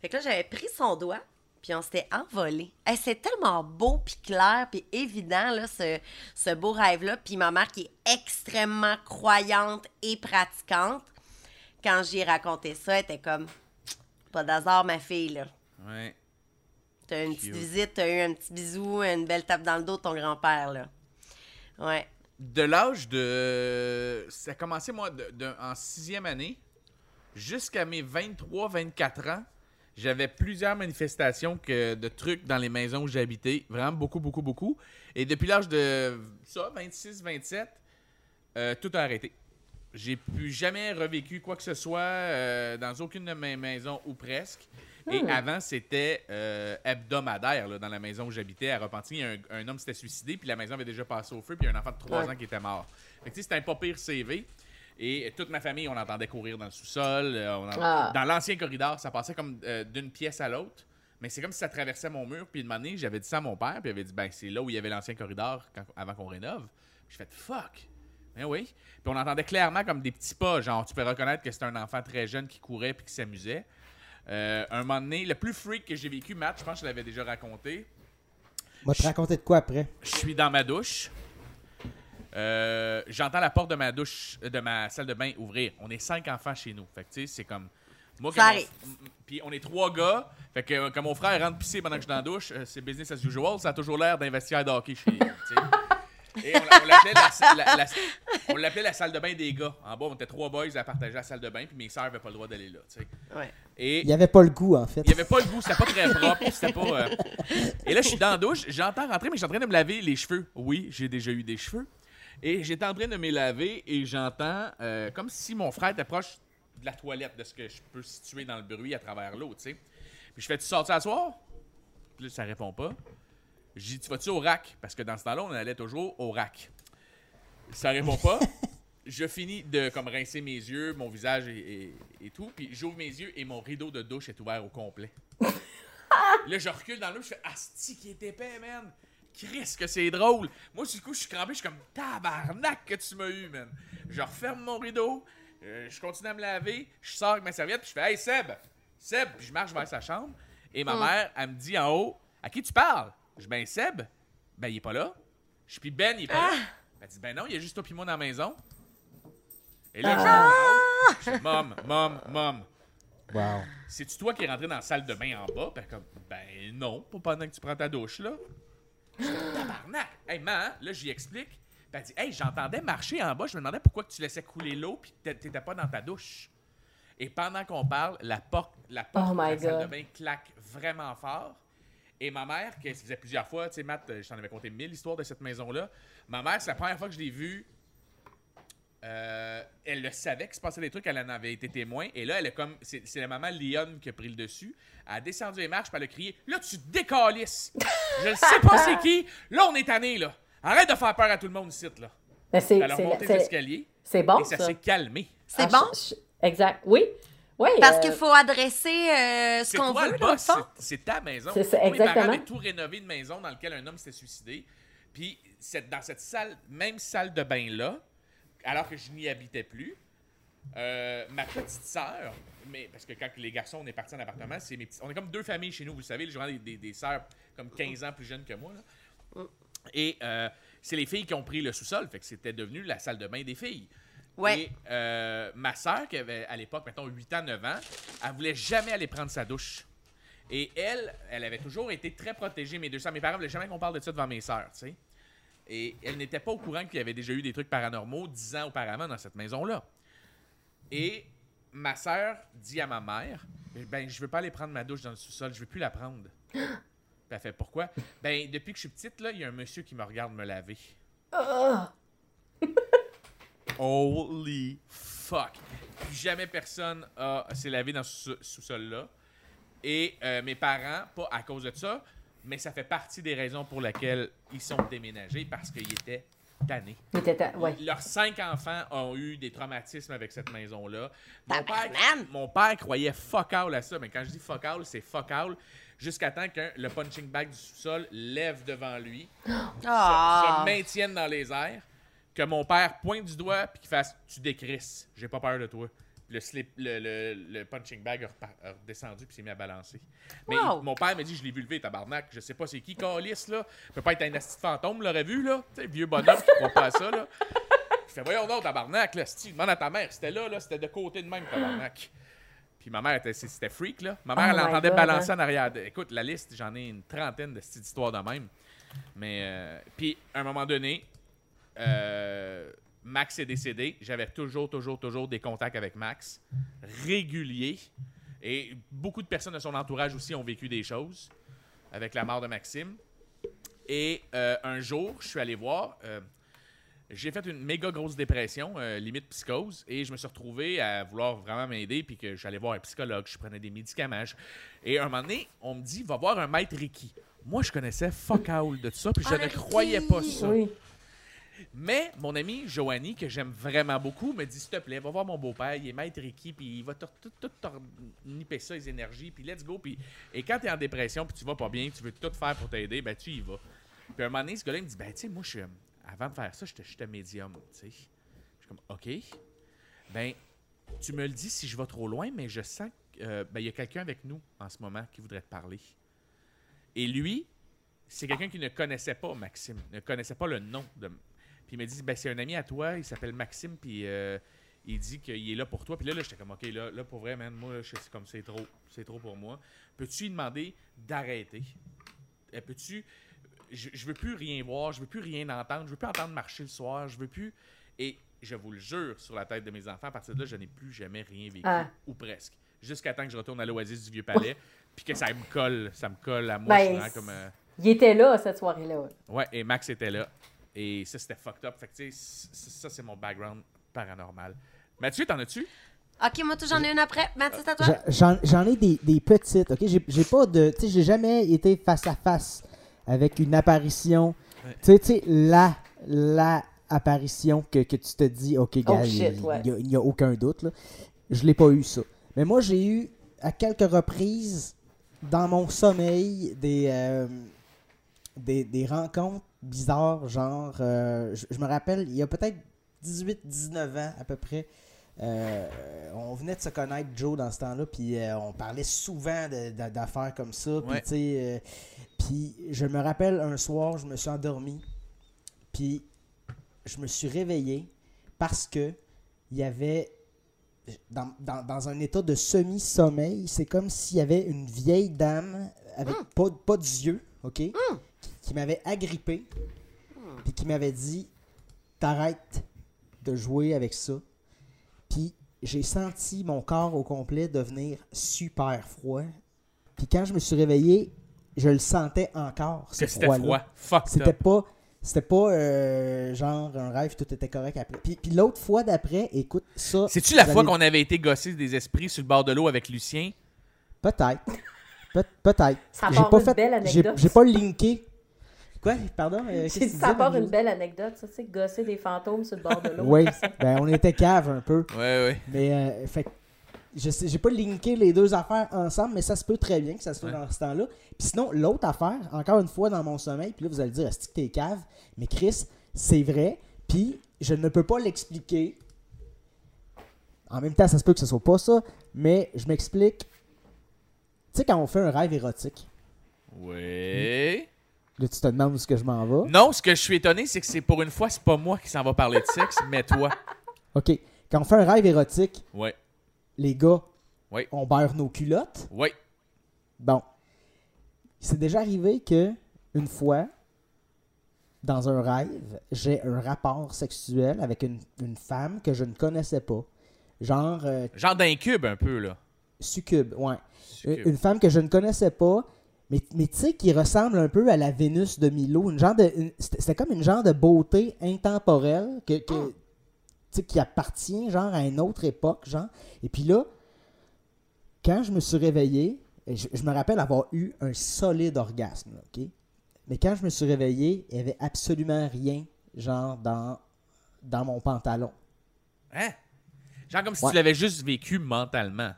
Fait que là, j'avais pris son doigt. Puis on s'était envolé. Hey, c'est tellement beau, puis clair, puis évident, là, ce, ce beau rêve-là. Puis ma mère, qui est extrêmement croyante et pratiquante, quand j'y ai raconté ça, elle était comme Pas d'hasard, ma fille, là. Ouais. T'as une petite visite, t'as eu un petit bisou, une belle tape dans le dos de ton grand-père, là. Ouais. De l'âge de. Ça a commencé, moi, de- de- en sixième année, jusqu'à mes 23-24 ans, j'avais plusieurs manifestations que, de trucs dans les maisons où j'habitais. Vraiment beaucoup, beaucoup, beaucoup. Et depuis l'âge de ça, 26-27, euh, tout a arrêté. J'ai plus jamais revécu quoi que ce soit euh, dans aucune de mes maisons ou presque. Et Hmm. avant, c'était euh, hebdomadaire là, dans la maison où j'habitais à Repentigny. Un, un homme s'était suicidé, puis la maison avait déjà passé au feu, puis un enfant de 3 Ouais. ans qui était mort. Fait que, tu sais, c'était un pas pire CV. Et toute ma famille, on entendait courir dans le sous-sol. euh, on en- Ah. Dans l'ancien corridor, ça passait comme euh, d'une pièce à l'autre. Mais c'est comme si ça traversait mon mur. Puis une année, j'avais dit ça à mon père. Puis il avait dit, ben, c'est là où il y avait l'ancien corridor quand- avant qu'on rénove. J'ai fait, fuck. Ben oui. Puis on entendait clairement comme des petits pas. Genre, tu peux reconnaître que c'était un enfant très jeune qui courait puis qui s'amusait. Euh, un moment donné, le plus freak que j'ai vécu, Matt, je pense que je l'avais déjà raconté. Moi, te raconter de quoi après? Je suis dans ma douche. Euh, J'entends la porte de ma douche, euh, de ma salle de bain ouvrir. On est cinq enfants chez nous. Fait que tu sais, c'est comme. Moi, Puis on est trois gars. Fait que euh, quand mon frère rentre pisser pendant que je suis dans la douche, euh, c'est business as usual. Ça a toujours l'air d'un vestiaire de hockey chez. Et on, on l'appelait la, la- la- on l'appelait la salle de bain des gars. En bas, on était trois boys à partager la salle de bain. Puis mes sœurs n'avaient pas le droit d'aller là. tu sais. Ouais. Et Il n'y avait pas le goût, en fait. il n'y avait pas le goût, c'était pas très propre, c'était pas. euh, Et là, je suis dans la douche, j'entends rentrer, mais je suis en train de me laver les cheveux. Oui, j'ai déjà eu des cheveux. Et j'étais en train de me laver et j'entends euh, comme si mon frère était proche de la toilette, de ce que je peux situer dans le bruit à travers l'eau, tu sais. Puis je fais Tu sortir à soir? Puis là, ça répond pas. J'ai dit Tu vas-tu au rack? Parce que dans ce temps-là, on allait toujours au rack. Ça répond pas. je finis de comme rincer mes yeux, mon visage et, et- et tout, puis j'ouvre mes yeux et mon rideau de douche est ouvert au complet. là, je recule dans l'eau, je fais Asti qui est épais, man. Chris, que c'est drôle. Moi, du coup, je suis crampé, je suis comme tabarnak que tu m'as eu, man. Je referme mon rideau, euh, je continue à me laver, je sors avec ma serviette, puis je fais Hey Seb, Seb, puis je marche vers sa chambre. Et ma mère, elle me dit en haut À qui tu parles Je dis Ben Seb, ben il est pas là. Je dis Puis Ben, il est pas là. Elle dit Ben non, il y a juste toi puis moi dans la maison. Et là, je je dis, Mom, mom, mom. Wow. C'est-tu toi qui es rentré dans la salle de bain en bas? Puis elle comme, ben non, pas pendant que tu prends ta douche, là. Tabarnak! Hey, man, là, j'y explique. Puis elle dit, hey, j'entendais marcher en bas, je me demandais pourquoi tu laissais couler l'eau puis que t'étais pas dans ta douche. Et pendant qu'on parle, la porte, la porte Oh de my la salle de bain claque vraiment fort. Et ma mère, qui se faisait plusieurs fois, tu sais, Matt, euh, je t'en avais conté mille histoires de cette maison-là. Ma mère, c'est la première fois que je l'ai vue. Euh, elle le savait qu'il se passait des trucs, elle en avait été témoin. Et là, elle est comme. C'est c'est la maman Lionne qui a pris le dessus. Elle a descendu les marches, puis elle a crié Là, tu décalisses Je ne sais pas c'est qui. Là, on est tanné, là. Arrête de faire peur à tout le monde ici, là. Mais c'est- Elle a remonté c'est- l'escalier. C'est bon, Et ça ça. s'est calmé. C'est Ah, bon? je- je- exact. Oui. Oui. Parce euh, qu'il faut adresser euh, ce C'est qu'on toi veut, le dans le boss, fond. c'est- c'est ta maison. C'est ça, Mes parents exactement. avaient tout rénové une maison dans laquelle un homme s'était suicidé. Puis cette- dans cette salle, même salle de bain-là, alors que je n'y habitais plus, euh, ma petite sœur, mais parce que quand les garçons, on est partis en appartement, c'est mes petits, on est comme deux familles chez nous, vous savez, les gens des, des, des sœurs comme 15 ans plus jeunes que moi. là. Et euh, c'est les filles qui ont pris le sous-sol, fait que c'était devenu la salle de bain des filles. Ouais. Et euh, ma sœur, qui avait à l'époque, mettons, 8 ans, 9 ans, elle voulait jamais aller prendre sa douche. Et elle, elle avait toujours été très protégée, mes deux sœurs. Mes parents voulaient jamais qu'on parle de ça devant mes sœurs, tu sais. Et elle n'était pas au courant qu'il y avait déjà eu des trucs paranormaux 10 ans auparavant dans cette maison-là. Et ma sœur dit à ma mère Ben, je veux pas aller prendre ma douche dans le sous-sol, je veux plus la prendre. Puis elle fait Pourquoi Ben, depuis que je suis petite, là, il y a un monsieur qui me regarde me laver. ah, Holy fuck. Plus jamais personne s'est lavé dans ce sous- sous-sol-là. Et euh, mes parents, pas à cause de ça, mais ça fait partie des raisons pour lesquelles ils sont déménagés parce qu'ils étaient tannés. il était ta- ouais. Leurs cinq enfants ont eu des traumatismes avec cette maison-là. Mon père, mon père croyait fuck all à ça, mais quand je dis fuck all, c'est fuck all jusqu'à temps que le punching bag du sous-sol lève devant lui, se, Ah. se maintienne dans les airs, que mon père pointe du doigt puis qu'il fasse Tu décrisses, j'ai pas peur de toi. Le, slip, le, le- le punching bag a, redescendu puis s'est mis à balancer. Mais Wow. il- mon père m'a dit Je l'ai vu lever, tabarnak. Je sais pas c'est qui, Calis, là. Peut pas être un asti fantôme, l'aurait vu, là. Tu sais, vieux bonhomme qui croit pas à ça, là. Je fais Voyons donc, tabarnak, là. Si, demande à ta mère. C'était là, là. C'était de côté de même, tabarnak. Puis ma mère, était- c'était freak, là. Ma mère, Oh elle entendait God, balancer hein. en arrière. de- Écoute, la liste, j'en ai une trentaine de petites histoires de même. Mais, euh, puis, à un moment donné, euh, Max est décédé. J'avais toujours, toujours, toujours des contacts avec Max, réguliers. Et beaucoup de personnes de son entourage aussi ont vécu des choses avec la mort de Maxime. Et euh, un jour, je suis allé voir. euh, j'ai fait une méga grosse dépression, euh, limite psychose, et je me suis retrouvé à vouloir vraiment m'aider, puis que j'allais voir un psychologue, je prenais des médicaments. je- Et à un moment donné, on me dit, va voir un maître Reiki. Moi, je connaissais fuck all de ça, puis je Ah, ne croyais pas ça. Oui. Mais mon amie Joanie, que j'aime vraiment beaucoup, me dit s'il te plaît, va voir mon beau-père, il est maître Reiki, puis il va tout, nipper ça, les énergies, puis let's go. Et quand tu es en dépression, puis tu vas pas bien, tu veux tout faire pour t'aider, ben tu y vas. Puis à un moment donné, ce gars-là il me dit ben tu sais, moi, je suis, euh, avant de faire ça, j'étais j'étais médium, tu sais. Je suis comme OK. Ben, tu me le dis si je vais trop loin, mais je sens qu'il y a quelqu'un avec nous en ce moment qui voudrait te parler. Et lui, c'est quelqu'un qui ne connaissait pas Maxime, ne connaissait pas le nom de. Puis il m'a dit ben, c'est un ami à toi, il s'appelle Maxime, puis euh, il dit qu'il est là pour toi. Puis là, là j'étais comme ok, là, là pour vrai, man, moi, c'est comme c'est trop, c'est trop pour moi. Peux-tu lui demander d'arrêter? Euh, Peux-tu. Je, je veux plus rien voir, je veux plus rien entendre, je veux plus entendre marcher le soir, je veux plus. Et je vous le jure, sur la tête de mes enfants, à partir de là, je n'ai plus jamais rien vécu, Ah. ou presque. Jusqu'à temps que je retourne à l'Oasis du Vieux-Palais, puis que ça me colle, ça me colle à moi. Ben, comme. euh, Il était là cette soirée-là. Ouais, et Max était là. Et ça, c'était fucked up. Fait que, tu sais, c- ça, c'est mon background paranormal. Mathieu, t'en as-tu? Ok, moi, tout, j'en ai une après. Mathis, à toi. J'en j'en ai des, des petites, ok? J'ai j'ai pas de. Tu sais, j'ai jamais été face à face avec une apparition. Ouais. Tu sais, la, la apparition que, que tu te dis, ok, gars, Oh, il ouais. n'y a aucun doute, là. Je l'ai pas eu, ça. Mais moi, j'ai eu, à quelques reprises, dans mon sommeil, des, euh, des, des rencontres bizarres, genre, euh, je, je me rappelle, il y a peut-être 18-19 ans à peu près, euh, on venait de se connaître, Joe, dans ce temps-là, puis euh, on parlait souvent d'affaires comme ça. Puis, Ouais. tu sais, puis je me rappelle un soir, je me suis endormi, puis je me suis réveillé parce que il y avait, dans, dans- dans un état de semi-sommeil, c'est comme s'il y avait une vieille dame avec pas, pas d'yeux, OK, qui, qui m'avait agrippé, puis qui m'avait dit T'arrêtes de jouer avec ça. Puis j'ai senti mon corps au complet devenir super froid. Puis quand je me suis réveillé, je le sentais encore. ce Que c'était froid. Fucked C'était pas. C'était pas euh, genre un rêve, tout était correct après. Puis, puis l'autre fois d'après, écoute, ça. C'est-tu la fois qu'on avait été gossé des esprits sur le bord de l'eau avec Lucien? Peut-être. Peut- Peut-être. Ça J'ai pas fait. belle J'ai anecdote. j'ai pas linké. Quoi? Pardon? Euh, J'ai dit ça part une belle anecdote, ça, tu sais, gosser des fantômes sur le bord de l'eau. Oui, ben on était cave un peu. Ouais, ouais. Mais euh, fait que je sais, j'ai pas linké les deux affaires ensemble, mais ça se peut très bien que ça se fait Ouais. dans ce temps-là. Puis sinon, l'autre affaire, encore une fois dans mon sommeil, puis là vous allez dire, est-ce que t'es cave? Mais Chris, c'est vrai, puis je ne peux pas l'expliquer. En même temps, ça se peut que ce soit pas ça, mais je m'explique. Tu sais, quand on fait un rêve érotique, Ouais. Là tu te demandes où est-ce que je m'en vais. Non, ce que je suis étonné, c'est que c'est pour une fois, c'est pas moi qui s'en va parler de sexe, mais toi. Ok, quand on fait un rêve érotique, Ouais. les gars, Ouais. on beurre nos culottes. Ouais. Bon. C'est déjà arrivé que, une fois, dans un rêve, j'ai un rapport sexuel avec une, une femme que je ne connaissais pas. Genre euh, Genre d'un cube un peu, là. succube, ouais. Succube. Une femme que je ne connaissais pas, mais, mais tu sais, qui ressemble un peu à la Vénus de Milo. Une genre de, C'était comme une genre de beauté intemporelle que, sais, qui appartient genre à une autre époque, genre. Et puis là, quand je me suis réveillé, je, je me rappelle avoir eu un solide orgasme, là, OK? Mais quand je me suis réveillé, il n'y avait absolument rien, genre, dans, dans mon pantalon. Hein? Genre comme si Ouais. tu l'avais juste vécu mentalement.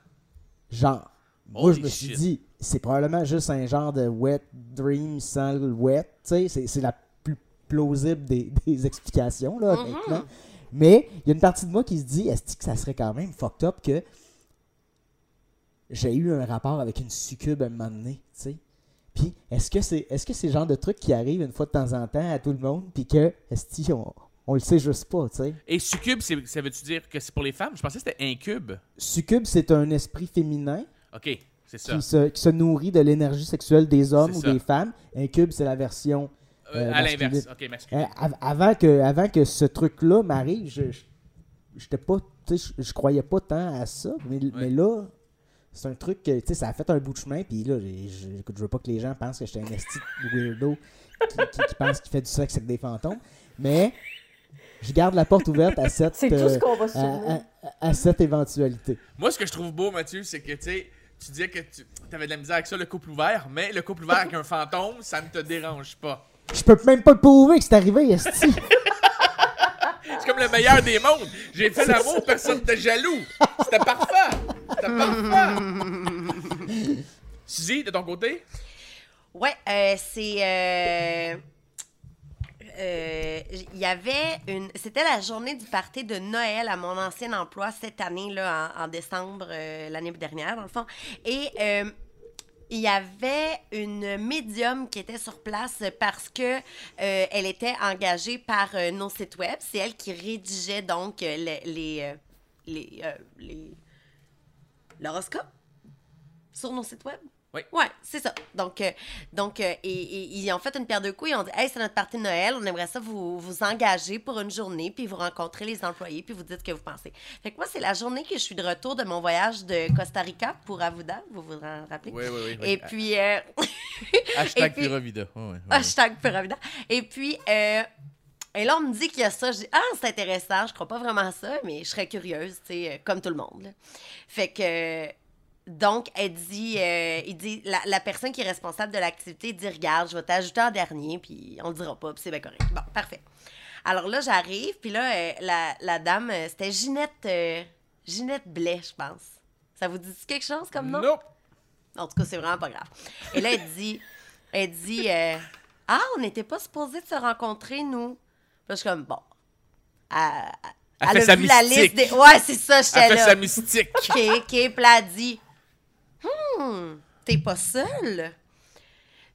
Genre. Moi, Holy je me suis shit. dit, c'est probablement juste un genre de wet dream sans le wet. C'est- c'est la plus plausible des, des explications, là, honnêtement. Mais il y a une partie de moi qui se dit, est-ce que ça serait quand même fucked up que j'ai eu un rapport avec une succube à un moment donné, tu sais? Puis, est-ce que c'est est-ce que c'est le genre de truc qui arrive une fois de temps en temps à tout le monde, puis que, est-ce on, on le sait juste pas, tu sais? Et succube, c'est- ça veut-tu dire que c'est pour les femmes? Je pensais que c'était incube. Succube, c'est un esprit féminin OK, c'est ça. qui se, qui se nourrit de l'énergie sexuelle des hommes ou ça. des femmes. Un cube, c'est la version. Euh, euh, à l'inverse. OK. Euh, av- avant, que, avant que ce truc-là m'arrive, je je- j'étais pas. tu sais, Je, je croyais pas tant à ça. Mais, mais là, c'est un truc que. Tu sais, ça a fait un bout de chemin. Puis là, écoute, je veux pas que les gens pensent que j'étais un esti de weirdo qui, qui- qui pense qu'il fait du sexe avec des fantômes. Mais je garde la porte ouverte à cette. C'est tout ce euh, à cette éventualité. Moi, ce que je trouve beau, Mathieu, c'est que, tu sais, tu disais que tu avais de la misère avec ça, le couple ouvert, mais le couple ouvert avec un fantôme, ça ne te dérange pas. Je peux même pas le prouver que c'est arrivé, esti. C'est comme le meilleur des mondes. J'ai fait l'amour, personne n'était jaloux. C'était parfait. C'était parfait. Suzy, de ton côté? Ouais, euh, c'est. euh, euh, Il y avait une. C'était la journée du party de Noël à mon ancien emploi cette année, là, en, décembre, euh, l'année dernière, dans le fond. Et. euh, il y avait une médium qui était sur place parce que elle était engagée par nos sites web. C'est elle qui rédigeait donc les les les- l'horoscope sur nos sites web. Oui. Ouais, c'est ça. Donc, euh, donc euh, et, et- ils ont fait une paire de coups. Ils ont dit Hey, c'est notre partie de Noël. On aimerait ça vous, vous engager pour une journée, puis vous rencontrer les employés, puis vous dites ce que vous pensez. Fait que moi, c'est la journée que je suis de retour de mon voyage de Costa Rica pour Avuda. Vous vous en rappelez? Oui, oui, oui. oui. Et puis. euh, Hashtag et puis- Pura Vida. Ouais, ouais, ouais. Hashtag Pura Vida. Et puis, et là, on me dit qu'il y a ça. Je dis, ah, c'est intéressant. Je crois pas vraiment à ça, mais je serais curieuse, tu sais, comme tout le monde. là. Fait que. Donc, elle dit, euh, il dit, la, la personne qui est responsable de l'activité dit, regarde, je vais t'ajouter en dernier, puis on le dira pas, puis c'est bien correct. Bon, parfait. Alors là, j'arrive, puis là, euh, la, la dame, euh, c'était Ginette, Ginette Blais, je pense. Ça vous dit quelque chose comme nom? Nope. En tout cas, c'est vraiment pas grave. Et là, elle dit, elle dit, ah, on n'était pas supposés de se rencontrer, nous. Puis je suis comme, bon. Elle, Elle elle fait a sa vu la mystique. liste des... Ouais, c'est ça, Elle j'étais fait là. sa mystique. OK, OK. Puis elle dit, hmm, t'es pas seule?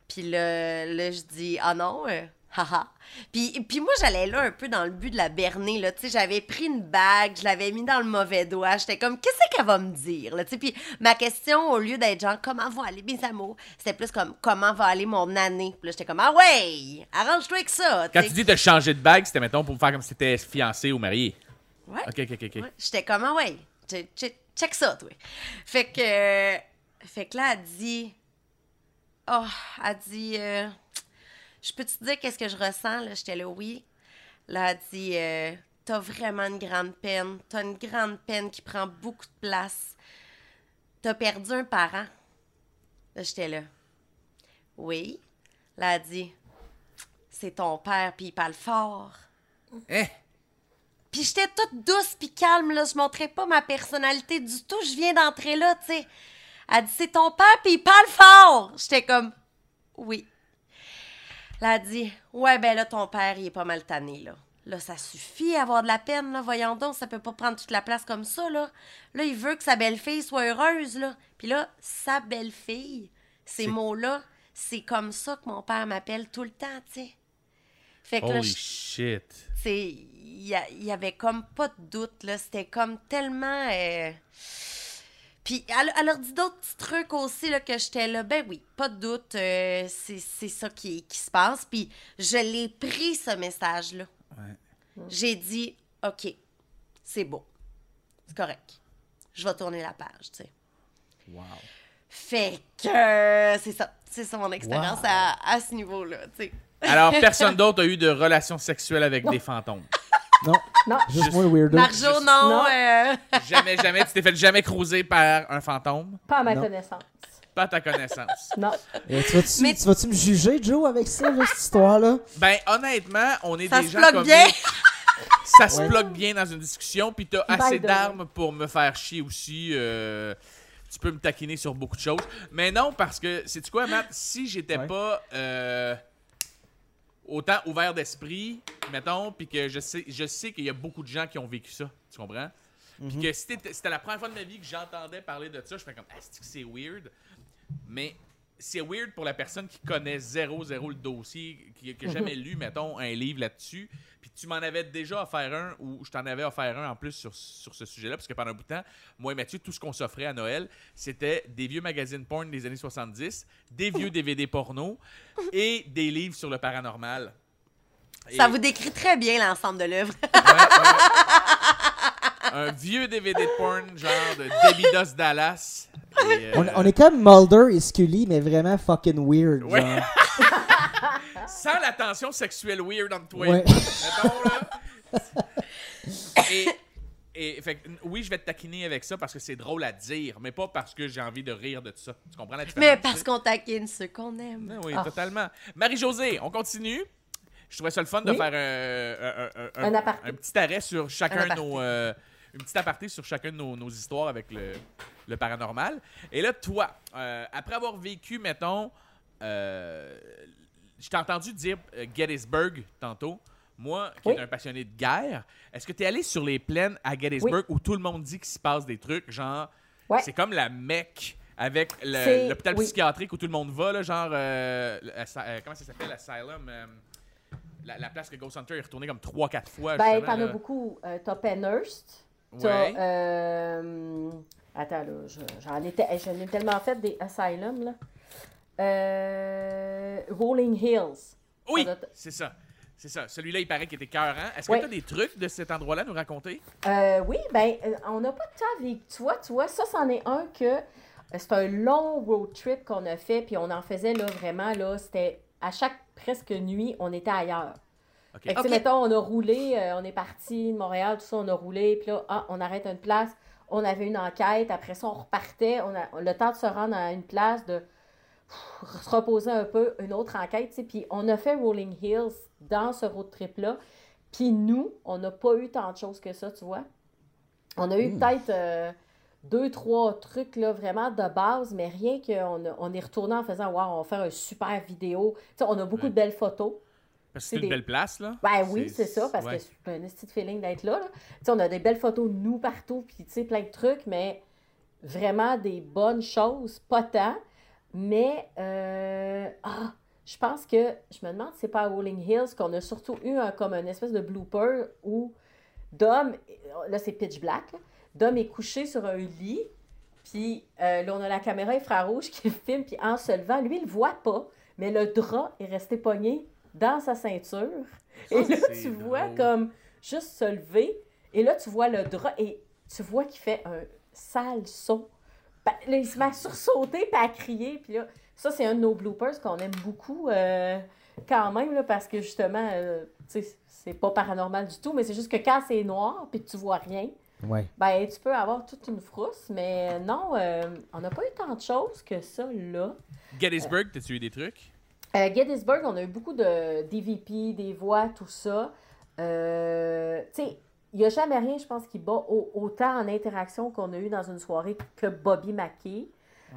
Puis là, là, je dis, ah non, euh, haha. Puis, puis moi, j'allais là un peu dans le but de la berner, là. Tu sais, j'avais pris une bague, je l'avais mis dans le mauvais doigt. J'étais comme, qu'est-ce qu'elle va me dire, là? Tu sais, puis ma question, au lieu d'être genre, comment vont aller mes amours, c'était plus comme, comment va aller mon année? Puis là, j'étais comme, ah ouais, arrange-toi avec ça, Quand tu dis de changer de bague, c'était, mettons, pour faire comme si t'étais fiancé ou marié. Ouais. OK, OK, OK. Ouais, J'étais comme, ah ouais, check, check- check ça, toi. Fait que, fait que là, elle dit, oh, elle dit, euh, je peux te dire qu'est-ce que je ressens? Là, j'étais là, oui. Là, elle dit, euh, t'as vraiment une grande peine. T'as une grande peine qui prend beaucoup de place. T'as perdu un parent. Là, j'étais là. Oui. Là, elle dit, c'est ton père, puis il parle fort. Eh, Puis j'étais toute douce puis calme, là. Je montrais pas ma personnalité du tout. Je viens d'entrer là, tu sais. Elle dit, c'est ton père, puis il parle fort. J'étais comme, oui. Là, elle dit, ouais, ben là, ton père, il est pas mal tanné, là. Là, ça suffit avoir de la peine, là. Voyons donc, ça peut pas prendre toute la place comme ça, là. Là, il veut que sa belle-fille soit heureuse, là. Puis là, sa belle-fille, ces mots-là, c'est comme ça que mon père m'appelle tout le temps, tu sais. Fait que là, je- shit. y, il y avait comme pas de doute là c'était comme tellement euh, puis elle, elle leur dit d'autres petits trucs aussi là que j'étais là ben oui pas de doute euh, c'est c'est ça qui, qui se passe puis je l'ai pris ce message là Ouais. j'ai dit ok c'est beau c'est correct je vais tourner la page tu sais Wow. fait que euh, c'est ça c'est ça mon expérience Wow. à, à ce niveau là tu sais Alors, personne d'autre a eu de relations sexuelles avec des fantômes. Non, Non. juste Juste- moi, weirdo. Marjo non, Non. euh, Jamais, jamais. Tu t'es fait jamais cruiser par un fantôme? Pas à ma Non. connaissance. Pas à ta connaissance. Non. Euh, tu vas-tu Mais- tu vas-tu me juger, Joe, avec ça, là, cette histoire-là? Ben, honnêtement, on est Ça des se gens bloque comme bien. Ça se Ouais. bloque bien dans une discussion, puis t'as assez d'armes pour me faire chier aussi. euh, tu peux me taquiner sur beaucoup de choses. Mais non, parce que, sais-tu quoi, Matt? Si j'étais Ouais. pas euh, autant ouvert d'esprit, mettons, puis que je sais, je sais qu'il y a beaucoup de gens qui ont vécu ça, tu comprends? Puis que si c'était la première fois de ma vie que j'entendais parler de ça, je fais comme, ah, que c'est weird? Mais c'est weird pour la personne qui connaît zéro, zéro le dossier, qui n'a jamais lu, mettons, un livre là-dessus. Puis tu m'en avais déjà offert un, ou je t'en avais offert un en plus sur, sur ce sujet-là, parce que pendant un bout de temps, moi et Mathieu, tout ce qu'on s'offrait à Noël, c'était des vieux magazines porn des années 70, des vieux DVD porno et des livres sur le paranormal. ça vous décrit très bien l'ensemble de l'œuvre Ouais, ouais. Un vieux DVD de porn, genre de Debbie Does Dallas. Et, euh, On, on est comme Mulder et Scully, mais vraiment fucking weird. Ouais. genre. Sans la tension sexuelle weird entre toi Ouais. et fait, oui, je vais te taquiner avec ça parce que c'est drôle à dire, mais pas parce que j'ai envie de rire de tout ça. Tu comprends la différence? Mais parce qu'on taquine ceux qu'on aime. Ben oui, Ah. totalement. Marie-Josée, on continue. Je trouvais ça le fun de faire un, un- un- Un aparté. un petit arrêt sur Un chacun de nos. euh, une petite aparté sur chacun de nos, nos histoires avec le, le paranormal. Et là, toi, euh, après avoir vécu, mettons, euh, je t'ai entendu dire euh, Gettysburg tantôt. Moi, qui Oui. est un passionné de guerre, est-ce que tu es allé sur les plaines à Gettysburg où tout le monde dit qu'il se passe des trucs, genre, Ouais. c'est comme la Mecque avec l'hôpital oui. psychiatrique où tout le monde va, là, genre, euh, euh, comment ça s'appelle, Asylum, la, la place que Ghost Hunter est retourné comme 3-4 fois. Ben, t'en as beaucoup. T'as Penhurst. T'as. Ouais. euh, Attends, là. J'en ai, ai tellement fait des Asylum, là. Euh, Rolling Hills. Oui, c'est ça. C'est ça. Celui-là, il paraît qu'il était cœurant. Est-ce que Ouais. tu as des trucs de cet endroit-là à nous raconter? Euh, oui, ben, on n'a pas de temps avec toi, tu vois. Ça, c'en est un que c'est un long road trip qu'on a fait, puis on en faisait là vraiment, là, c'était à chaque presque nuit, on était ailleurs. Fait que, mettons, on a roulé, euh, on est parti de Montréal, tout ça, on a roulé, puis là, ah, on arrête à une place, on avait une enquête, après ça, on repartait, on a le temps de se rendre à une place, de pff, se reposer un peu, une autre enquête, tu sais, puis on a fait Rolling Hills dans ce road trip-là, puis nous, on n'a pas eu tant de choses que ça, tu vois. On a eu Mm. peut-être euh, deux, trois trucs, là, vraiment de base, mais rien qu'on on est retourné en faisant, wow, on va faire un super vidéo. Tu sais, on a beaucoup Ouais. de belles photos. C'est une des- belle place, là. Ben oui, c'est ça, parce ouais. que c'est un de feeling d'être là. là. Tu sais, on a des belles photos de nous partout, puis tu sais, plein de trucs, mais vraiment des bonnes choses, pas tant. Mais, euh, ah, je pense que, je me demande si c'est pas à Rolling Hills qu'on a surtout eu un, comme une espèce de blooper où Dom, là c'est pitch black, là. Dom est couché sur un lit, puis euh, là on a la caméra infrarouge qui le filme, puis en se levant, lui il le voit pas, mais le drap est resté pogné dans sa ceinture. Et là, tu vois comme juste se lever, et là, tu vois le drap, et tu vois qu'il fait un sale saut. Ben, là, il se met à sursauter, puis à crier, puis là, Ça, c'est un de nos bloopers qu'on aime beaucoup euh, quand même, là, parce que justement, euh, tu sais, c'est pas paranormal du tout, mais c'est juste que quand c'est noir puis que tu vois rien, Ouais. ben tu peux avoir toute une frousse, mais non, euh, on n'a pas eu tant de choses que ça là. Gettysburg, t'as-tu eu des trucs? Gettysburg, on a eu beaucoup de DVP, des voix, tout ça. Euh, tu sais, il n'y a jamais rien, je pense, qui bat au- autant en interaction qu'on a eu dans une soirée que Bobby.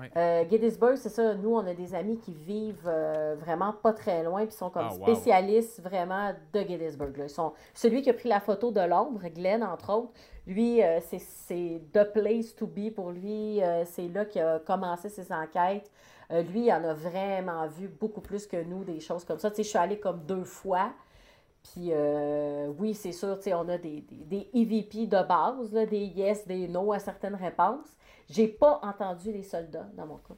Ouais. Euh, Gettysburg, c'est ça, nous, on a des amis qui vivent euh, vraiment pas très loin, puis sont comme Ah, wow. spécialistes vraiment de Gettysburg. là. Ils sont, celui qui a pris la photo de l'ombre, Glenn, entre autres, lui, euh, c'est- the place to be pour lui. c'est là qu'il a commencé ses enquêtes. Euh, lui, il en a vraiment vu beaucoup plus que nous, des choses comme ça. Tu sais, je suis allée comme deux fois. Puis euh, oui, c'est sûr, tu sais, on a des, des, des EVP de base, là, des yes, des no à certaines réponses. J'ai pas entendu les soldats dans mon cas.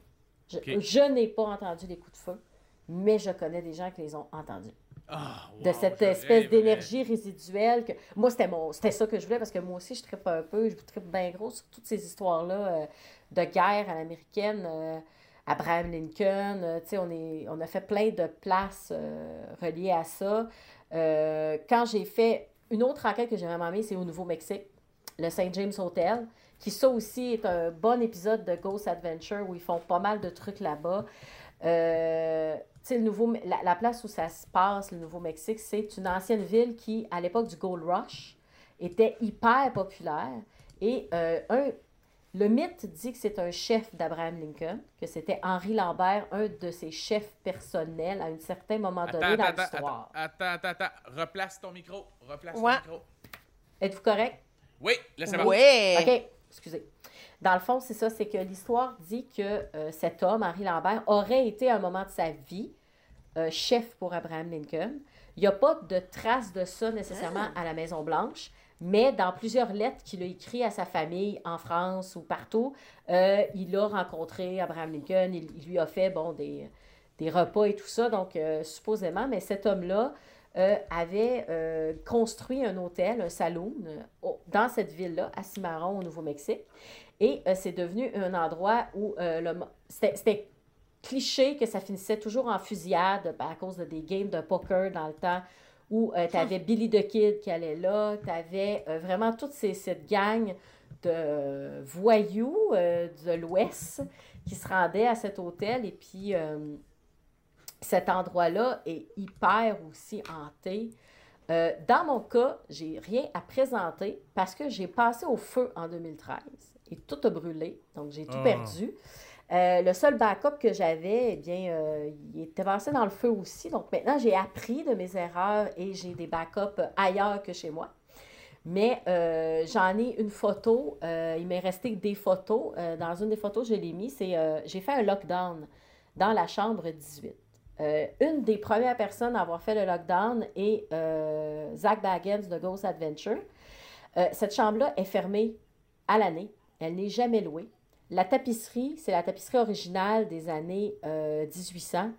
Je, n'ai pas entendu les coups de feu, mais je connais des gens qui les ont entendus. Ah, wow, de cette espèce d'énergie résiduelle. Que... Moi, c'était mon... c'était ça que je voulais parce que moi aussi, je trippe un peu, je trippe bien gros sur toutes ces histoires-là euh, de guerre à l'américaine. euh, Abraham Lincoln, euh, on, on a fait plein de places euh, reliées à ça. Euh, quand j'ai fait une autre enquête que j'ai vraiment aimée, c'est au Nouveau-Mexique, le St. James Hotel, qui ça aussi est un bon épisode de Ghost Adventure où ils font pas mal de trucs là-bas. Euh, le nouveau, la, la place où ça se passe, le Nouveau-Mexique, c'est une ancienne ville qui, à l'époque du Gold Rush, était hyper populaire. Et un, le mythe dit que c'est un chef d'Abraham Lincoln, que c'était Henri Lambert, un de ses chefs personnels à un certain moment Attends, donné dans attends, l'histoire. attends, attends, attends, attends. Replace ton micro. Replace Ouais. ton micro. Êtes-vous correct? Oui, laissez moi Ouais. OK, excusez. Dans le fond, c'est ça, c'est que l'histoire dit que euh, cet homme, Henri Lambert, aurait été à un moment de sa vie euh, chef pour Abraham Lincoln. Il n'y a pas de traces de ça nécessairement à la Maison-Blanche, mais dans plusieurs lettres qu'il a écrites à sa famille en France ou partout, euh, il a rencontré Abraham Lincoln, il, lui a fait bon, des, des repas et tout ça, donc euh, supposément, mais cet homme-là euh, avait construit un hôtel, un saloon, dans cette ville-là, à Cimarron, au Nouveau-Mexique. Et c'est devenu un endroit où le c'était cliché que ça finissait toujours en fusillade ben, à cause de des games de poker dans le temps où tu avais Billy the Kid qui allait là, tu avais vraiment toute ces, cette gang de euh, voyous euh, de l'Ouest qui se rendaient à cet hôtel et puis euh, cet endroit-là est hyper aussi hanté. Euh, dans mon cas, j'ai rien à présenter parce que j'ai passé au feu en 2013 et tout a brûlé, donc j'ai tout Ah. perdu. Euh, le seul backup que j'avais, eh bien, euh, il était passé dans le feu aussi. Donc maintenant, j'ai appris de mes erreurs et j'ai des backups ailleurs que chez moi. Mais euh, j'en ai une photo. il m'est resté des photos. Dans une des photos, je l'ai mis. C'est j'ai fait un lockdown dans la chambre 18. Euh, une des premières personnes à avoir fait le lockdown est Zach Baggins de Ghost Adventure. Cette chambre-là est fermée à l'année. Elle n'est jamais louée. La tapisserie, c'est la tapisserie originale des années euh, 1800.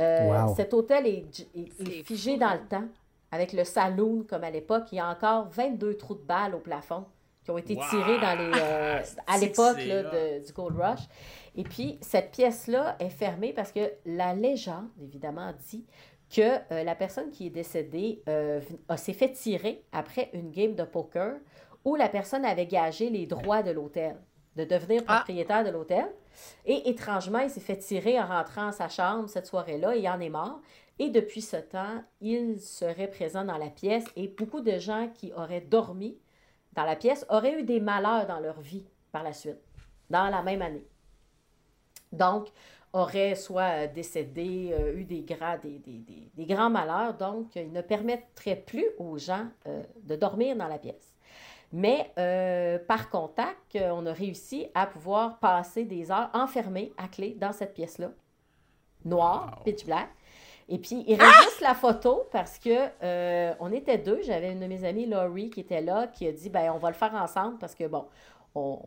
Euh, Wow. Cet hôtel est, est- est C'est figé fou, dans hein? le temps, avec le saloon comme à l'époque. Il y a encore 22 trous de balles au plafond qui ont été Wow! tirés dans les, euh, à l'époque du Gold Rush. Et puis, cette pièce-là est fermée parce que la légende, évidemment, dit que euh, la personne qui est décédée euh, s'est fait tirer après une game de poker où la personne avait gagé les droits de l'hôtel, de devenir Ah. propriétaire de l'hôtel. Et étrangement, il s'est fait tirer en rentrant à sa chambre cette soirée-là et il en est mort. Et depuis ce temps, il serait présent dans la pièce et beaucoup de gens qui auraient dormi dans la pièce auraient eu des malheurs dans leur vie par la suite, dans la même année. Donc, auraient soit décédé, euh, eu des, grands, des, des- des- des grands malheurs. Donc, ils ne permettraient plus aux gens euh, de dormir dans la pièce. Mais euh, par contact, euh, on a réussi à pouvoir passer des heures enfermés à clé dans cette pièce-là, noire, Wow. pitch black. Et puis, il reste juste la photo parce que euh, on était deux. J'avais une de mes amies, Laurie, qui était là, qui a dit ben on va le faire ensemble parce que bon, on,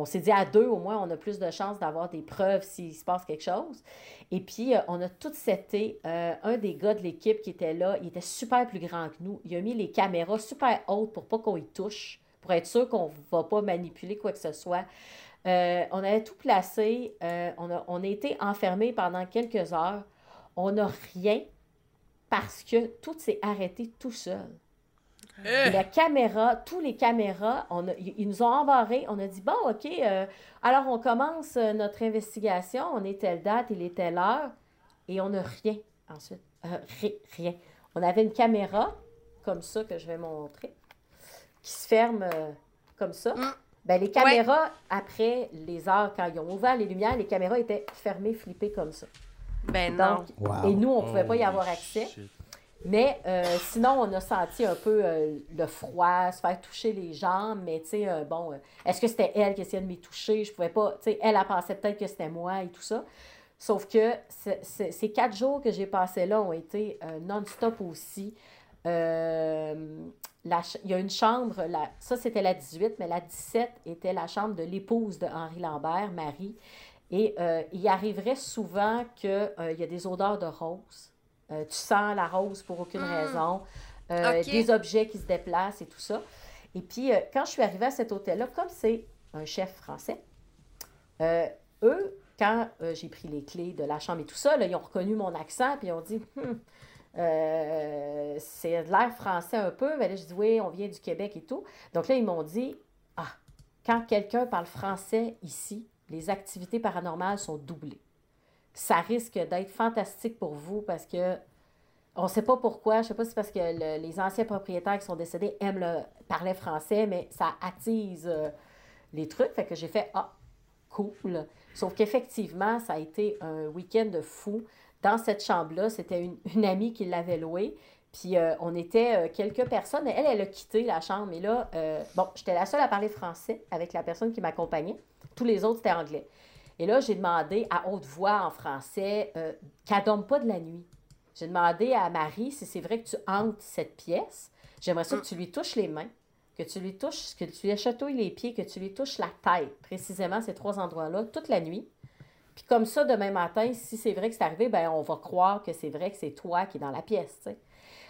on s'est dit à deux, au moins, on a plus de chances d'avoir des preuves s'il se passe quelque chose. Et puis, euh, on a tout seté. Euh, un des gars de l'équipe qui était là, il était super plus grand que nous. Il a mis les caméras super hautes pour pas qu'on y touche, pour être sûr qu'on va pas manipuler quoi que ce soit. Euh, on avait tout placé. on, a, on a été enfermés pendant quelques heures. On n'a rien parce que tout s'est arrêté tout seul. Eh, La caméra, tous les caméras, on a- ils nous ont embarrés. On a dit, bon, OK, euh, alors on commence euh, notre investigation. On est telle date, il est telle heure. Et on n'a rien ensuite. Euh, ri- rien. On avait une caméra, comme ça, que je vais montrer, qui se ferme euh, comme ça. Mm. Ben, les caméras, après les heures, quand ils ont ouvert les lumières, les caméras étaient fermées, flippées comme ça. Ben non. Wow. et nous, on ne pouvait pas y avoir accès. shit. Mais euh, sinon, on a senti un peu euh, le froid, se faire toucher les jambes, mais tu sais, euh, bon, est-ce que c'était elle qui essayait de me toucher? Je pouvais pas, tu sais, elle, elle pensait peut-être que c'était moi et tout ça. Sauf que ces quatre jours que j'ai passés là ont été non-stop aussi. Il y a une chambre, ça c'était la 18, mais la 17 était la chambre de l'épouse de Henri Lambert, Marie. Et il arriverait souvent qu'il y a des odeurs de rose. Euh, tu sens la rose pour aucune Hmm. raison. Euh. Des objets qui se déplacent et tout ça. Et puis, euh, quand je suis arrivée à cet hôtel-là, comme c'est un chef français, eux, quand j'ai pris les clés de la chambre et tout ça, là, ils ont reconnu mon accent, puis ils ont dit Hum, euh, c'est de l'air français un peu. Mais là, je dis oui, on vient du Québec et tout. Donc là, ils m'ont dit Ah, quand quelqu'un parle français ici, les activités paranormales sont doublées. Ça risque d'être fantastique pour vous parce que on ne sait pas pourquoi. Je ne sais pas si c'est parce que le- les anciens propriétaires qui sont décédés aiment le parler français, mais ça attise euh, les trucs. Fait que j'ai fait Ah, cool. Sauf qu'effectivement, ça a été un week-end de fou. Dans cette chambre-là, c'était une, amie qui l'avait louée. Puis euh, on était euh, quelques personnes. Elle, elle a quitté la chambre. Et là, bon, j'étais la seule à parler français avec la personne qui m'accompagnait. Tous les autres, c'était anglais. Et là, j'ai demandé à haute voix en français euh, qu'elle dorme pas de la nuit. J'ai demandé à Marie si c'est vrai que tu hantes cette pièce. J'aimerais ça que tu lui touches les mains, que tu lui touches, que tu lui chatouilles les pieds, que tu lui touches la tête, précisément ces trois endroits-là, toute la nuit. Puis comme ça, demain matin, si c'est vrai que c'est arrivé, ben on va croire que c'est vrai que c'est toi qui es dans la pièce.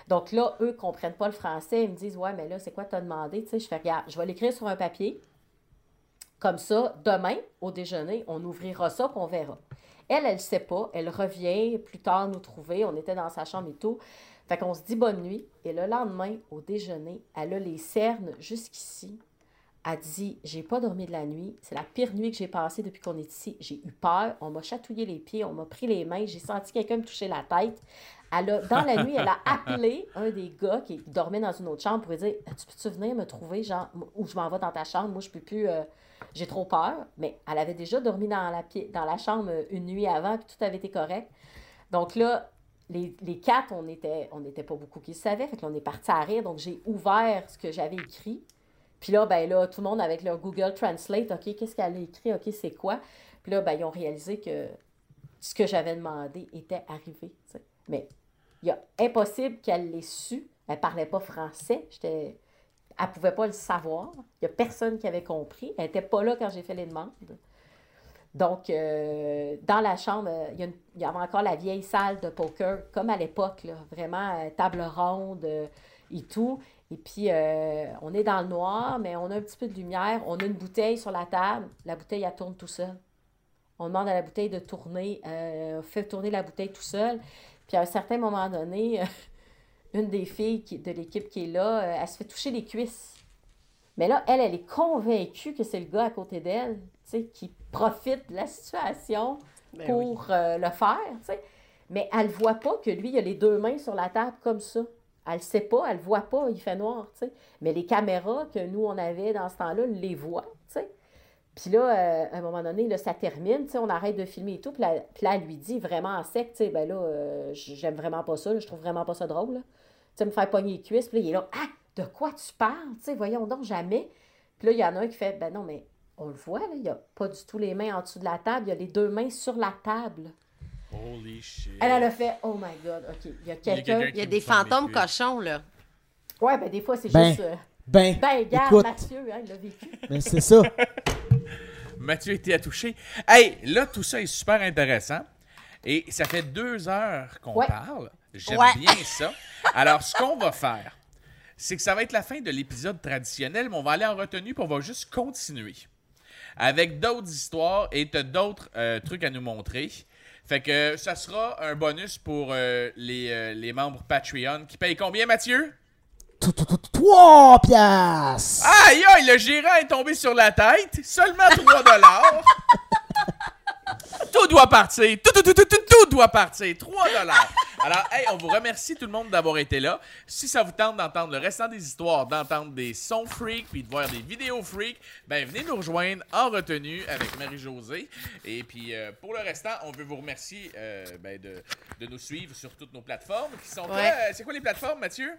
Donc là, eux ne comprennent pas le français. Ils me disent, ouais, mais là, c'est quoi tu as demandé? Tu sais, je fais, je vais l'écrire sur un papier. Comme ça, demain, au déjeuner, on ouvrira ça puis on verra. Elle, elle ne sait pas. Elle revient plus tard nous trouver. On était dans sa chambre et tout. Fait qu'on se dit bonne nuit. Et le lendemain, au déjeuner, elle a les cernes jusqu'ici. Elle dit J'ai pas dormi de la nuit. C'est la pire nuit que j'ai passée depuis qu'on est ici. J'ai eu peur. On m'a chatouillé les pieds. On m'a pris les mains. J'ai senti quelqu'un me toucher la tête. Elle a, dans la nuit, elle a appelé un des gars qui dormait dans une autre chambre pour lui dire Tu peux-tu venir me trouver, genre, où je m'en vais dans ta chambre? Moi, je peux plus. euh, j'ai trop peur. Mais elle avait déjà dormi dans la, dans la chambre une nuit avant, puis tout avait été correct. Donc là, les, les quatre, on n'était on était pas beaucoup qui le savaient. Fait que là, on est parti à rire. Donc, j'ai ouvert ce que j'avais écrit. Puis là, ben là, tout le monde avec leur Google Translate, OK, qu'est-ce qu'elle a écrit? OK, c'est quoi? Puis là, ben, ils ont réalisé que ce que j'avais demandé était arrivé. Mais il est impossible qu'elle l'ait su. Elle parlait pas français. J'étais... Elle pouvait pas le savoir. Il y a personne qui avait compris. Elle était pas là quand j'ai fait les demandes. Donc, euh, dans la chambre, il y, avait encore la vieille salle de poker, comme à l'époque, vraiment euh, table ronde euh, et tout. Et puis, on est dans le noir, mais on a un petit peu de lumière. On a une bouteille sur la table. La bouteille, elle tourne tout seul. On demande à la bouteille de tourner. on fait tourner la bouteille tout seul. Puis, à un certain moment donné, une des filles qui- de l'équipe qui est là, euh, elle se fait toucher les cuisses. Mais là, elle, elle est convaincue que c'est le gars à côté d'elle, tu sais, qui profite de la situation Ben pour euh, le faire, tu sais. Mais elle ne voit pas que lui, il a les deux mains sur la table comme ça. Elle ne sait pas, elle ne voit pas, il fait noir, tu sais. Mais les caméras que nous, on avait dans ce temps-là, les voient, tu sais. Puis là, euh, à un moment donné, là, ça termine, tu sais, on arrête de filmer et tout. Puis là, elle lui dit vraiment en sec, tu sais, ben là, euh, j'aime vraiment pas ça, là, je trouve vraiment pas ça drôle, là. Tu sais, me faire pogner les cuisses. Puis là, il est là, ah, de quoi tu parles? Tu sais, voyons donc, jamais. Puis là, il y en a un qui fait, ben non, mais on le voit, là, il n'y a pas du tout les mains en dessous de la table, il y a les deux mains sur la table. Holy shit. Elle, elle a fait, oh my god, OK, il y a quelqu'un. Il y a des fantômes cochons, là. Ouais, ben des fois, c'est Ben, juste. euh, Ben, Ben, regarde, écoute, Mathieu, hein, il l'a vécu. ben, c'est ça. Mathieu a été à toucher. Hey, là, tout ça est super intéressant. Et ça fait deux heures qu'on Ouais. parle. J'aime Ouais. bien ça. Alors, ce qu'on va faire, c'est que ça va être la fin de l'épisode traditionnel, mais on va aller en retenue puis on va juste continuer. avec d'autres histoires et t'as d'autres euh, trucs à nous montrer. Fait que ça sera un bonus pour euh, les, euh, les membres Patreon qui payent combien, Mathieu? Tout, tout, tout, 3 piastres! Aïe, aïe, le gérant est tombé sur la tête. Seulement 3 dollars. tout doit partir. Tout, tout, tout, tout, tout, tout doit partir. 3 dollars. Alors, hey, on vous remercie tout le monde d'avoir été là. Si ça vous tente d'entendre le restant des histoires, d'entendre des sons freaks, puis de voir des vidéos freaks, ben venez nous rejoindre en retenue avec Marie-Josée. Et puis, euh, pour le restant, on veut vous remercier euh, ben, de, de nous suivre sur toutes nos plateformes. Qui sont? Ouais. Euh, C'est quoi les plateformes, Mathieu?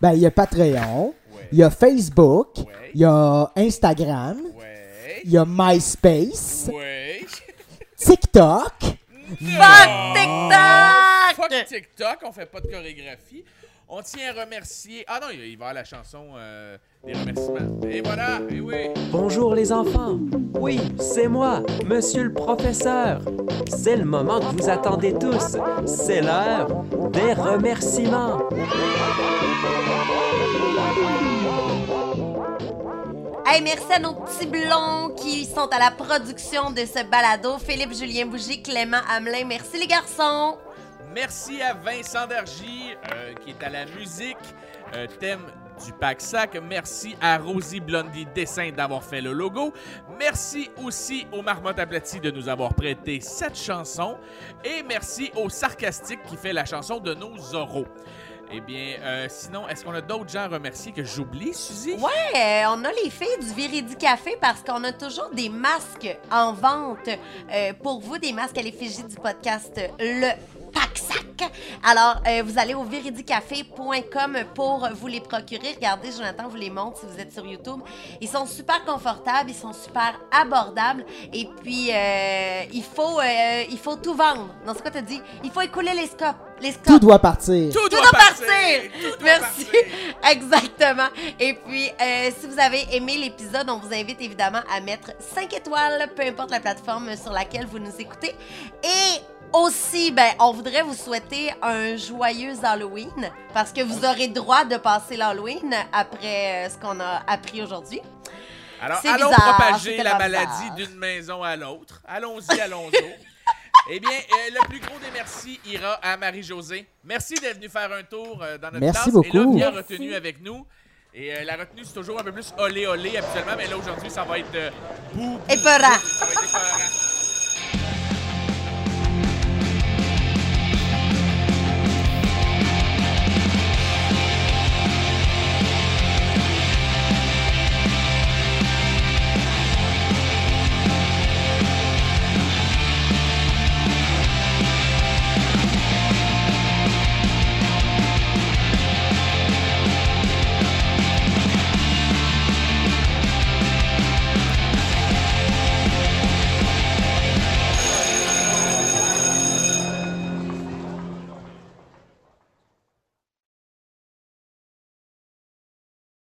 Ben, il y a Patreon, Ouais. il y a Facebook, Ouais. il y a Instagram, Ouais. il y a MySpace, Ouais. TikTok? Fuck TikTok! Fuck TikTok, on fait pas de chorégraphie. On tient à remercier. Ah non, il va y avoir la chanson euh, des remerciements. Et voilà, et oui. Bonjour les enfants. Oui, c'est moi, monsieur le professeur. C'est le moment que vous attendez tous. C'est l'heure des remerciements. Hey, merci à nos petits blonds qui sont à la production de ce balado. Philippe, Julien Bougie, Clément Hamelin. Merci les garçons. Merci à Vincent Dargy euh, qui est à la musique, euh, thème du pack sac. Merci à Rosie Blondie Dessin d'avoir fait le logo. Merci aussi au Marmotte Aplati de nous avoir prêté cette chanson. Et merci au Sarcastique qui fait la chanson de nos oraux. Eh bien, euh, sinon, est-ce qu'on a d'autres gens à remercier que j'oublie, Suzy? Ouais, euh, on a les filles du Viridi Café parce qu'on a toujours des masques en vente euh, pour vous, des masques à l'effigie du podcast Le Pack Sac. Alors, euh, vous allez au viridicafé.com pour vous les procurer. Regardez, Jonathan vous les montre si vous êtes sur YouTube. Ils sont super confortables, ils sont super abordables. Et puis, euh, il, faut, euh, il faut tout vendre. Non, c'est quoi t'as dit? Il faut écouler les scopes. Les scopes. Tout doit partir. Tout, Tout doit partir! Merci. Exactement. Et puis, euh, si vous avez aimé l'épisode, on vous invite évidemment à mettre 5 étoiles, peu importe la plateforme sur laquelle vous nous écoutez. Et aussi, ben, on voudrait vous souhaiter un joyeux Halloween parce que vous aurez droit de passer l'Halloween après euh, ce qu'on a appris aujourd'hui. Alors, C'est allons bizarre, propager la maladie d'une maison à l'autre. Allons-y, allons-y. eh bien, euh, le plus gros des merci ira à Marie-Josée. Merci d'être venue faire un tour euh, dans notre Merci classe. beaucoup. Et là, bien retenue avec nous. Et euh, la retenue, c'est toujours un peu plus olé olé habituellement, mais là, aujourd'hui, ça va être euh, bou, bou, Épeurant. bou. Ça va être épeurant.